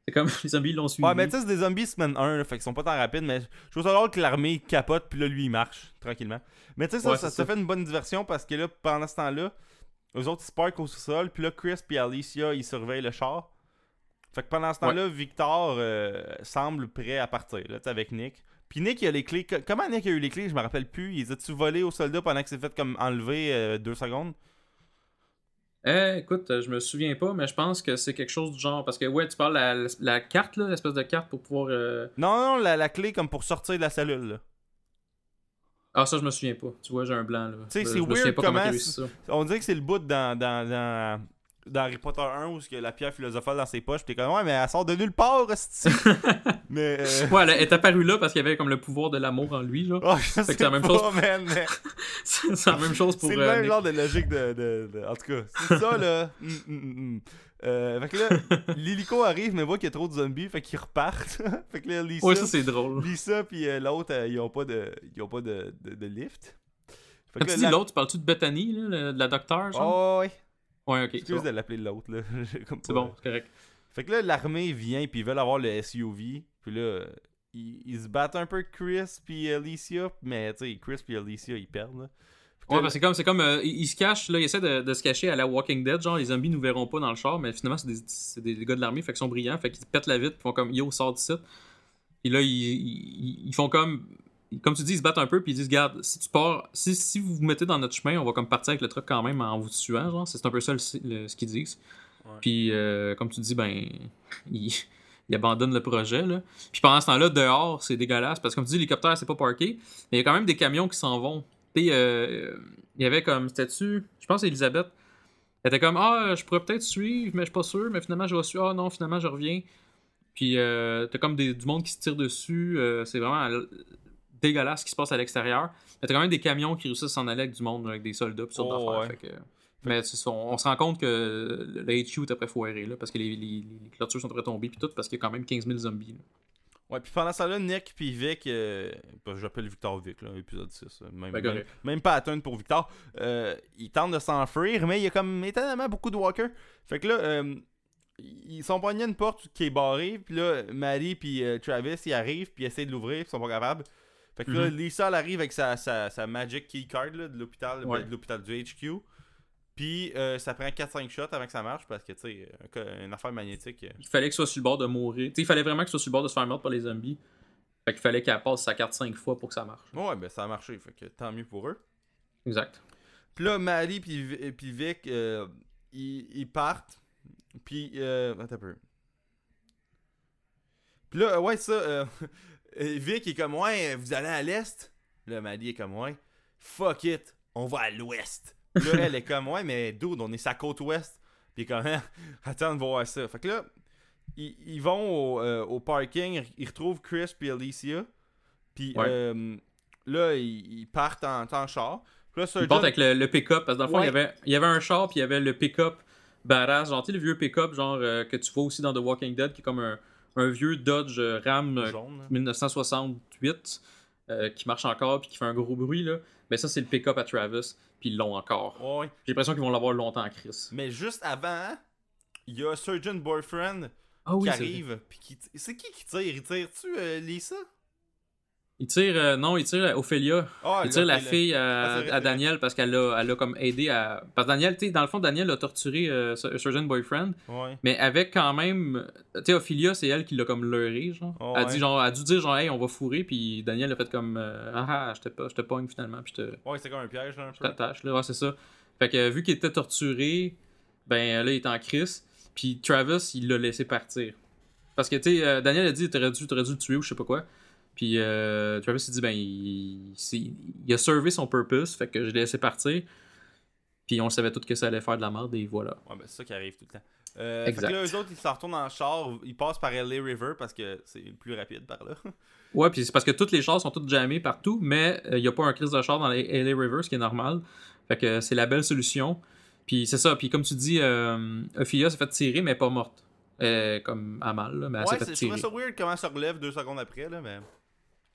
[SPEAKER 1] C'est comme les zombies l'ont suivi.
[SPEAKER 2] Ouais, mais tu sais, c'est des zombies semaine 1, là, fait qu'ils sont pas tant rapides, mais je trouve ça drôle que l'armée capote, puis là, lui, il marche, tranquillement. Mais tu sais, ça,
[SPEAKER 1] Ouais,
[SPEAKER 2] ça, fait une bonne diversion parce que là, pendant ce temps-là, eux autres, ils se parkent au sous-sol, puis là, Chris puis Alicia, ils surveillent le char. Fait que pendant ce temps-là, Victor euh, semble prêt à partir, là, tu sais, avec Nick. Puis Nick, il a les clés. Comment Nick a eu les clés? Je me rappelle plus. Ils a-tu volé aux soldats pendant que c'est fait comme enlever euh, deux secondes?
[SPEAKER 1] Eh, écoute, euh, je me souviens pas, mais je pense que c'est quelque chose du genre. Parce que, ouais, tu parles la, la carte, là, l'espèce de carte pour pouvoir. euh,
[SPEAKER 2] Non, non, la, la clé comme pour sortir de la cellule, là.
[SPEAKER 1] Ah, ça, je me souviens pas. Tu vois, j'ai un blanc, là.
[SPEAKER 2] sais,
[SPEAKER 1] Je-
[SPEAKER 2] c'est weird
[SPEAKER 1] comment ça.
[SPEAKER 2] On dirait que c'est le bout dans, dans, dans, dans Harry Potter 1 où la pierre philosophale dans ses poches. Pis t'es comme, ouais, mais elle sort de nulle part, mais. Euh...
[SPEAKER 1] Ouais, elle est apparue là parce qu'il y avait comme le pouvoir de l'amour en lui, genre.
[SPEAKER 2] oh,
[SPEAKER 1] c'est la même
[SPEAKER 2] pas,
[SPEAKER 1] chose.
[SPEAKER 2] mais
[SPEAKER 1] c'est la même chose pour.
[SPEAKER 2] C'est le
[SPEAKER 1] euh,
[SPEAKER 2] même
[SPEAKER 1] Nick.
[SPEAKER 2] genre de logique de. de- de- En tout cas, c'est ça, là. Hum, hum, hum. Euh, fait que là, l'hélico arrive, mais voit qu'il y a trop de zombies, fait qu'ils repartent. fait que là, Lisa,
[SPEAKER 1] Ouais, ça, c'est drôle.
[SPEAKER 2] Lisa puis l'autre, ils ont pas de, ils ont pas de, de, lift. Fait
[SPEAKER 1] Quand
[SPEAKER 2] que
[SPEAKER 1] tu
[SPEAKER 2] là,
[SPEAKER 1] dis
[SPEAKER 2] la-
[SPEAKER 1] l'autre, tu parles-tu de Bethany, là, de la docteur, genre?
[SPEAKER 2] Oh, ouais.
[SPEAKER 1] Ouais, ok. C'est
[SPEAKER 2] Excuse
[SPEAKER 1] bon,
[SPEAKER 2] de l'appeler l'autre, là.
[SPEAKER 1] C'est bon, c'est correct.
[SPEAKER 2] Fait que là, l'armée vient, puis ils veulent avoir le SUV. Puis là, ils, ils se battent un peu Chris puis Alicia, mais tu sais, Chris puis Alicia, ils perdent. Là.
[SPEAKER 1] Ouais, que c'est comme, c'est comme euh, il, il se cache, là, il essaie de, de se cacher à la Walking Dead, genre les zombies nous verront pas dans le char, mais finalement c'est des, c'est des gars de l'armée, fait qu'ils sont brillants, fait qu'ils pètent la vitre, ils font comme yo, sort d'ici. Et là, ils, ils, ils font comme, comme tu dis, ils se battent un peu, puis ils disent, garde, si tu pars, si, si vous vous mettez dans notre chemin, on va comme partir avec le truc quand même en vous tuant, genre, c'est un peu ça le- le- ce qu'ils disent.
[SPEAKER 2] Ouais.
[SPEAKER 1] Puis, euh, comme tu dis, ben, ils, ils abandonnent le projet, là. Puis pendant ce temps-là, dehors, c'est dégueulasse, parce que comme tu dis, l'hélicoptère, c'est pas parké, mais il y a quand même des camions qui s'en vont. Tu sais, euh, il y avait comme, c'était-tu, je pense Elisabeth, elle était comme, ah, je pourrais peut-être suivre, mais je suis pas sûr, mais finalement, je vais suivre, ah non, finalement, je reviens. Puis euh, t'as comme des, du monde qui se tire dessus, euh, c'est vraiment dégueulasse ce qui se passe à l'extérieur. Mais t'as quand même des camions qui réussissent à s'en aller avec du monde, avec des soldats, pis sortes
[SPEAKER 2] Oh,
[SPEAKER 1] d'affaires.
[SPEAKER 2] ouais.
[SPEAKER 1] Fait que- mais on, on se rend compte que le HQ est après foiré, là, parce que les, les, les clôtures sont après tombées, puis tout, parce qu'il y a quand même 15 000 zombies. là.
[SPEAKER 2] Ouais, puis pendant ça là, Nick puis Vic, euh, bah, j'appelle Victor Vic, là, épisode 6. euh, Même,
[SPEAKER 1] Ben,
[SPEAKER 2] même, pas atteindre pour Victor. Euh, il tente de s'enfuir, mais il y a comme étonnamment beaucoup de walkers. Fait que là, euh, ils sont pognés à une porte qui est barrée, puis là, Maddie puis euh, Travis, ils arrivent, puis ils essaient de l'ouvrir, puis ils sont pas capables. Fait que là,
[SPEAKER 1] Mhm.
[SPEAKER 2] Lisa, elle arrive avec sa, sa, sa Magic Key Card là, de l'hôpital,
[SPEAKER 1] Ouais.
[SPEAKER 2] ben, de l'hôpital du HQ. Puis euh, ça prend 4-5 shots avant que ça marche, parce que, tu sais, un une affaire magnétique. euh,
[SPEAKER 1] Il fallait qu'il soit sur le bord de mourir. Tu sais, il fallait vraiment qu'il soit sur le bord de se faire mordre par les zombies. Fait qu'il fallait qu'elle passe sa carte 5 fois pour que ça marche.
[SPEAKER 2] Ouais, ben ça a marché, fait que tant mieux pour eux.
[SPEAKER 1] Exact.
[SPEAKER 2] Puis là, Maddie puis, puis Vic, euh, ils, ils partent. Puis, euh, attends un peu. Puis là, ouais, ça, Vic est comme, ouais, vous allez à l'est? Là, Maddie est comme, ouais, fuck it, on va à l'ouest. Là, elle est comme, ouais, mais dude, on est sa côte ouest. Puis comme, Hein, attends de voir ça. Fait que là, ils, ils vont au, euh, au parking, ils retrouvent Chris puis Alicia. Puis
[SPEAKER 1] Ouais.
[SPEAKER 2] euh, là, ils, ils partent en, en char. Puis là,
[SPEAKER 1] Il
[SPEAKER 2] Surgeon-
[SPEAKER 1] part avec le, le pick-up, parce que dans le fond,
[SPEAKER 2] Ouais.
[SPEAKER 1] il, y avait, il y avait un char, puis il y avait le pick-up badass, genre, tu sais, le vieux pick-up, genre, euh, que tu vois aussi dans The Walking Dead, qui est comme un, un vieux Dodge euh, Ram euh,
[SPEAKER 2] jaune. là.
[SPEAKER 1] 1968, euh, qui marche encore, puis qui fait un gros bruit, là. Mais ça, c'est le pick-up à Travis, puis ils l'ont encore.
[SPEAKER 2] Ouais.
[SPEAKER 1] J'ai l'impression qu'ils vont l'avoir longtemps Chris.
[SPEAKER 2] Mais juste avant, il y a Surgeon Boyfriend
[SPEAKER 1] Ah
[SPEAKER 2] qui arrive. Puis qui c'est qui qui tire? Il tire-tu euh, Lisa?
[SPEAKER 1] Il tire, euh, non, il tire Ophélia.
[SPEAKER 2] Ah,
[SPEAKER 1] il tire la
[SPEAKER 2] là.
[SPEAKER 1] fille à, Daniel parce qu'elle a, elle a comme aidé à. Parce que Daniel, tu sais, dans le fond, Daniel a torturé euh, Sur- Surgeon Boyfriend,
[SPEAKER 2] Ouais.
[SPEAKER 1] mais avec quand même. Tu sais, Ophélia, c'est elle qui l'a comme leurré, genre.
[SPEAKER 2] Oh,
[SPEAKER 1] elle,
[SPEAKER 2] ouais.
[SPEAKER 1] dit, genre. elle a dû dire, genre, hey, on va fourrer, puis Daniel a fait comme. euh, ah ah, je te, pas- je te pogne finalement, puis je te,
[SPEAKER 2] Ouais, c'est comme un piège, là, un
[SPEAKER 1] je
[SPEAKER 2] peu.
[SPEAKER 1] t'attache, là. Ouais, c'est ça. Fait que euh, vu qu'il était torturé, ben là, il est en crise, puis Travis, il l'a laissé partir. Parce que, tu sais, euh, Daniel a dit, t'aurais dû, t'aurais dû le tuer ou je sais pas quoi. Puis euh, Travis il dit ben il, a servé son purpose, fait que je l'ai laissé partir. Puis on savait tout que ça allait faire de la merde et voilà.
[SPEAKER 2] Ouais, ben c'est ça qui arrive tout le temps. Euh, fait
[SPEAKER 1] Exact.
[SPEAKER 2] que là, eux autres, ils s'en retournent en char. Ils passent par LA River parce que c'est le plus rapide par là.
[SPEAKER 1] Ouais, puis c'est parce que toutes les chars sont toutes jammées partout, mais il n'y a pas un crise de char dans les LA River, ce qui est normal. Fait que c'est la belle solution. Puis c'est ça, puis comme tu dis, euh, Ophelia s'est fait tirer, mais pas morte. Euh, comme à mal, là, mais elle
[SPEAKER 2] ouais,
[SPEAKER 1] s'est fait
[SPEAKER 2] je trouvais
[SPEAKER 1] tirer.
[SPEAKER 2] ça weird comment ça relève deux secondes après, là, mais.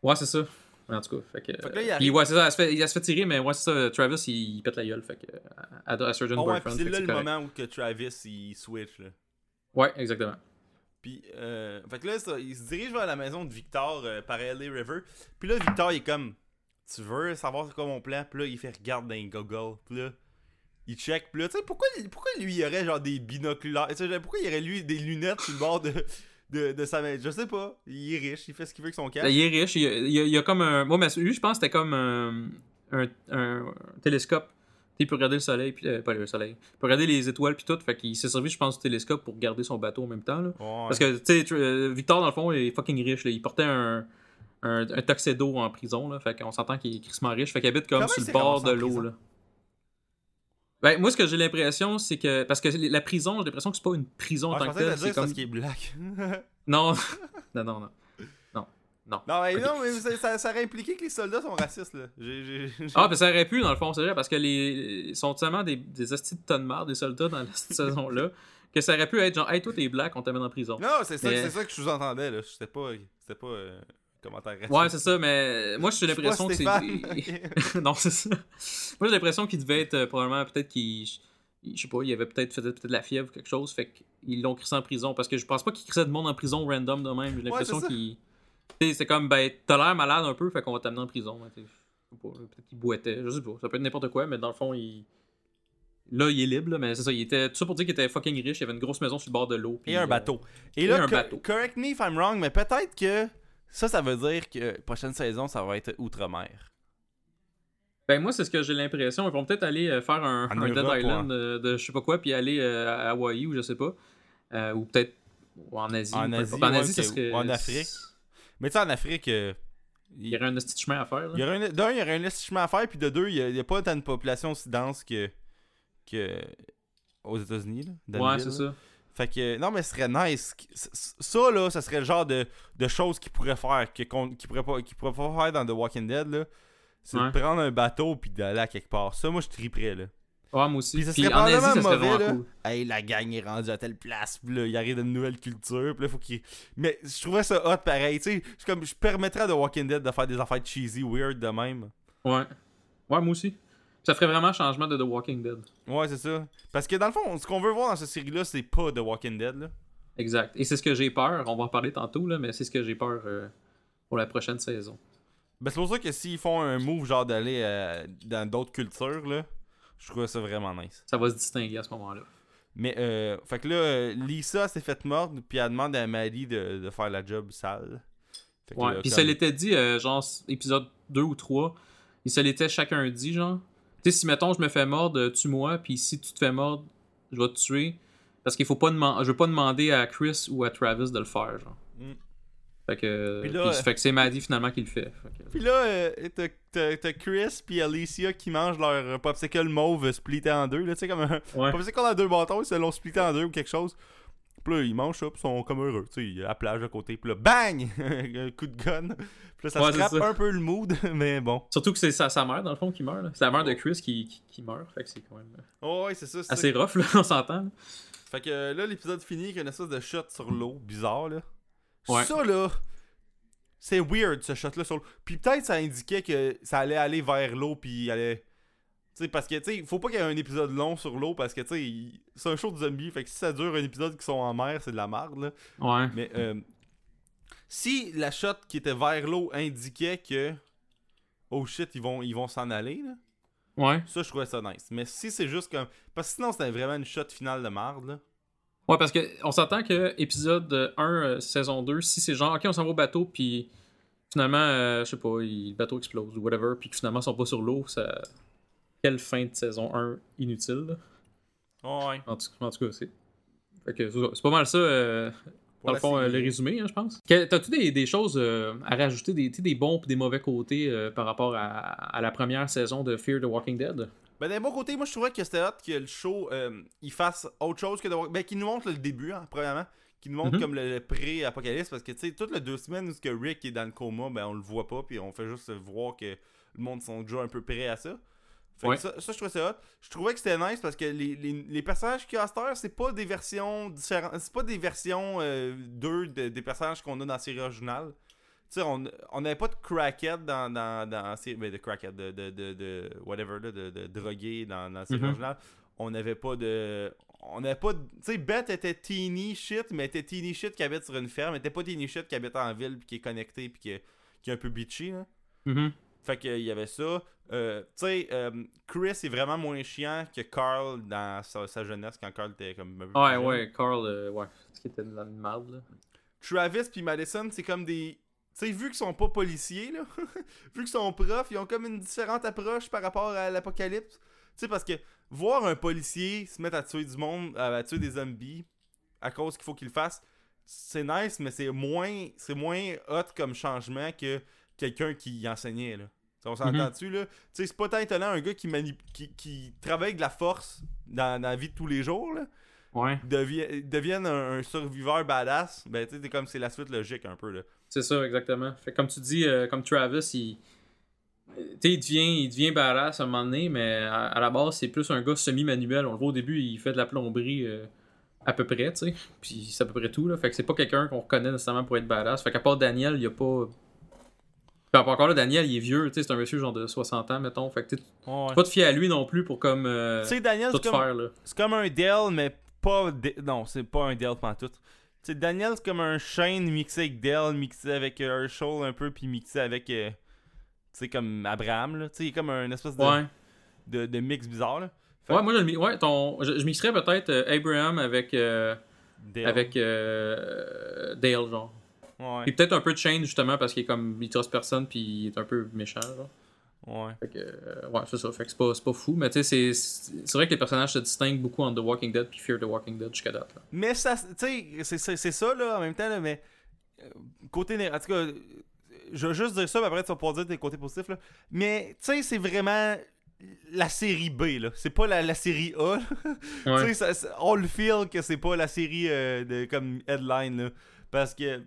[SPEAKER 1] Ouais, c'est ça. En tout cas, fait que.
[SPEAKER 2] Fait que là, il
[SPEAKER 1] puis
[SPEAKER 2] arrive-
[SPEAKER 1] ouais, c'est ça, elle se, fait, elle se fait tirer, mais ouais, c'est ça, Travis, il, il pète la gueule, fait que. À, à Surgeon
[SPEAKER 2] Oh, ouais,
[SPEAKER 1] Boyfriend.
[SPEAKER 2] puis c'est là le
[SPEAKER 1] correct.
[SPEAKER 2] moment où que Travis il switch, là.
[SPEAKER 1] Ouais, exactement.
[SPEAKER 2] Puis, euh, fait que là, ça, il se dirige vers la maison de Victor euh, par LA River. Puis là, Victor, il est comme, tu veux savoir c'est quoi mon plan? Puis là, il fait regarde dans les goggles. Puis là, il check. Puis là, tu sais, pourquoi, pourquoi lui, il aurait genre des binoculaires? Pourquoi il aurait lui des lunettes sur le bord de, de, de sa main? Je sais pas. Il est riche, il fait ce qu'il veut avec son casque.
[SPEAKER 1] il est riche, il y a, il a- il y a comme un. Moi, mais lui, je pense que c'était comme un, un, un télescope. Il peut regarder le soleil, puis euh, pas le soleil. Il peut regarder les étoiles, puis tout. Fait qu'il s'est servi, je pense, du télescope pour garder son bateau en même temps. Là.
[SPEAKER 2] Ouais.
[SPEAKER 1] Parce que, tu sais, euh, Victor, dans le fond, il est fucking riche. Là. Il portait un, un, un tuxedo en prison. Là. Fait qu'on s'entend qu'il est crissement riche. Fait qu'il habite comme
[SPEAKER 2] Comment
[SPEAKER 1] sur le bord de l'eau. là. Ben, moi, ce que j'ai l'impression, c'est que. Parce que la prison, j'ai l'impression que c'est pas une prison en
[SPEAKER 2] Ah,
[SPEAKER 1] tant que telle. C'est comme...
[SPEAKER 2] parce qu'il est black.
[SPEAKER 1] Non, non, non, non. Non.
[SPEAKER 2] non, mais,
[SPEAKER 1] Ok.
[SPEAKER 2] non, mais ça, ça, aurait impliqué que les soldats sont racistes, là.
[SPEAKER 1] Ah, ben ça aurait pu, dans le fond, c'est vrai, parce que les ils sont tellement des, des hosties de tonnes de marde, des soldats dans cette saison-là, que ça aurait pu être genre, hey, toi t'es black, on t'amène en prison.
[SPEAKER 2] Non, c'est ça,
[SPEAKER 1] Mais-
[SPEAKER 2] c'est ça que je sous-entendais, là. C'était pas, c'était pas euh, commentaire raciste.
[SPEAKER 1] Ouais, c'est ça, mais moi j'ai l'impression que c'est. non, c'est ça. Moi j'ai l'impression qu'il devait être euh, probablement, peut-être qu'il. Je sais pas, il avait peut-être fait peut-être de la fièvre ou quelque chose, fait qu'ils l'ont crissé en prison, parce que je pense pas qu'ils crissaient de monde en prison random de même, j'ai l'impression sais, c'est comme, ben, t'as l'air malade un peu, fait qu'on va t'amener en prison. hein, Peut-être qu'il boitait, je sais pas. Ça peut être n'importe quoi, mais dans le fond, il. Là, il est libre, là, mais c'est ça. Il était. Tout ça pour dire qu'il était fucking riche. Il avait une grosse maison sur le bord de l'eau.
[SPEAKER 2] Et un
[SPEAKER 1] euh,
[SPEAKER 2] bateau. Et
[SPEAKER 1] et
[SPEAKER 2] là,
[SPEAKER 1] un bateau.
[SPEAKER 2] correct me if I'm wrong, mais peut-être que ça, ça veut dire que prochaine saison, ça va être outre-mer.
[SPEAKER 1] Ben, moi, c'est ce que j'ai l'impression. Ils vont peut-être aller euh, faire un, un Dead Island euh, de je sais pas quoi, puis aller euh, à Hawaï ou je sais pas. Euh, ou peut-être en Asie.
[SPEAKER 2] En Asie,
[SPEAKER 1] en
[SPEAKER 2] ouais,
[SPEAKER 1] Asie, ça
[SPEAKER 2] ok,
[SPEAKER 1] serait.
[SPEAKER 2] ou en Afrique. Mais tu sais, en Afrique, euh,
[SPEAKER 1] Il y aurait un petit chemin à faire. Là.
[SPEAKER 2] il y aurait un- d'un, il y aurait un estimement à faire, puis de deux, il n'y a, pas tant de population aussi dense que, que aux États-Unis. là,
[SPEAKER 1] Ouais, c'est ça.
[SPEAKER 2] Fait que, non, mais ce serait nice. Ça, là, ça serait le genre de, de choses qu'ils pourraient faire, qu'ils pourraient pas, pourraient pas faire dans The Walking Dead, là. C'est
[SPEAKER 1] Ouais.
[SPEAKER 2] de prendre un bateau puis d'aller à quelque part. Ça, moi, je triperais, là.
[SPEAKER 1] Ouais, moi aussi.
[SPEAKER 2] Puis ça
[SPEAKER 1] Puis
[SPEAKER 2] serait
[SPEAKER 1] Asie, ça serait
[SPEAKER 2] mauvais, là.
[SPEAKER 1] cool.
[SPEAKER 2] Hey, la gang est rendue à telle place, puis là, il arrive d'une nouvelle culture, puis là, faut qu'il... Mais je trouvais ça hot pareil, tu sais. C'est comme, je permettrais à The Walking Dead de faire des affaires cheesy, weird de même.
[SPEAKER 1] Ouais. Ouais, moi aussi. Ça ferait vraiment changement de The Walking Dead.
[SPEAKER 2] Ouais, c'est ça. Parce que dans le fond, ce qu'on veut voir dans cette série-là, c'est pas The Walking Dead, là.
[SPEAKER 1] Exact. Et c'est ce que j'ai peur. On va en parler tantôt, là, mais c'est ce que j'ai peur euh, pour la prochaine saison.
[SPEAKER 2] Ben, c'est pour ça que s'ils font un move genre d'aller euh, dans d'autres cultures, là, je trouve ça vraiment nice.
[SPEAKER 1] Ça va se distinguer à ce moment-là.
[SPEAKER 2] Mais, euh, fait que là, Lisa s'est faite morte, puis elle demande à Maddie de, de faire la job sale. Fait que
[SPEAKER 1] Ouais.
[SPEAKER 2] là,
[SPEAKER 1] Puis
[SPEAKER 2] comme-
[SPEAKER 1] ça l'était dit, euh, genre, épisode 2 ou 3, il se l'était chacun dit, genre. Tu sais, si mettons, je me fais mordre, euh, tue-moi, puis si tu te fais mordre, je vais te tuer. Parce qu'il faut pas demander. Je veux pas demander à Chris ou à Travis de le faire, genre.
[SPEAKER 2] Mm.
[SPEAKER 1] Fait que.
[SPEAKER 2] Puis là, euh,
[SPEAKER 1] fait que c'est Maddie finalement qui le fait. Fait que-
[SPEAKER 2] Puis là, euh, t'as- Chris puis Alicia qui mangent leur popsicle mauve splitté en deux, là, tu sais, comme un
[SPEAKER 1] Ouais.
[SPEAKER 2] popsicle en deux bâtons, ils se l'ont splitté en deux ou quelque chose. Puis là, ils mangent ça, puis ils sont comme heureux, tu sais, il y a la plage à côté, puis là, bang! un coup de gun. Puis là, ça
[SPEAKER 1] Ouais,
[SPEAKER 2] scrape
[SPEAKER 1] c'est ça.
[SPEAKER 2] un peu le mood, mais bon.
[SPEAKER 1] Surtout que c'est sa, sa mère, dans le fond, qui meurt. là. C'est la mère de Chris qui, qui, qui meurt. Fait que c'est quand même euh,
[SPEAKER 2] Oh, ouais, c'est ça,
[SPEAKER 1] assez rough, là, on s'entend.
[SPEAKER 2] Fait que euh, là, l'épisode finit avec une espèce de shot sur l'eau, bizarre, là.
[SPEAKER 1] Ouais.
[SPEAKER 2] Ça, là, c'est weird, ce shot-là sur l'eau. Puis peut-être ça indiquait que ça allait aller vers l'eau, puis il allait... Tu sais, parce que, tu sais, faut pas qu'il y ait un épisode long sur l'eau, parce que, tu sais, c'est un show de zombies, fait que si ça dure un épisode qui sont en mer, c'est de la merde, là.
[SPEAKER 1] Ouais.
[SPEAKER 2] Mais, euh, si la shot qui était vers l'eau indiquait que... Oh shit, ils vont ils vont s'en aller, là.
[SPEAKER 1] Ouais.
[SPEAKER 2] Ça, je trouvais ça nice. Mais si c'est juste comme... Parce que sinon, c'était vraiment une shot finale de merde, là.
[SPEAKER 1] Ouais, parce que on s'entend que épisode 1, euh, saison 2, si c'est genre, ok, on s'en va au bateau, puis finalement, euh, je sais pas, il- le bateau explose ou whatever, puis finalement, ils sont pas sur l'eau, ça. Quelle fin de saison 1 inutile.
[SPEAKER 2] Ouais.
[SPEAKER 1] En tout, en tout cas, c'est. C'est pas mal ça, euh, dans le
[SPEAKER 2] la
[SPEAKER 1] fond, euh, le résumé, hein, je pense. T'as-tu des, des choses euh, à rajouter, des, des bons et des mauvais côtés euh, par rapport à, à la première saison de Fear the Walking Dead?
[SPEAKER 2] Ben d'un bon côté, moi je trouvais que c'était hot que le show euh, il fasse autre chose que de voir- Ben qu'il nous montre le début, hein, premièrement. Qu'il nous montre
[SPEAKER 1] Mhm.
[SPEAKER 2] comme le, le pré-apocalypse. Parce que tu sais, toutes les deux semaines où ce que Rick est dans le coma, ben on le voit pas. Puis on fait juste voir que le monde sont déjà un peu prêts à ça. Fait que ça, ça, je trouvais ça hot. Je trouvais que c'était nice parce que les, les, les personnages qu'il y a à cette heure, c'est pas des versions différentes. C'est pas des versions 2 des personnages qu'on a dans la série originale. Tu sais, on on n'avait pas de crackhead dans, dans, dans la série. Ben, de crackhead, de, de, de, de whatever, là, de, de drogué dans, dans la série
[SPEAKER 1] Mhm.
[SPEAKER 2] originale. On n'avait pas de. On n'avait pas de. Tu sais, Beth était teeny shit, mais elle était teeny shit qui habite sur une ferme. Elle était pas teeny shit qui habite en ville, puis qui est connecté, puis qui, est- qui est un peu bitchy, là.
[SPEAKER 1] Mhm.
[SPEAKER 2] Fait qu'il y avait ça. Euh, tu sais, euh, Chris est vraiment moins chiant que Carl dans sa, sa jeunesse quand Carl était comme. un peu plus
[SPEAKER 1] Ouais,
[SPEAKER 2] jeune.
[SPEAKER 1] ouais, Carl, euh, ouais. Ce qui était de la merde, là.
[SPEAKER 2] Travis puis Madison, c'est comme des. Tu sais, vu qu'ils sont pas policiers, là, vu qu'ils sont profs, ils ont comme une différente approche par rapport à l'apocalypse. Tu sais, parce que voir un policier se mettre à tuer du monde, à, à tuer des zombies, à cause qu'il faut qu'il le fasse, c'est nice, mais c'est moins, c'est moins hot comme changement que quelqu'un qui enseignait, là. On s'entend-tu, là? Tu sais, c'est pas tant étonnant un gars qui, qui, qui travaille avec de la force dans, dans la vie de tous les jours, là
[SPEAKER 1] Ouais.
[SPEAKER 2] devient, deviennent un, un surviveur badass, ben tu sais, c'est comme c'est la suite logique un peu là.
[SPEAKER 1] C'est ça, exactement. Fait comme tu dis, euh, comme Travis, il. Tu sais, il devient, il devient badass à un moment donné, mais à, à la base, c'est plus un gars semi-manuel. On le voit au début, il fait de la plomberie euh, à peu près, tu sais. Puis c'est à peu près tout, là. Fait que c'est pas quelqu'un qu'on reconnaît nécessairement pour être badass. Fait qu'à part Daniel, il y a pas. Encore là, Daniel, il est vieux, tu sais, c'est un monsieur genre de 60 ans, mettons. Fait que tu
[SPEAKER 2] Ouais.
[SPEAKER 1] pas te fier à lui non plus pour comme. euh,
[SPEAKER 2] Tu sais, Daniel, c'est comme, comme un Dell, mais pas. Non, c'est pas un Dell tout. sais, Daniel, c'est comme un Shane mixé avec Dell, mixé avec euh, Herschel un peu, puis mixé avec. euh, tu sais, comme Abraham, là. Tu sais, il est comme un espèce de,
[SPEAKER 1] Ouais.
[SPEAKER 2] de, de mix bizarre, là. Fait-
[SPEAKER 1] Ouais, moi, je, ouais, ton, je, je mixerais peut-être euh, Abraham avec, euh,
[SPEAKER 2] Dale.
[SPEAKER 1] avec Dale, genre.
[SPEAKER 2] Ouais.
[SPEAKER 1] Puis peut-être un peu de Shane, justement, parce qu'il est comme, il trust personne, puis il est un peu méchant, genre.
[SPEAKER 2] Ouais.
[SPEAKER 1] Fait que, euh, ouais, c'est ça. Fait que c'est pas, c'est pas fou, mais tu sais, c'est- vrai que les personnages se distinguent beaucoup entre The Walking Dead puis Fear the Walking Dead jusqu'à date, là.
[SPEAKER 2] Mais ça, tu sais, c'est- ça, là, en même temps, là, mais. euh, Côté. En tout cas, euh, je vais juste dire ça, mais après, tu vas pouvoir dire tes côtés positifs, là. Mais, tu sais, c'est vraiment la série B, là. C'est pas la, la série A, là.
[SPEAKER 1] Ouais.
[SPEAKER 2] Tu sais, on le feel que c'est pas la série euh, de, comme headline, là. Parce que.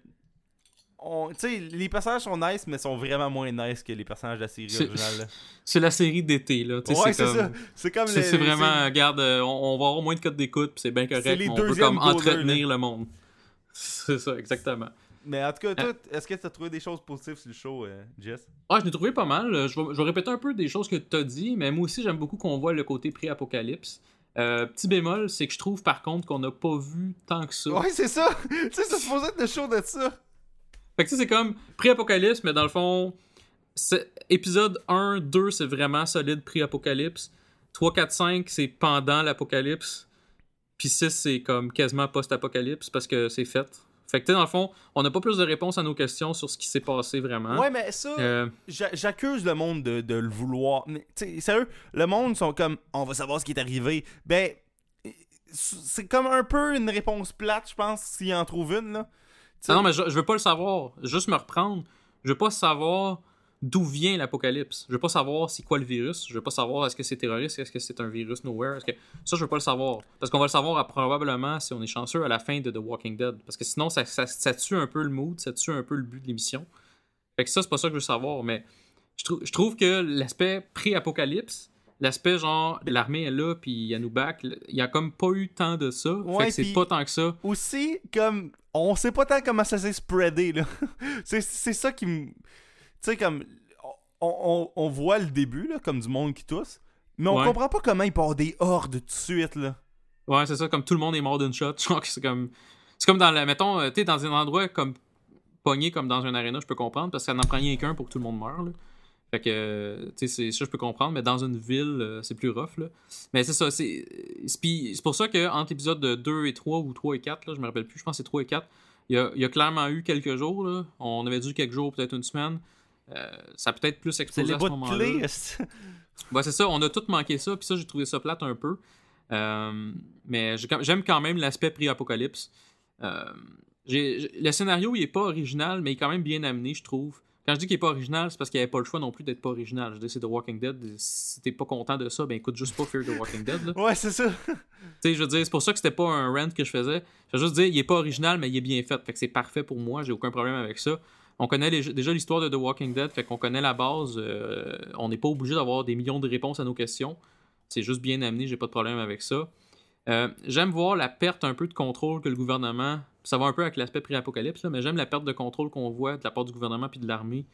[SPEAKER 2] On- les personnages sont nice, mais sont vraiment moins nice que les personnages de la série originale.
[SPEAKER 1] C'est la série d'été, là.
[SPEAKER 2] Ouais, c'est
[SPEAKER 1] comme-
[SPEAKER 2] ça. C'est comme
[SPEAKER 1] C'est
[SPEAKER 2] les-
[SPEAKER 1] c'est
[SPEAKER 2] les-
[SPEAKER 1] vraiment, regarde, euh, on, on va avoir moins de codes d'écoute, puis c'est bien correct.
[SPEAKER 2] C'est les
[SPEAKER 1] on peut comme entretenir le monde. C'est ça, exactement.
[SPEAKER 2] Mais en tout cas,
[SPEAKER 1] Ah.
[SPEAKER 2] toi, est-ce que tu as trouvé des choses positives sur le show, euh, Jess?
[SPEAKER 1] Ouais, je l'ai trouvé pas mal. Euh, Je vais, je vais répéter un peu des choses que tu as dit, mais moi aussi, j'aime beaucoup qu'on voit le côté pré-apocalypse. Euh, petit bémol, c'est que je trouve par contre qu'on n'a pas vu tant que ça.
[SPEAKER 2] Ouais, c'est ça. tu sais, c'est supposé être le show de ça.
[SPEAKER 1] Fait que tu sais, c'est comme pré-apocalypse, mais dans le fond, épisode 1, 2, c'est vraiment solide pré-apocalypse. 3, 4, 5, c'est pendant l'apocalypse. Puis 6, c'est comme quasiment post-apocalypse parce que c'est fait. Fait que tu sais, dans le fond, on n'a pas plus de réponses à nos questions sur ce qui s'est passé vraiment.
[SPEAKER 2] Ouais, mais ça,
[SPEAKER 1] Euh,
[SPEAKER 2] j'a- j'accuse le monde de, de le vouloir. Mais, Tu sais, sérieux, le monde sont comme, on va savoir ce qui est arrivé. Ben, c'est comme un peu une réponse plate, je pense, s'il en trouve une, là.
[SPEAKER 1] Ah non, mais je, je veux pas le savoir. Juste me reprendre. Je veux pas savoir d'où vient l'apocalypse. Je veux pas savoir c'est quoi le virus. Je veux pas savoir est-ce que c'est terroriste, est-ce que c'est un virus nowhere. Que... Ça, je veux pas le savoir. Parce qu'on va le savoir à- probablement, si on est chanceux, à la fin de The Walking Dead. Parce que sinon, ça, ça, ça tue un peu le mood, ça tue un peu le but de l'émission. Fait que ça, c'est pas ça que je veux savoir. Mais je, trou- je trouve que l'aspect pré-apocalypse, l'aspect genre l'armée est là, puis il y a nous back, il y a comme pas eu tant de ça.
[SPEAKER 2] Ouais,
[SPEAKER 1] fait que c'est pas tant que ça.
[SPEAKER 2] Aussi, comme, on sait pas tant comment ça s'est spreadé, là. c'est c'est ça qui me. Tu sais, comme, on, on- on voit le début, là, comme du monde qui tousse. Mais on
[SPEAKER 1] Ouais.
[SPEAKER 2] comprend pas comment il part des hordes tout de suite, là.
[SPEAKER 1] Ouais, c'est ça, comme tout le monde est mort d'une shot. Genre que c'est comme. C'est comme dans la. Mettons, euh, tu sais, dans un endroit comme pogné comme dans un arena, je peux comprendre, parce que ça n'en prend rien qu'un pour que tout le monde meure. Là. Fait que, euh, tu sais, ça, je peux comprendre, mais dans une ville, euh, c'est plus rough, là. Mais c'est ça, c'est. c'est- pour ça que entre l'épisode 2 et 3, ou 3 et 4, là, je me rappelle plus, je pense que c'est 3 et 4, il y a, il y a clairement eu quelques jours, là. On avait dû quelques jours, peut-être une semaine. Euh, ça a peut-être plus explosé à ce moment-là. Ouais, c'est ça, on a tout manqué ça, puis ça, j'ai trouvé ça plate un peu. Euh, mais j'aime quand même l'aspect pré-apocalypse. Euh, le scénario, il est pas original, mais il est quand même bien amené, je trouve. Quand je dis qu'il est pas original, c'est parce qu'il n'y avait pas le choix non plus d'être pas original. Je dire, c'est The Walking Dead. Si t'es pas content de ça, ben écoute juste pas Fear the Walking Dead. Là.
[SPEAKER 2] Ouais, c'est ça.
[SPEAKER 1] Tu sais, je veux dire, c'est pour ça que c'était pas un rant que je faisais. Je veux juste dire, il est pas original, mais il est bien fait. Fait que c'est parfait pour moi, j'ai aucun problème avec ça. On connaît les- déjà l'histoire de The Walking Dead, fait qu'on connaît la base. euh, on n'est pas obligé d'avoir des millions de réponses à nos questions. C'est juste bien amené, j'ai pas de problème avec ça. Euh, j'aime voir la perte un peu de contrôle que le gouvernement. Ça va un peu avec l'aspect pré-apocalypse, mais j'aime la perte de contrôle qu'on voit de la part du gouvernement puis de l'armée.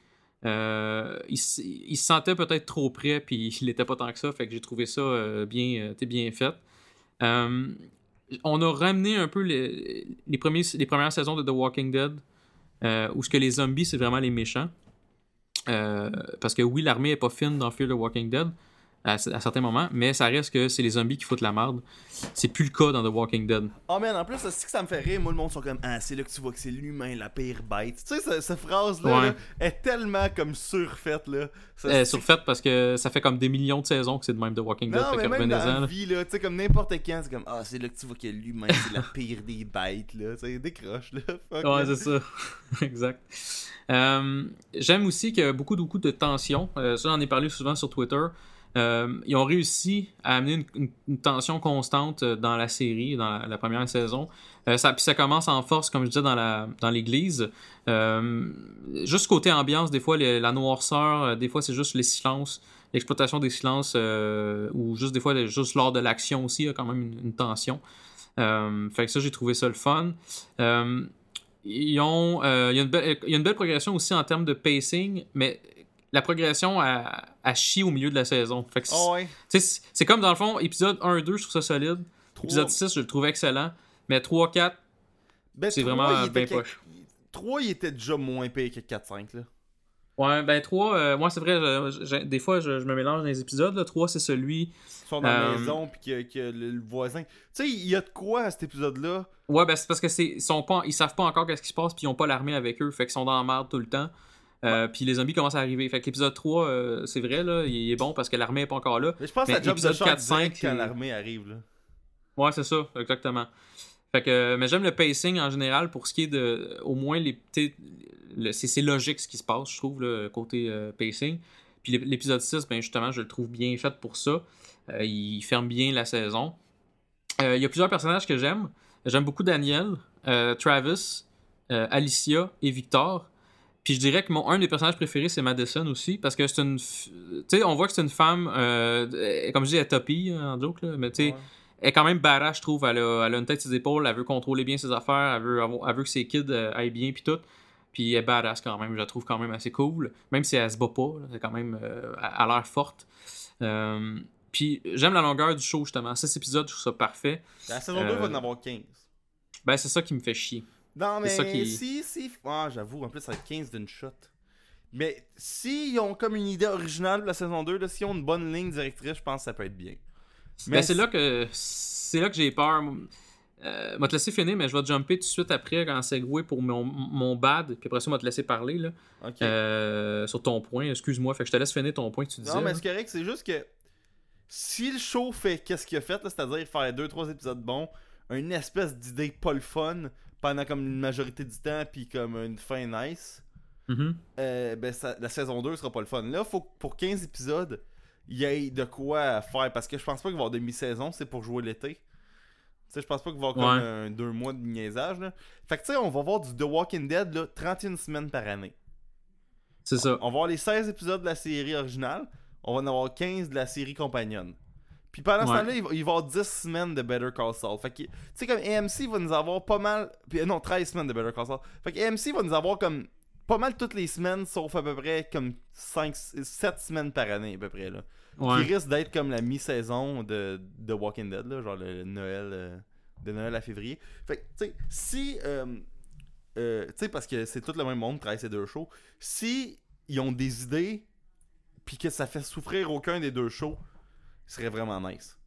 [SPEAKER 1] Euh, il, se sentait peut-être trop près, puis il n'était pas tant que ça, fait que j'ai trouvé ça euh, bien, euh, bien fait. On a ramené un peu les, premiers, les premières saisons de The Walking Dead, où ce que les zombies, c'est vraiment les méchants. Parce que oui, l'armée est pas fine dans Fear the Walking Dead à, à certains moments, mais ça reste que c'est les zombies qui foutent la merde. C'est plus le cas dans The Walking Dead.
[SPEAKER 2] Oh man, en plus, c'est que ça me fait rire. Moi, le monde sont comme Ah, c'est là que tu vois que c'est l'humain, la pire bête. Tu sais, ce- cette phrase-là
[SPEAKER 1] Ouais.
[SPEAKER 2] là, est tellement comme surfaite, là. Ça,
[SPEAKER 1] Euh,
[SPEAKER 2] c'est-
[SPEAKER 1] surfait parce que ça fait comme des millions de saisons que c'est de même The Walking Dead.
[SPEAKER 2] Non,
[SPEAKER 1] fait
[SPEAKER 2] mais
[SPEAKER 1] que
[SPEAKER 2] même dans la vie, là, tu sais, comme n'importe quand, c'est comme Ah, c'est là que tu vois que l'humain, c'est la pire des bêtes, là. Tu décroche, là. Fuck,
[SPEAKER 1] Ouais, c'est ça. exact. Euh, J'aime aussi qu'il y a beaucoup, beaucoup de tension. Euh, ça, j'en ai parlé souvent sur Twitter. Euh, ils ont réussi à amener une, tension constante euh, dans la série, dans la, première saison. Euh, ça, puis ça commence en force, comme je disais, dans l'église. Juste côté ambiance, des fois, la noirceur, des fois, c'est juste les silences, l'exploitation des silences, ou juste des fois, juste lors de l'action aussi, il y a quand même une, tension. Fait que ça, j'ai trouvé ça le fun. Il y a une belle progression aussi en termes de pacing, mais la progression a, a chie au milieu de la saison. Fait que c'est-
[SPEAKER 2] Ah ouais.
[SPEAKER 1] c'est comme dans le fond, épisode 1-2, je trouve ça solide. Épisode 6, je le trouve excellent. Mais 3-4,
[SPEAKER 2] Ben,
[SPEAKER 1] c'est vraiment bien poche.
[SPEAKER 2] 3, il était déjà moins payé que 4-5, là.
[SPEAKER 1] Ouais, ben 3, moi c'est vrai, je- je- des fois je, je me mélange dans les épisodes. Là. 3, c'est celui.
[SPEAKER 2] Ils sont dans la
[SPEAKER 1] Euh,
[SPEAKER 2] maison, puis que, que le, le voisin... Tu sais, il y a de quoi à cet épisode-là?
[SPEAKER 1] Ouais, ben c'est parce que c'est ils sont pas ils savent pas encore qu'est-ce qui se passe puis ils ont pas l'armée avec eux, fait qu'ils sont dans la merde tout le temps. Euh, Puis les zombies commencent à arriver. Fait que l'épisode 3, euh, c'est vrai, là, il est bon parce que l'armée est pas encore là.
[SPEAKER 2] Mais je pense
[SPEAKER 1] Mais
[SPEAKER 2] à Job de
[SPEAKER 1] épisode
[SPEAKER 2] shot
[SPEAKER 1] 4,
[SPEAKER 2] direct
[SPEAKER 1] 5,
[SPEAKER 2] quand
[SPEAKER 1] c'est-
[SPEAKER 2] l'armée arrive, là.
[SPEAKER 1] Ouais, c'est ça, exactement. Fait que, mais j'aime le pacing en général pour ce qui est de. Au moins, les le- c'est logique ce qui se passe, je trouve, le côté euh, pacing. Puis l'ép- l'épisode 6, ben justement, je le trouve bien fait pour ça. Euh, il ferme bien la saison. Euh, Il y a plusieurs personnages que j'aime. J'aime beaucoup Daniel, euh, Travis, euh, Alicia et Victor. Puis je dirais que mon un des personnages préférés, c'est Madison aussi, parce que c'est une. Tu sais, on voit que c'est une femme, euh, comme je dis, elle est topie, hein, en joke, là, mais tu sais,
[SPEAKER 2] Ouais.
[SPEAKER 1] elle est quand même badass, je trouve. Elle a, elle a une tête sur ses épaules, elle veut contrôler bien ses affaires, elle veut, elle veut que ses kids euh, aillent bien, puis tout. Puis elle est badass quand même, je la trouve quand même assez cool. Même si elle se bat pas, c'est quand même. euh, a l'air forte. Euh, puis j'aime la longueur du show, justement. Six épisodes, je trouve ça parfait.
[SPEAKER 2] La saison 2
[SPEAKER 1] Euh,
[SPEAKER 2] va en avoir 15.
[SPEAKER 1] Ben, c'est ça qui me fait chier.
[SPEAKER 2] Non, mais
[SPEAKER 1] c'est ça qui-
[SPEAKER 2] si, si... Ah, j'avoue, en plus, ça va être 15 d'une shot. Mais s'ils ont comme une idée originale de la saison 2, là, s'ils ont une bonne ligne directrice, je pense que ça peut être bien.
[SPEAKER 1] Mais Ben, c'est là que c'est là que j'ai peur. Euh, m'a te laisser finir, mais je vais te jumper tout de suite après en segway pour mon, mon bad, puis après ça, m'a te laisser parler là,
[SPEAKER 2] Ok.
[SPEAKER 1] euh, sur ton point. Excuse-moi, fait que je te laisse finir ton point que tu disais.
[SPEAKER 2] non, mais c'est correct, c'est juste que si le show fait qu'est-ce qu'il a fait, c'est-à-dire faire 2-3 épisodes bons, une espèce d'idée pas le fun pendant comme une majorité du temps, puis comme une fin nice,
[SPEAKER 1] Mhm.
[SPEAKER 2] euh, ben ça- la saison 2 sera pas le fun. Là, faut que pour 15 épisodes, il y ait de quoi faire. Parce que je pense pas qu'il va y avoir de mi-saison, c'est pour jouer l'été. Tu sais, je pense pas qu'il va y avoir comme un, deux mois de niaisage. Là. Fait que tu sais, on va voir du The Walking Dead là, 31 semaines par année.
[SPEAKER 1] C'est ça.
[SPEAKER 2] On va voir les 16 épisodes de la série originale. On va en avoir 15 de la série compagnonne. Puis pendant ce
[SPEAKER 1] Ouais.
[SPEAKER 2] temps-là, il va il va avoir 10 semaines de Better Call Saul. Fait que, tu sais, comme AMC va nous avoir pas mal. Puis, euh, non, 13 semaines de Better Call Saul. Fait que AMC va nous avoir comme pas mal toutes les semaines, sauf à peu près comme 5, 7 semaines par année, à peu près. Là.
[SPEAKER 1] Ouais.
[SPEAKER 2] Qui risque d'être comme la mi-saison de, de Walking Dead, là, genre le Noël. euh, de Noël à février. Fait que, tu sais, si. euh, euh, tu sais, parce que c'est tout le même monde qui travaille ces deux shows. Si ils ont des idées, puis que ça fait souffrir aucun des deux shows, ce serait vraiment nice.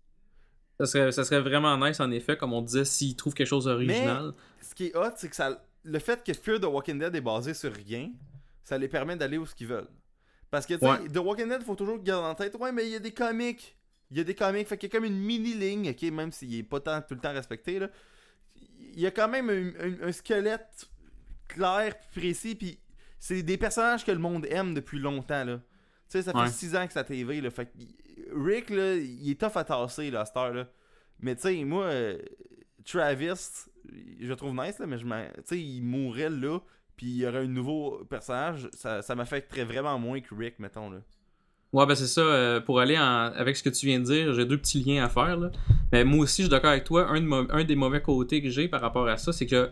[SPEAKER 1] Ça serait, ça serait vraiment nice, en effet, comme on disait, s'ils trouvent quelque chose d'original.
[SPEAKER 2] Ce qui est hot, c'est que ça, le fait que Fear the Walking Dead est basé sur rien, ça les permet d'aller où ce qu'ils veulent. Parce que, tu sais,
[SPEAKER 1] Ouais.
[SPEAKER 2] The Walking Dead, faut toujours garder en tête, ouais, mais il y a des comics. Il y a des comics, fait qu'il y a comme une mini-ligne, ok, même s'il est pas tant, tout le temps respecté, là. Il y a quand même un, un- un squelette clair, précis, puis c'est des personnages que le monde aime depuis longtemps, là. Tu sais, ça fait
[SPEAKER 1] Ouais.
[SPEAKER 2] 6 ans que c'est à TV, là. Fait Rick, là, il est tough à tasser, là, à cette heure-là. Mais tu sais, moi, euh, Travis, je le trouve nice, là, mais je tu sais, il mourrait là, puis il y aurait un nouveau personnage, ça, ça m'affecterait vraiment moins que Rick, mettons, là.
[SPEAKER 1] Ouais, ben c'est ça. euh, pour aller en- avec ce que tu viens de dire, j'ai deux petits liens à faire. Là. Mais moi aussi, je suis d'accord avec toi. Un, de mo- un des mauvais côtés que j'ai par rapport à ça, c'est que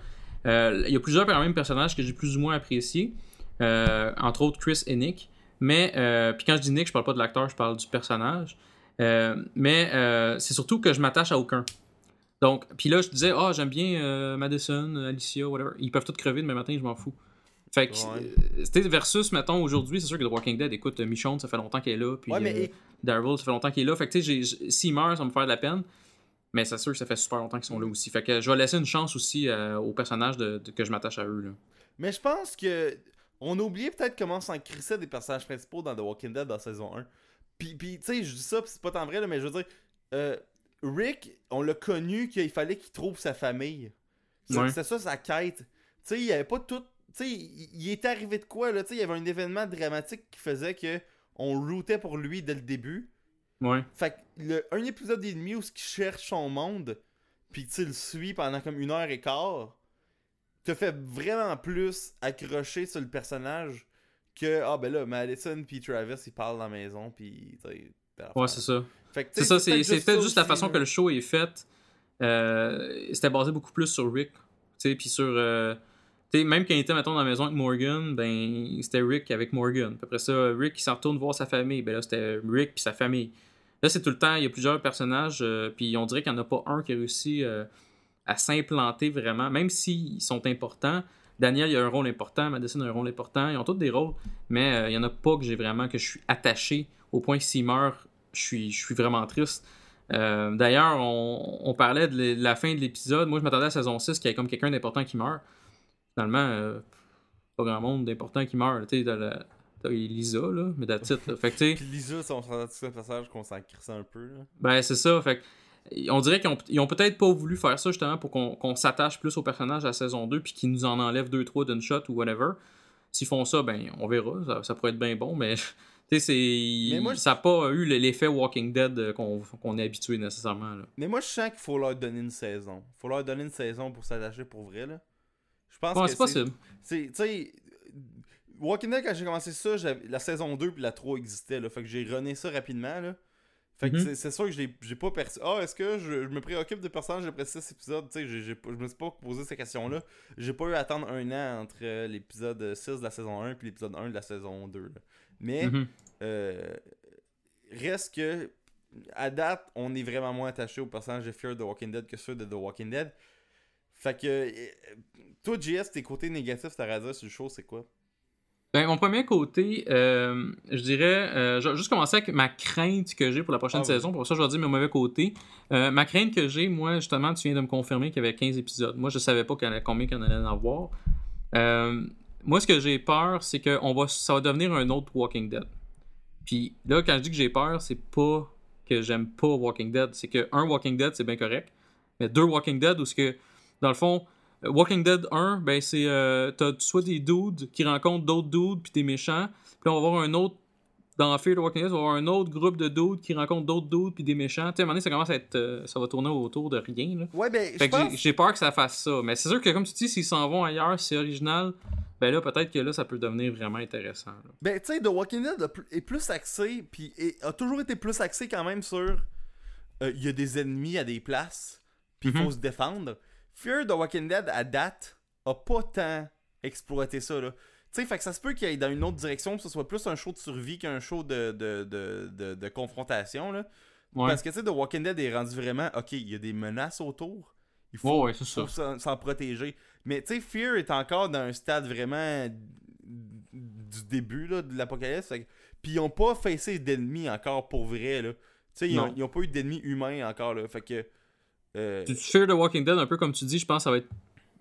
[SPEAKER 1] euh, il y a plusieurs quand même personnages que j'ai plus ou moins appréciés. Entre autres Chris et Nick. Mais, euh, puis quand je dis Nick, je parle pas de l'acteur, je parle du personnage. Euh, mais euh, c'est surtout que je m'attache à aucun. Donc, puis là, je disais, ah, j'aime bien Madison, Alicia, whatever. Ils peuvent tous crever demain matin, je m'en fous. Fait que,
[SPEAKER 2] Ouais.
[SPEAKER 1] c'était versus, mettons, aujourd'hui, c'est sûr que The Walking Dead, écoute, Michonne, ça fait longtemps qu'elle est là. Puis,
[SPEAKER 2] ouais, mais
[SPEAKER 1] Daryl, ça fait longtemps qu'il est là. Fait que, tu sais, s'il meurt, ça va me faire de la peine. Mais c'est sûr que ça fait super longtemps qu'ils sont là aussi. Fait que je vais laisser une chance aussi aux personnages de, de- que je m'attache à eux. Là.
[SPEAKER 2] Mais je pense que on a oublié peut-être comment s'en crissait des personnages principaux dans The Walking Dead dans saison 1. Puis, puis tu sais, je dis ça, pis c'est pas tant vrai, là, mais je veux dire, euh, Rick, on l'a connu qu'il fallait qu'il trouve sa famille. C'est
[SPEAKER 1] Ouais.
[SPEAKER 2] ça sa quête. Tu sais, il y avait pas tout. Tu sais, il, il est arrivé de quoi, là? Tu sais, il y avait un événement dramatique qui faisait que on routait pour lui dès le début.
[SPEAKER 1] Ouais.
[SPEAKER 2] Fait que le, un épisode et demi où ce qu'il cherche son monde, puis tu le suis pendant comme une heure et quart, te fait vraiment plus accrocher sur le personnage que ah ben là Madison puis Travis ils parlent dans la maison puis telle
[SPEAKER 1] Ouais, c'est ça. C'est ça, c'est
[SPEAKER 2] peut-être
[SPEAKER 1] juste la façon que le show est fait. Euh, C'était basé beaucoup plus sur Rick. Tu sais, puis sur. euh, tu sais, même quand il était, mettons, dans la maison avec Morgan, ben, c'était Rick avec Morgan. Puis après ça, Rick, il s'en retourne voir sa famille. Ben là, c'était Rick puis sa famille. Là, c'est tout le temps, il y a plusieurs personnages, euh, puis on dirait qu'il n'y en a pas un qui a réussi euh, à s'implanter vraiment, même s'ils sont importants. Daniel, il a un rôle important, Madison a un rôle important, ils ont tous des rôles, mais euh, il y en a pas que j'ai vraiment, que je suis attaché au point que s'il meurt, je suis, je suis vraiment triste. Euh, D'ailleurs, on, on parlait de la fin de l'épisode. Moi, je m'attendais à la saison 6 qu'il y ait comme quelqu'un d'important qui meurt. Finalement, euh, pas grand monde d'important qui meurt. Tu sais, la- Lisa, là, mais là. Fait que,
[SPEAKER 2] Puis Lisa, si on se rend à ce passage qu'on s'en crisse un peu. Là.
[SPEAKER 1] ben, c'est ça. Fait que, on dirait qu'ils ont, peut-être pas voulu faire ça justement pour qu'on s'attache plus au personnage à la saison 2 puis qu'ils nous en enlèvent 2-3 d'une shot ou whatever. S'ils font ça, ben on verra. Ça, ça pourrait être bien bon, mais tu sais, c'est. Ça n'a pas eu l'effet Walking Dead euh, qu'on est habitué nécessairement. Là.
[SPEAKER 2] Mais moi, je sens qu'il faut leur donner une saison. faut leur donner une saison pour s'attacher pour vrai. là. Je pense que
[SPEAKER 1] c'est possible.
[SPEAKER 2] Tu sais, Walking Dead, quand j'ai commencé ça, la saison 2 puis la 3 existaient. Là, fait que j'ai runné ça rapidement. Là. Fait que
[SPEAKER 1] Mhm.
[SPEAKER 2] c'est- sûr que j'ai pas perçu. Ah, est-ce que je, je me préoccupe de personnages après 6 épisodes? Tu sais, je me suis pas posé ces questions-là. J'ai pas eu à attendre un an entre euh, l'épisode 6 de la saison 1 puis l'épisode 1 de la saison 2. là. Mais.
[SPEAKER 1] Mhm.
[SPEAKER 2] Euh, reste que à date, on est vraiment moins attaché au personnage de Fear the Walking Dead que ceux de The Walking Dead. Fait que toi, JS, tes côtés négatifs, t'as à dire sur le show, c'est quoi?
[SPEAKER 1] Ben, mon premier côté, euh, je dirais, euh, je vais juste commencer avec ma crainte que j'ai pour la prochaine
[SPEAKER 2] Ah oui.
[SPEAKER 1] saison. Pour ça, je vais dire mon mauvais côté. Euh, ma crainte que j'ai, moi, justement, tu viens de me confirmer qu'il y avait 15 épisodes. Moi, je savais pas combien en allait en avoir. Euh, moi, ce que j'ai peur, c'est que on va, ça va devenir un autre Walking Dead. Puis là, quand je dis que j'ai peur, c'est pas que j'aime pas Walking Dead. C'est que un Walking Dead, c'est bien correct. Mais deux Walking Dead, où ce que, dans le fond, Walking Dead 1, ben c'est. Euh, T'as soit des dudes qui rencontrent d'autres dudes, puis des méchants. Puis on va avoir un autre. Dans Fear the Walking Dead, on va avoir un autre groupe de dudes qui rencontrent d'autres dudes, puis des méchants. Tu sais, à un moment donné, ça commence à être. euh, ça va tourner autour de rien, là.
[SPEAKER 2] Ouais, ben,
[SPEAKER 1] Fait que j'ai-
[SPEAKER 2] pense.
[SPEAKER 1] j'ai peur que ça fasse ça. Mais c'est sûr que, comme tu dis, s'ils s'en vont ailleurs, c'est original, ben là, peut-être que là, ça peut devenir vraiment intéressant. là.
[SPEAKER 2] Ben, tu sais, The Walking Dead est plus axé, puis a toujours été plus axé quand même sur. euh, Il y a des ennemis à des places, puis il
[SPEAKER 1] Mhm.
[SPEAKER 2] faut se défendre. Fear the Walking Dead, à date, a pas tant exploité ça, là. Tu sais, fait que ça se peut qu'il aille dans une autre direction, que ce soit plus un show de survie qu'un show de, de, de, de, de confrontation, là.
[SPEAKER 1] Ouais.
[SPEAKER 2] Parce que, tu sais, The Walking Dead est rendu vraiment, ok, il y a des menaces autour. Il faut,
[SPEAKER 1] ouais,
[SPEAKER 2] s'en protéger. Mais, tu sais, Fear est encore dans un stade vraiment du début, là, de l'apocalypse. Puis ils ont pas facé d'ennemis encore pour vrai, là. Tu sais, ils, ont- ils ont pas eu d'ennemis humains encore, là. Fait que... euh,
[SPEAKER 1] Tu Fear the Walking Dead, un peu comme tu dis, je pense que ça va être.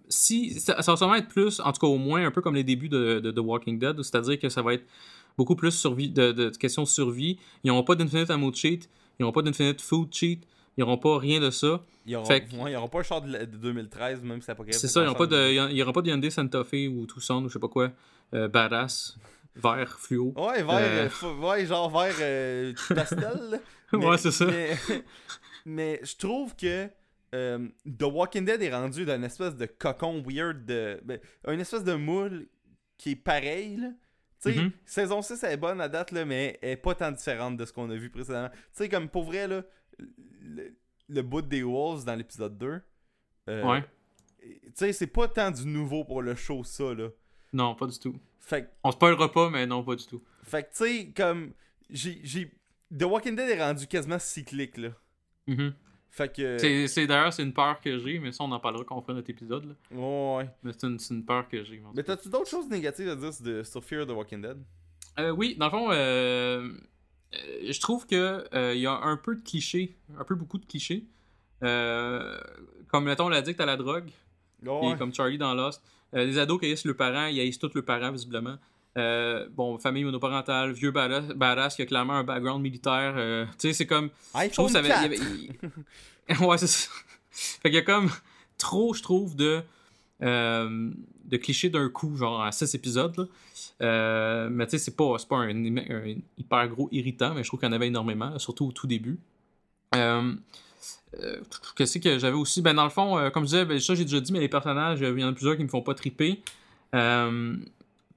[SPEAKER 1] Si, ça, ça va sûrement être plus, en tout cas au moins, un peu comme les débuts de, de, The Walking Dead, c'est-à-dire que ça va être beaucoup plus survie, de, de, de questions de survie. Ils n'auront pas d'infinite ammo cheat, ils n'auront pas d'infinite food cheat, ils n'auront pas rien de ça.
[SPEAKER 2] ils, auront,
[SPEAKER 1] fait que-
[SPEAKER 2] ouais, ils pas le char de, la- de 2013, même si l'apocalypse
[SPEAKER 1] C'est
[SPEAKER 2] est
[SPEAKER 1] ça, il n'y aura, pas de- pas de Hyundai Santa Fe ou Tucson ou je sais pas quoi, euh, badass, vert, fluo.
[SPEAKER 2] Ouais, vert,
[SPEAKER 1] Euh.
[SPEAKER 2] euh, ouais, genre vert euh, pastel. là.
[SPEAKER 1] Ouais, c'est ça.
[SPEAKER 2] Mais, mais je trouve que euh, The Walking Dead est rendu une espèce de cocon weird, de, ben, une espèce de moule qui est pareil. là.
[SPEAKER 1] Mhm.
[SPEAKER 2] saison 6 elle est bonne à date, là, mais elle est pas tant différente de ce qu'on a vu précédemment. Tu sais, comme pour vrai, là, le, le bout des Wolves dans l'épisode 2. euh,
[SPEAKER 1] Ouais.
[SPEAKER 2] Tu sais, c'est pas tant du nouveau pour le show, ça, là.
[SPEAKER 1] Non, pas du tout.
[SPEAKER 2] Fait
[SPEAKER 1] On spoilera pas, mais non, pas du tout.
[SPEAKER 2] fait que, tu sais, comme. J'ai. j'ai- The Walking Dead est rendu quasiment cyclique, là.
[SPEAKER 1] Mhm.
[SPEAKER 2] Fait que.
[SPEAKER 1] C'est- C'est d'ailleurs, c'est une peur que j'ai, mais ça, on en parlera quand on fera notre épisode. là.
[SPEAKER 2] Ouais, ouais.
[SPEAKER 1] Mais c'est une, c'est une peur que j'ai. en tout
[SPEAKER 2] Mais
[SPEAKER 1] cas.
[SPEAKER 2] t'as-tu d'autres choses négatives à dire sur, de- sur Fear the Walking Dead?
[SPEAKER 1] Euh, oui, dans le fond, euh, euh, je trouve que euh, il y a un peu de clichés, un peu beaucoup de clichés. Euh, comme mettons l'addict à la drogue, et comme Charlie dans Lost. Euh, les ados qui haïssent leurs parents, ils haïssent tous leurs parents, visiblement. Euh, bon, famille monoparentale, vieux badass, badass qui a clairement un background militaire. euh, tu sais, c'est comme. Je trouve
[SPEAKER 2] iPhone
[SPEAKER 1] ça avait-
[SPEAKER 2] 4.
[SPEAKER 1] il y avait- il- ouais, c'est ça. Fait qu'il y a comme trop, je trouve, de, euh, de clichés d'un coup, genre à 6 épisodes. là. Mais tu sais, c'est pas, pas un, un hyper gros irritant, mais je trouve qu'il y en avait énormément, surtout au tout début. Qu'est-ce que j'avais aussi? Ben, dans le fond, comme je disais, ben, ça j'ai déjà dit, mais les personnages, il y en a plusieurs qui me font pas triper. Euh,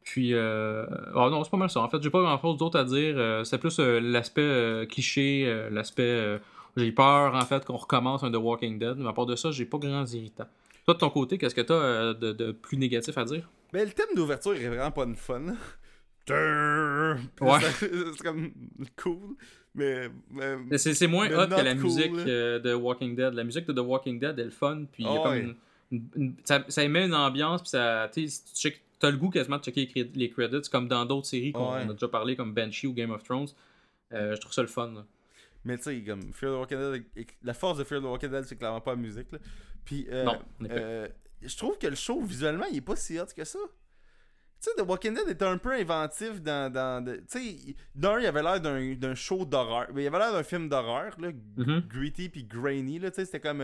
[SPEAKER 1] puis, euh... ah non, c'est pas mal ça. En fait, j'ai pas grand chose d'autre à dire. Euh, c'est plus euh, l'aspect euh, cliché, l'aspect. j'ai peur, en fait, qu'on recommence un The Walking Dead. Mais à part de ça, j'ai pas grands irritants. Toi, de ton côté, qu'est-ce que t'as de, de plus négatif à dire?
[SPEAKER 2] Mais le thème d'ouverture est vraiment pas une fun.
[SPEAKER 1] Ouais.
[SPEAKER 2] C'est comme cool. Mais.
[SPEAKER 1] C'est moins
[SPEAKER 2] Mais
[SPEAKER 1] hot que la
[SPEAKER 2] cool,
[SPEAKER 1] musique euh, de Walking Dead. La musique de The Walking Dead est le fun, puis il y a
[SPEAKER 2] Ah
[SPEAKER 1] comme
[SPEAKER 2] ouais.
[SPEAKER 1] une- une- une- ça, ça émet une ambiance, puis ça, tu sais, t'as le goût quasiment de checker les, credits, comme dans d'autres séries qu'on
[SPEAKER 2] Ouais.
[SPEAKER 1] a déjà parlé, comme Banshee ou Game of Thrones. Euh, je trouve ça le fun. là.
[SPEAKER 2] Mais tu sais, comme Fear the Walking Dead, la force de Fear the Walking Dead, c'est clairement pas la musique. Là. Puis, euh,
[SPEAKER 1] Non,
[SPEAKER 2] euh, je trouve que le show, visuellement, il est pas si hot que ça. Tu sais, The Walking Dead était un peu inventif dans. dans tu sais, d'un, il avait l'air d'un d'un show d'horreur. Mais il avait l'air d'un film d'horreur, là.
[SPEAKER 1] Mhm.
[SPEAKER 2] Gritty puis grainy, là. Tu sais, c'était comme.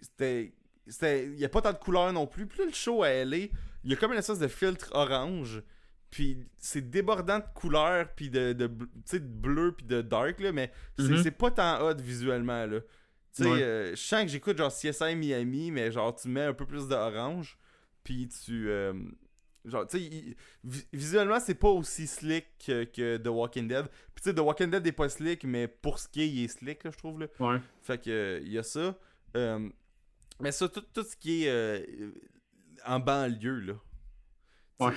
[SPEAKER 2] c'était. c'était- Il y a pas tant de couleurs non plus. Puis là, le show à LA, il y a comme une espèce de filtre orange. Puis c'est débordant de couleurs, puis de, de, de bleu, puis de dark, là. Mais c'est
[SPEAKER 1] Mhm.
[SPEAKER 2] pas tant hot visuellement, là. Tu sais,
[SPEAKER 1] Ouais.
[SPEAKER 2] euh, je sens que j'écoute genre CSI Miami, mais genre tu mets un peu plus d'orange, puis tu. euh, genre, tu sais, visuellement, c'est pas aussi slick que, que The Walking Dead. Puis tu sais, The Walking Dead est pas slick, mais pour ce qui est, il est slick, là, je trouve, là.
[SPEAKER 1] Ouais.
[SPEAKER 2] Fait que euh, il y a ça. Euh, mais ça, tout, tout ce qui est en banlieue, là.
[SPEAKER 1] Ouais.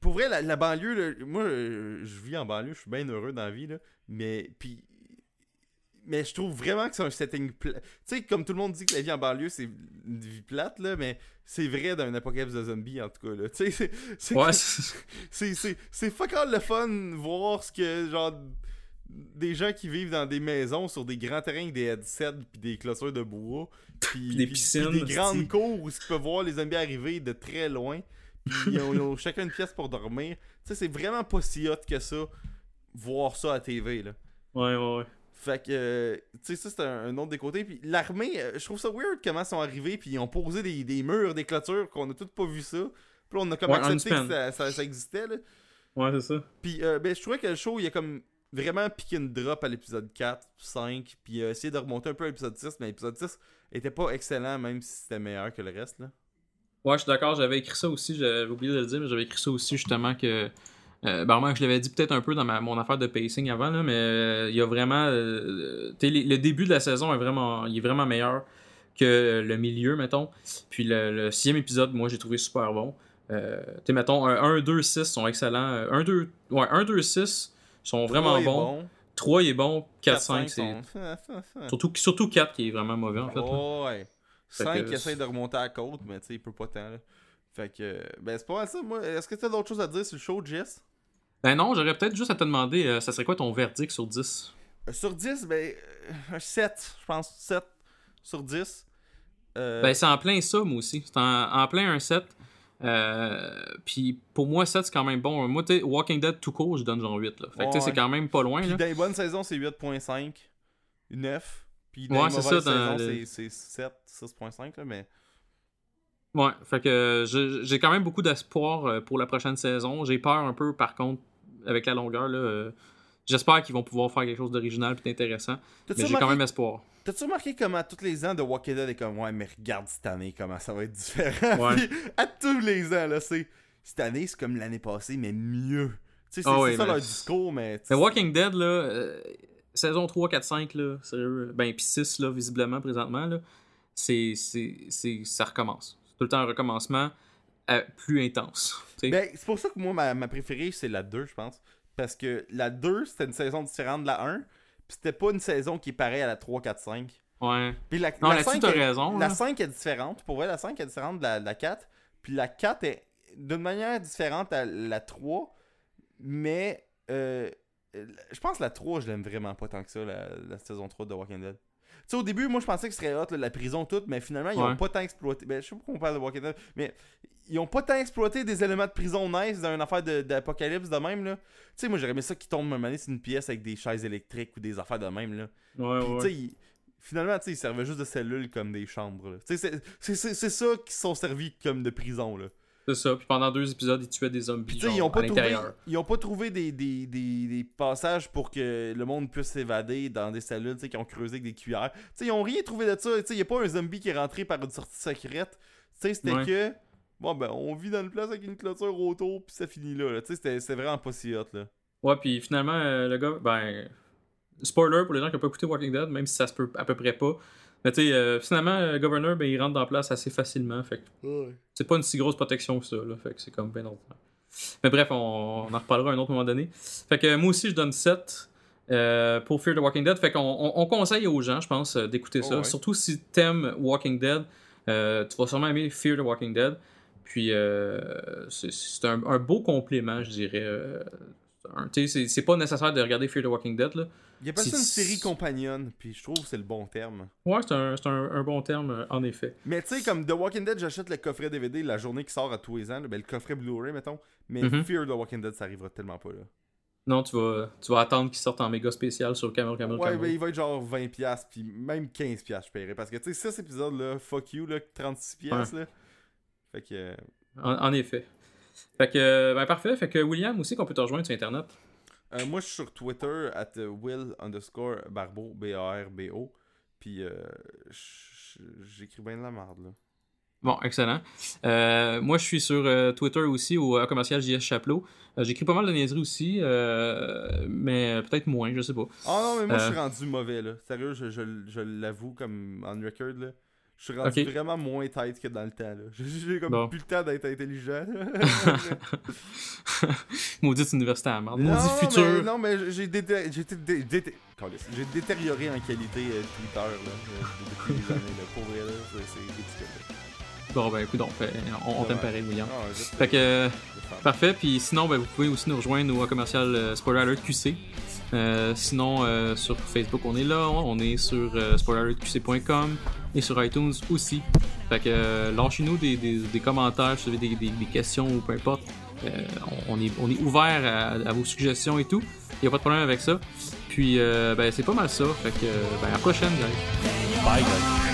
[SPEAKER 2] Pour vrai, la, la banlieue, là, moi, euh, je vis en banlieue, je suis bien heureux dans la vie, là. Mais, puis. Mais je trouve vraiment que c'est un setting plat. Tu sais, comme tout le monde dit que la vie en banlieue, c'est une vie plate, là, mais c'est vrai une apocalypse de zombies, en tout cas, là. Tu sais, c'est- c'est
[SPEAKER 1] Ouais, c'est
[SPEAKER 2] c'est fuck all le fun voir ce que genre des gens qui vivent dans des maisons sur des grands terrains avec des headsets puis des clôtures de bois puis
[SPEAKER 1] des piscines,
[SPEAKER 2] des grandes cours où ils peuvent voir les zombies arriver de très loin puis ils ont, ils ont chacun une pièce pour dormir tu sais c'est vraiment pas si hot que ça voir ça à TV là
[SPEAKER 1] ouais, ouais, ouais.
[SPEAKER 2] fait que, euh, tu sais, ça c'est un, un autre des côtés. Puis l'armée, euh, je trouve ça weird comment ils sont arrivés. Puis ils ont posé des, des murs, des clôtures, qu'on a toutes pas vu ça. Puis on a comme
[SPEAKER 1] Ouais,
[SPEAKER 2] accepté que ça, ça- ça existait. Là.
[SPEAKER 1] Ouais, c'est ça.
[SPEAKER 2] Puis euh, ben, je trouvais que le show, il a comme vraiment piqué une drop à l'épisode 4, 5. Puis euh, essayé de remonter un peu à l'épisode 6. Mais l'épisode 6 était pas excellent, même si c'était meilleur que le reste. Là.
[SPEAKER 1] Ouais, je suis d'accord, j'avais écrit ça aussi, j'avais oublié de le dire, mais j'avais écrit ça aussi justement que. Euh, ben, moi, je l'avais dit peut-être un peu dans ma, mon affaire de pacing avant, là, mais euh, il y a vraiment. euh, le début de la saison est vraiment, est vraiment meilleur que le milieu, mettons. Puis le, le sixième épisode, moi, j'ai trouvé super bon. Euh, tu mettons, 1, 2, 6 sont excellents. 1, 2, ouais, 1, 2, 6 sont vraiment bons.
[SPEAKER 2] bon.
[SPEAKER 1] 3 est bon. 4, 5,
[SPEAKER 2] 5
[SPEAKER 1] c'est. Surtout, surtout 4 qui est vraiment mauvais, en fait.
[SPEAKER 2] Oh, ouais.
[SPEAKER 1] Fait
[SPEAKER 2] 5
[SPEAKER 1] que-
[SPEAKER 2] qui essaye de remonter à la côte, mais tu sais, il peut pas tant. Là. Fait que, ben c'est pas mal ça. Moi, est-ce que t'as d'autres choses à dire sur le show, Jess?
[SPEAKER 1] Ben non, j'aurais peut-être juste à te demander, euh, ça serait quoi ton verdict sur 10
[SPEAKER 2] Euh, Sur 10, ben, euh, un 7, je pense. 7 sur 10. Euh,
[SPEAKER 1] Ben, c'est en plein ça, moi aussi. C'est en, en plein un 7. Euh, puis pour moi, 7, c'est quand même bon. Moi, tu Walking Dead tout court, je donne genre 8. Là. Fait que
[SPEAKER 2] Ouais.
[SPEAKER 1] c'est quand même pas loin.
[SPEAKER 2] puis
[SPEAKER 1] Là.
[SPEAKER 2] dans les bonnes saisons, c'est 8.5, 9. Puis dans
[SPEAKER 1] Ouais,
[SPEAKER 2] les mauvaises saisons,
[SPEAKER 1] le-
[SPEAKER 2] c'est- c'est 7, 6.5, là, mais...
[SPEAKER 1] Ouais, fait que euh, j'ai quand même beaucoup d'espoir euh, pour la prochaine saison. J'ai peur un peu, par contre, avec la longueur. là. J'espère qu'ils vont pouvoir faire quelque chose d'original et d'intéressant. Mais j'ai quand même espoir.
[SPEAKER 2] t'as-tu remarqué comment tous les ans de Walking Dead est comme ouais mais regarde cette année comment ça va être différent?
[SPEAKER 1] Ouais.
[SPEAKER 2] À tous les ans là c'est cette année c'est comme l'année passée mais mieux. Tu sais c'est
[SPEAKER 1] Ah ouais,
[SPEAKER 2] ça
[SPEAKER 1] mais-
[SPEAKER 2] leur discours mais.
[SPEAKER 1] Mais Walking Dead, là, euh, saison 3, 4, 5, là, sérieux, ben, puis 6, là, visiblement, présentement, là, c'est, c'est, c'est, ça recommence. C'est tout le temps un recommencement euh, plus intense.
[SPEAKER 2] Ben, c'est pour ça que moi, ma, ma préférée, c'est la 2, je pense. Parce que la 2, c'était une saison différente de la 1. Puis c'était pas une saison qui est pareille à la 3, 4, 5.
[SPEAKER 1] ouais.
[SPEAKER 2] Puis la,
[SPEAKER 1] Non,
[SPEAKER 2] la
[SPEAKER 1] là-dessus,
[SPEAKER 2] 5
[SPEAKER 1] t'as
[SPEAKER 2] est-
[SPEAKER 1] raison.
[SPEAKER 2] La
[SPEAKER 1] là.
[SPEAKER 2] 5 est différente. Pour vrai, la 5 est différente de la, de la 4. Puis la 4 est d'une manière différente à la 3. Mais euh, je pense que la 3, je l'aime vraiment pas tant que ça, la, la saison 3 de The Walking Dead. Tu sais, au début, moi, je pensais que ce serait hot, là, la prison toute, mais finalement, ils ont
[SPEAKER 1] Ouais.
[SPEAKER 2] pas tant exploité. Ben, je sais pas pourquoi on parle de Walking Dead, mais ils ont pas tant exploité des éléments de prison nice dans une affaire de- d'apocalypse de, même, là. Tu sais, moi, j'aurais aimé ça qui tombe un moment sur une pièce avec des chaises électriques ou des affaires de même, là.
[SPEAKER 1] Ouais,
[SPEAKER 2] Puis,
[SPEAKER 1] ouais,
[SPEAKER 2] tu sais, ils- finalement, tu sais, ils servaient juste de cellules comme des chambres, là. Tu sais, c'est- c'est c'est- c'est ça qui sont servis comme de prison, là.
[SPEAKER 1] C'est ça. Puis pendant deux épisodes, ils tuaient des zombies
[SPEAKER 2] ils ont pas
[SPEAKER 1] à
[SPEAKER 2] trouvé,
[SPEAKER 1] l'intérieur.
[SPEAKER 2] ils ont pas trouvé des, des, des, des passages pour que le monde puisse s'évader dans des cellules, qui ont creusé avec des cuillères. Ils ont rien trouvé de ça. Il y a pas un zombie qui est rentré par une sortie secrète. C'était
[SPEAKER 1] Ouais.
[SPEAKER 2] que, bon, ben, on vit dans une place avec une clôture autour, puis ça finit là, là. Tu sais, c'était- c'était vraiment pas si hot, là.
[SPEAKER 1] Ouais, puis finalement, euh, le gars, ben. Spoiler pour les gens qui n'ont pas écouté Walking Dead, même si ça se peut à peu près pas. Mais tu sais, euh, finalement, le Governor, ben, il rentre dans la place assez facilement. Fait que c'est pas une si grosse protection que ça, là. Fait que c'est comme bien ordinaire. Mais bref, on, on en reparlera à un autre moment donné. Fait que moi aussi, je donne 7. euh, pour Fear the Walking Dead. Fait qu'on on, on conseille aux gens, je pense, euh, d'écouter
[SPEAKER 2] Oh
[SPEAKER 1] ça.
[SPEAKER 2] ouais.
[SPEAKER 1] Surtout si t'aimes Walking Dead, euh, tu vas sûrement aimer Fear the Walking Dead. Puis euh, c'est- c'est un, un beau complément, je dirais. Un- tu sais, c'est pas nécessaire de regarder Fear the Walking Dead. Là.
[SPEAKER 2] Il appelle ça une série compagnonne, puis je trouve que c'est le bon terme.
[SPEAKER 1] Ouais, c'est un, c'est un- un bon terme, euh, en effet.
[SPEAKER 2] Mais tu sais, comme The Walking Dead, j'achète le coffret DVD la journée qui sort à tous les ans, là, ben, le coffret Blu-ray, mettons. Mais
[SPEAKER 1] Mhm.
[SPEAKER 2] Fear the Walking Dead, ça arrivera tellement pas là.
[SPEAKER 1] Non, tu vas, tu vas attendre qu'il sorte en méga spécial sur Camel Camel
[SPEAKER 2] Ouais, ben il va être genre 20$, puis même 15$ je paierais. Parce que tu sais, 6 épisodes-là, fuck you, là, 36$, là. Fait que. euh,
[SPEAKER 1] En, en effet. Fait que, ben parfait. Fait que William aussi, qu'on peut te rejoindre sur Internet.
[SPEAKER 2] euh, moi, je suis sur Twitter, at Will underscore Barbeau, B-A-R-B-O. Puis euh, j'écris bien de la merde, là.
[SPEAKER 1] Bon, excellent. Euh, moi, je suis sur Twitter aussi, au commercial JS Chapelot. Euh, J'écris pas mal de niaiseries aussi, mais peut-être moins, je sais pas.
[SPEAKER 2] Ah non, mais moi, je suis rendu mauvais, là. Sérieux, je, je, je l'avoue, comme on record, là. Je suis rendu vraiment moins tête que dans le temps, là. J'ai- comme
[SPEAKER 1] Bon.
[SPEAKER 2] plus le temps d'être intelligent.
[SPEAKER 1] Maudite université à merde. Maudit
[SPEAKER 2] mais,
[SPEAKER 1] futur.
[SPEAKER 2] non, mais j'ai dété- j'ai été dé-. J'ai détérioré en qualité euh, Twitter, là, euh, depuis des années, là. Pour vrai, là, c'est ridicule.
[SPEAKER 1] Bon, ben écoute, donc, on, on t'aime pareil, William.
[SPEAKER 2] Ah,
[SPEAKER 1] Fait que, euh, parfait. Puis sinon, ben, vous pouvez aussi nous rejoindre au commercial euh, Spoiler Alert QC. Euh, sinon, euh, sur Facebook, on est là. On est sur euh, spoilerqc.com et sur iTunes aussi. Fait que euh, lâchez-nous des, des, des, commentaires, si vous avez des, des, questions ou peu importe. Euh, on, est, on est ouvert à, à, vos suggestions et tout. Il n'y a pas de problème avec ça. Puis, ben, c'est pas mal ça. Fait que, ben, à la prochaine, guys.
[SPEAKER 2] Bye, guys.